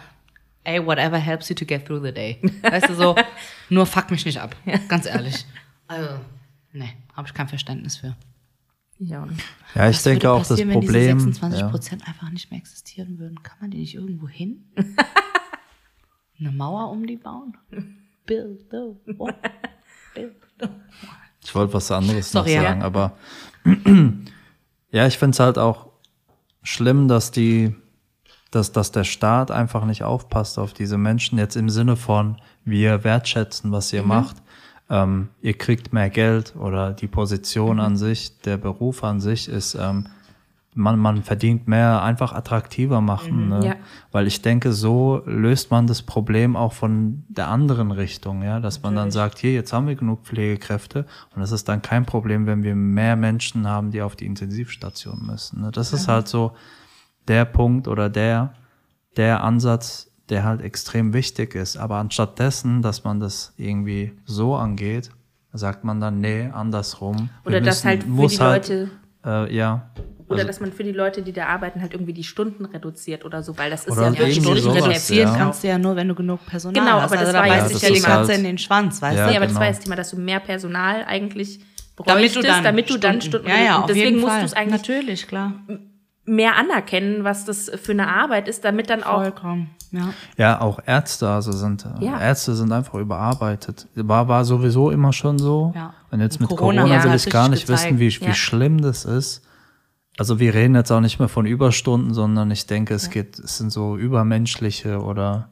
Ey, whatever helps you to get through the day. Weißt du, so, nur fuck mich nicht ab, ganz ehrlich. Also, nee, habe ich kein Verständnis für. ja, und Ja, ich Was denke würde auch das passieren, wenn Problem. diese 26 ja. Prozent einfach nicht mehr existieren würden? Kann man die nicht irgendwo hin? Eine Mauer um die bauen? Build the wall. Build the Ich wollte was anderes Sorry, noch ja. sagen, aber ja, ich finde es halt auch schlimm, dass die, dass, dass der Staat einfach nicht aufpasst auf diese Menschen, jetzt im Sinne von, wir wertschätzen, was Mhm. ihr macht. Ähm, ihr kriegt mehr Geld oder die Position Mhm. an sich, der Beruf an sich ist, ähm, man, man verdient mehr, einfach attraktiver machen. Ne? Ja. Weil ich denke, so löst man das Problem auch von der anderen Richtung, ja, dass man dann sagt, hier, jetzt haben wir genug Pflegekräfte und es ist dann kein Problem, wenn wir mehr Menschen haben, die auf die Intensivstation müssen. Ne? Das ist halt so der Punkt oder der, der Ansatz, der halt extrem wichtig ist. Aber anstatt dessen, dass man das irgendwie so angeht, sagt man dann, nee, andersrum. Oder müssen- halt für muss die halt, Leute, Äh, ja. Oder dass man für die Leute, die da arbeiten, halt irgendwie die Stunden reduziert oder so, weil das ist ja wirklich Stunden ja. reduzieren reduzieren. kannst du ja nur, wenn du genug Personal Genau, hast. aber das also da war beißt jetzt sich sicher ja die die Katze halt- in den Schwanz, weißt Ja, nee, du? aber genau. das war das Thema, dass du mehr Personal eigentlich Damit bräuchtest, du dann damit du dann Stunden Ja, ja, und auf deswegen jeden musst Fall. du es eigentlich Natürlich, klar. mehr anerkennen, was das für eine Arbeit ist, damit dann auch Vollkommen. Ja. Ja, auch Ärzte, also sind äh, Ja. Ärzte sind einfach überarbeitet. War, war sowieso immer schon so. Ja. Und jetzt Und mit Corona Corona, will halt ich gar nicht wissen, wie, gezeigt. wie Ja. schlimm das ist. Also wir reden jetzt auch nicht mehr von Überstunden, sondern ich denke, es geht, es sind so übermenschliche oder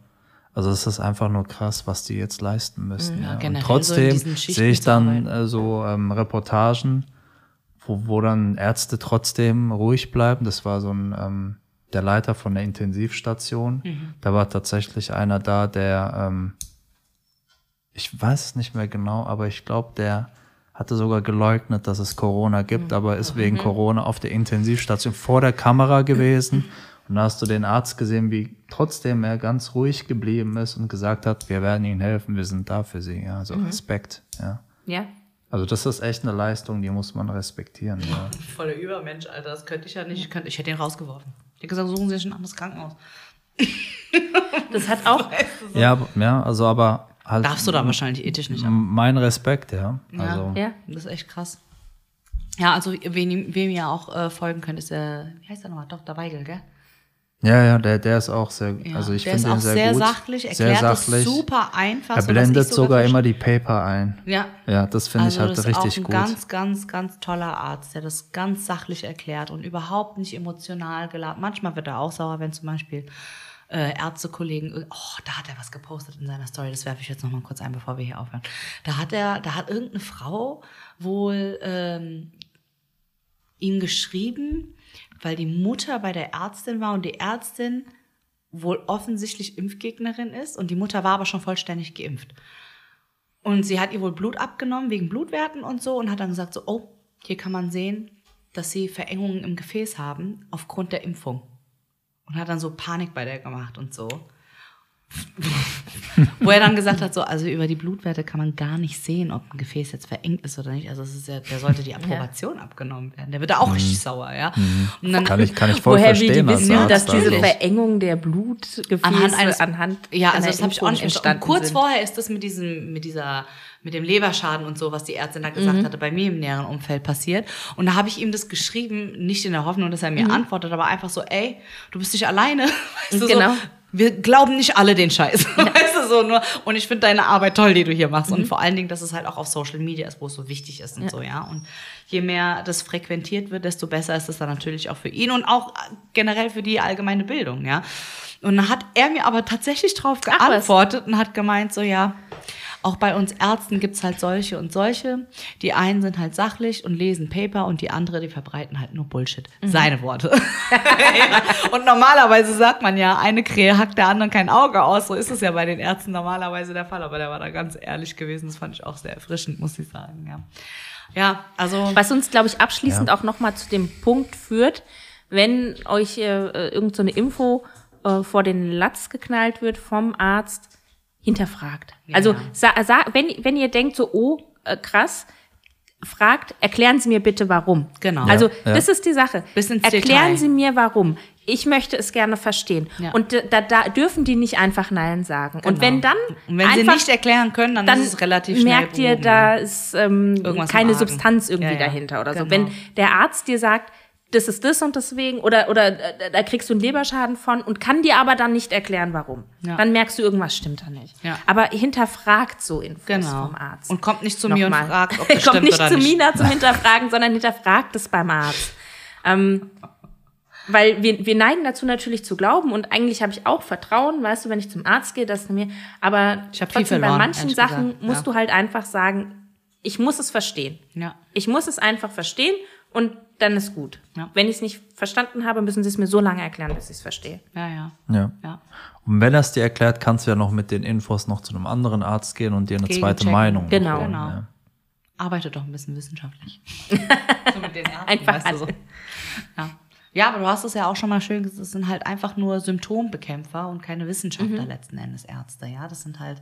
also es ist einfach nur krass, was die jetzt leisten müssen. Ja, Und generell so in trotzdem Schichten sehe ich dann äh, so ähm, Reportagen, wo, wo dann Ärzte trotzdem ruhig bleiben. Das war so ein ähm, der Leiter von der Intensivstation. Mhm. Da war tatsächlich einer da, der ähm, ich weiß es nicht mehr genau, aber ich glaube, der hatte sogar geleugnet, dass es Corona gibt, aber ist wegen Corona auf der Intensivstation vor der Kamera gewesen. Und da hast du den Arzt gesehen, wie trotzdem er ganz ruhig geblieben ist und gesagt hat, wir werden Ihnen helfen, wir sind da für Sie. Ja, also Respekt. Ja. ja, Also das ist echt eine Leistung, die muss man respektieren. Ja. Voller Übermensch, Alter. Das könnte ich ja nicht. Ich, könnte, ich hätte ihn rausgeworfen. Ich hätte gesagt, suchen Sie sich ein anderes Krankenhaus. das hat auch ja, ja, also aber halt Darfst du da wahrscheinlich ethisch nicht. m- mein Respekt, ja. Also ja. Das ist echt krass. Ja, also wem, wem ihr auch äh, folgen könnt, ist der, wie heißt der nochmal? Dr. Weigel, gell? ja, ja, der, der ist auch sehr, Ja, also ich der ist finde auch ihn sehr, sehr gut, sachlich, sehr erklärt das sachlich. super einfach. Er so blendet ich sogar immer die Paper ein. Ja, Ja, das finde also ich halt das ist richtig auch ein gut. ganz, ganz, ganz toller Arzt, der das ganz sachlich erklärt und überhaupt nicht emotional geladen. Manchmal wird er auch sauer, wenn zum Beispiel äh, Ärztekollegen, oh, da hat er was gepostet in seiner Story, das werfe ich jetzt noch mal kurz ein, bevor wir hier aufhören. Da hat er, da hat irgendeine Frau wohl ähm, ihm geschrieben, weil die Mutter bei der Ärztin war und die Ärztin wohl offensichtlich Impfgegnerin ist und die Mutter war aber schon vollständig geimpft. Und sie hat ihr wohl Blut abgenommen wegen Blutwerten und so und hat dann gesagt so, oh, hier kann man sehen, dass sie Verengungen im Gefäß haben aufgrund der Impfung. Und hat dann so Panik bei der gemacht und so. Wo er dann gesagt hat, so, also über die Blutwerte kann man gar nicht sehen, ob ein Gefäß jetzt verengt ist oder nicht. Also es ist ja, der sollte die Approbation abgenommen werden. Der wird da auch richtig sauer, ja. Und dann, Kann ich, kann ich voll Woher wir verstehen. die wissen, Arzt, dass diese also. Verengung der Blutgefäße anhand eines, anhand ja, also das habe ich auch nicht verstanden. entstanden Kurz sind. vorher ist das mit diesem, mit dieser, mit dem Leberschaden und so, was die Ärztin da gesagt hatte, bei mir im näheren Umfeld passiert. Und da habe ich ihm das geschrieben, nicht in der Hoffnung, dass er mir antwortet, aber einfach so, ey, du bist nicht alleine. Weißt du, Genau. so, wir glauben nicht alle den Scheiß. Weißt du, so nur. Und ich finde deine Arbeit toll, die du hier machst. Und vor allen Dingen, dass es halt auch auf Social Media ist, wo es so wichtig ist und so, ja. Und je mehr das frequentiert wird, desto besser ist es dann natürlich auch für ihn und auch generell für die allgemeine Bildung, ja. Und dann hat er mir aber tatsächlich drauf Ach, geantwortet und hat gemeint, so, ja, auch bei uns Ärzten gibt's halt solche und solche. Die einen sind halt sachlich und lesen Paper und die andere, die verbreiten halt nur Bullshit. Seine Worte. ja. Und normalerweise sagt man ja, eine Krähe hackt der anderen kein Auge aus. So ist es ja bei den Ärzten normalerweise der Fall. Aber der war da ganz ehrlich gewesen. Das fand ich auch sehr erfrischend, muss ich sagen. Ja, ja also. Was uns, glaube ich, abschließend auch nochmal zu dem Punkt führt, wenn euch äh, irgend so eine Info äh, vor den Latz geknallt wird vom Arzt, hinterfragt. also sa sa wenn, wenn ihr denkt so, oh, äh, krass, fragt, erklären Sie mir bitte warum. Genau. Also Ja, ja. das ist die Sache. Bis ins erklären Detail. Sie mir warum. Ich möchte es gerne verstehen. Ja. Und da, da dürfen die nicht einfach Nein sagen. Und wenn dann Genau. Und wenn sie einfach nicht erklären können, dann, dann ist es relativ schnell merkt ihr, da ist ähm, keine. Substanz irgendwie Ja, ja. dahinter oder so. Genau. Wenn der Arzt dir sagt, das ist das und deswegen oder oder äh, da kriegst du einen Leberschaden von und kann dir aber dann nicht erklären, warum. Ja. Dann merkst du, irgendwas stimmt da nicht. Ja. Aber hinterfragt so Infos Genau. vom Arzt. Und kommt nicht zu mir und Nochmal. fragt, ob das Kommt stimmt nicht zu nicht. Mina zum Hinterfragen, sondern hinterfragt es beim Arzt. Ähm, weil wir, wir neigen dazu natürlich zu glauben und eigentlich habe ich auch Vertrauen, weißt du, wenn ich zum Arzt gehe, dass mir, aber Ich trotzdem bei verloren, manchen ehrlich Sachen gesagt, musst ja. du halt einfach sagen, ich muss es verstehen. Ja. Ich muss es einfach verstehen und dann ist gut. Ja. Wenn ich es nicht verstanden habe, müssen sie es mir so lange erklären, bis ich es verstehe. Ja, ja. Ja. Ja. Und wenn er es dir erklärt, kannst du ja noch mit den Infos noch zu einem anderen Arzt gehen und dir eine zweite. Meinung Genau. holen, Genau. Ja. Arbeite doch ein bisschen wissenschaftlich. so mit den Ärzten, Einfach weißt du, so. ja. ja, aber du hast es ja auch schon mal schön gesagt, es sind halt einfach nur Symptombekämpfer und keine Wissenschaftler letzten Endes Ärzte. Ja, das sind halt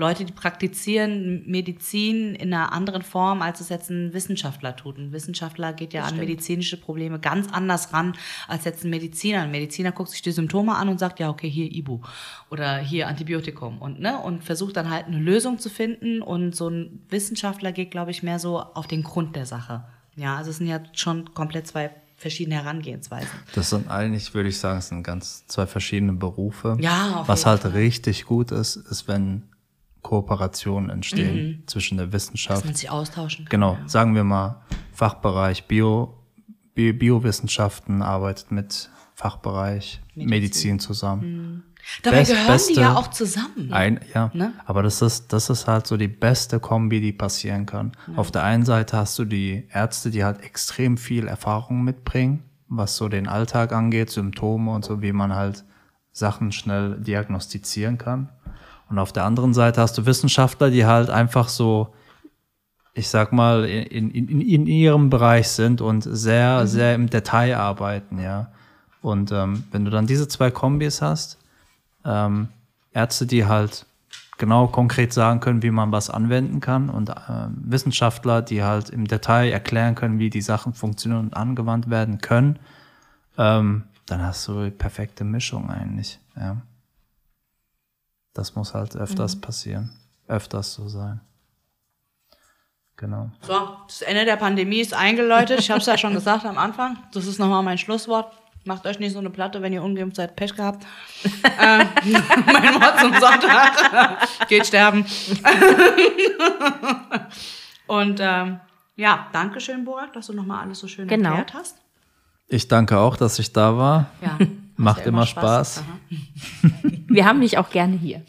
Leute, die praktizieren Medizin in einer anderen Form, als es jetzt ein Wissenschaftler tut. Ein Wissenschaftler geht ja an medizinische Probleme ganz anders ran als jetzt ein Mediziner. Ein Mediziner guckt sich die Symptome an und sagt, ja, okay, hier Ibu oder hier Antibiotikum und ne und versucht dann halt eine Lösung zu finden. Und so ein Wissenschaftler geht, glaube ich, mehr so auf den Grund der Sache. Ja, also es sind ja schon komplett zwei verschiedene Herangehensweisen. Das sind eigentlich, würde ich sagen, es sind ganz zwei verschiedene Berufe. Ja, auf Was jeden halt Fall. richtig gut ist, ist, wenn Kooperationen entstehen zwischen der Wissenschaft. Dass man sich austauschen kann. Genau, Ja. sagen wir mal, Fachbereich Bio, Bi Biowissenschaften arbeitet mit Fachbereich Medizin, zusammen. Dabei Best- gehören beste- die ja auch zusammen. Ein, ja, Ne? aber das ist, das ist halt so die beste Kombi, die passieren kann. Auf der einen Seite hast du die Ärzte, die halt extrem viel Erfahrung mitbringen, was so den Alltag angeht, Symptome und so, wie man halt Sachen schnell diagnostizieren kann. Und auf der anderen Seite hast du Wissenschaftler, die halt einfach so, ich sag mal, in, in, in, in ihrem Bereich sind und sehr, sehr im Detail arbeiten, ja. Und ähm, wenn du dann diese zwei Kombis hast, ähm, Ärzte, die halt genau konkret sagen können, wie man was anwenden kann und ähm, Wissenschaftler, die halt im Detail erklären können, wie die Sachen funktionieren und angewandt werden können, ähm, dann hast du die perfekte Mischung eigentlich. Ja. Das muss halt öfters passieren, öfters so sein. Genau. So, das Ende der Pandemie ist eingeläutet. Ich habe es ja schon gesagt am Anfang. Das ist nochmal mein Schlusswort. Macht euch nicht so eine Platte, wenn ihr ungeimpft seid. Pech gehabt. äh, mein Wort zum Sonntag. Geht sterben. Und ähm, ja, danke schön, Borak, dass du nochmal alles so schön Genau. erklärt hast. Ich danke auch, dass ich da war. Ja, Macht ja immer Spaß. Aha. Wir haben dich auch gerne hier.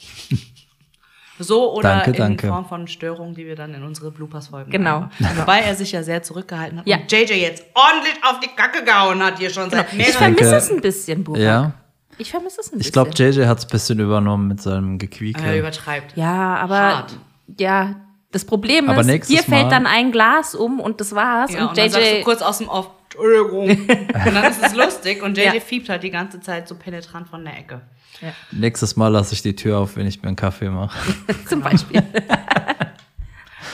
So oder Danke, in danke. Form von Störungen, die wir dann in unsere Bloopers-Folgen Genau. haben. Wobei er sich ja sehr zurückgehalten hat Ja. und JJ jetzt ordentlich auf die Kacke gehauen hat hier schon seit Ich mehreren vermisse denke- es ein bisschen, Burak. Ja, Ich vermisse es ein bisschen. ich glaube, JJ hat es ein bisschen übernommen mit seinem Gequieke. Er übertreibt. Ja, aber Hart. ja, Das Problem Aber ist, dir fällt dann ein Glas um und das war's. Ja, und und dann sagst du JJ, kurz aus dem Off, Entschuldigung. und dann ist es lustig und JJ Ja. fiebt halt die ganze Zeit so penetrant von der Ecke. Nächstes Mal lasse ich die Tür auf, wenn ich mir einen Kaffee mache. zum Beispiel.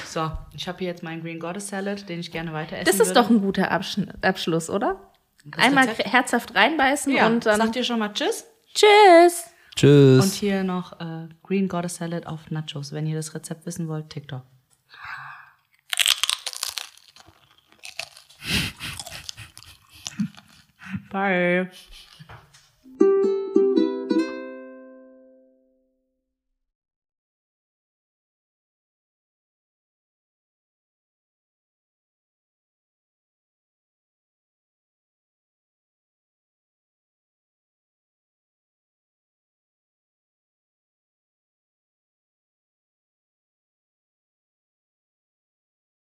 So, ich habe hier jetzt meinen Green Goddess Salad, den ich gerne weiter essen Das ist würde. doch ein guter Abschluss, oder? Das Einmal Rezept? herzhaft reinbeißen ja, und dann sagt ihr schon mal Tschüss. Tschüss. Tschüss. Und hier noch äh, Green Goddess Salad auf Nachos. Wenn ihr das Rezept wissen wollt, TikTok. Bye.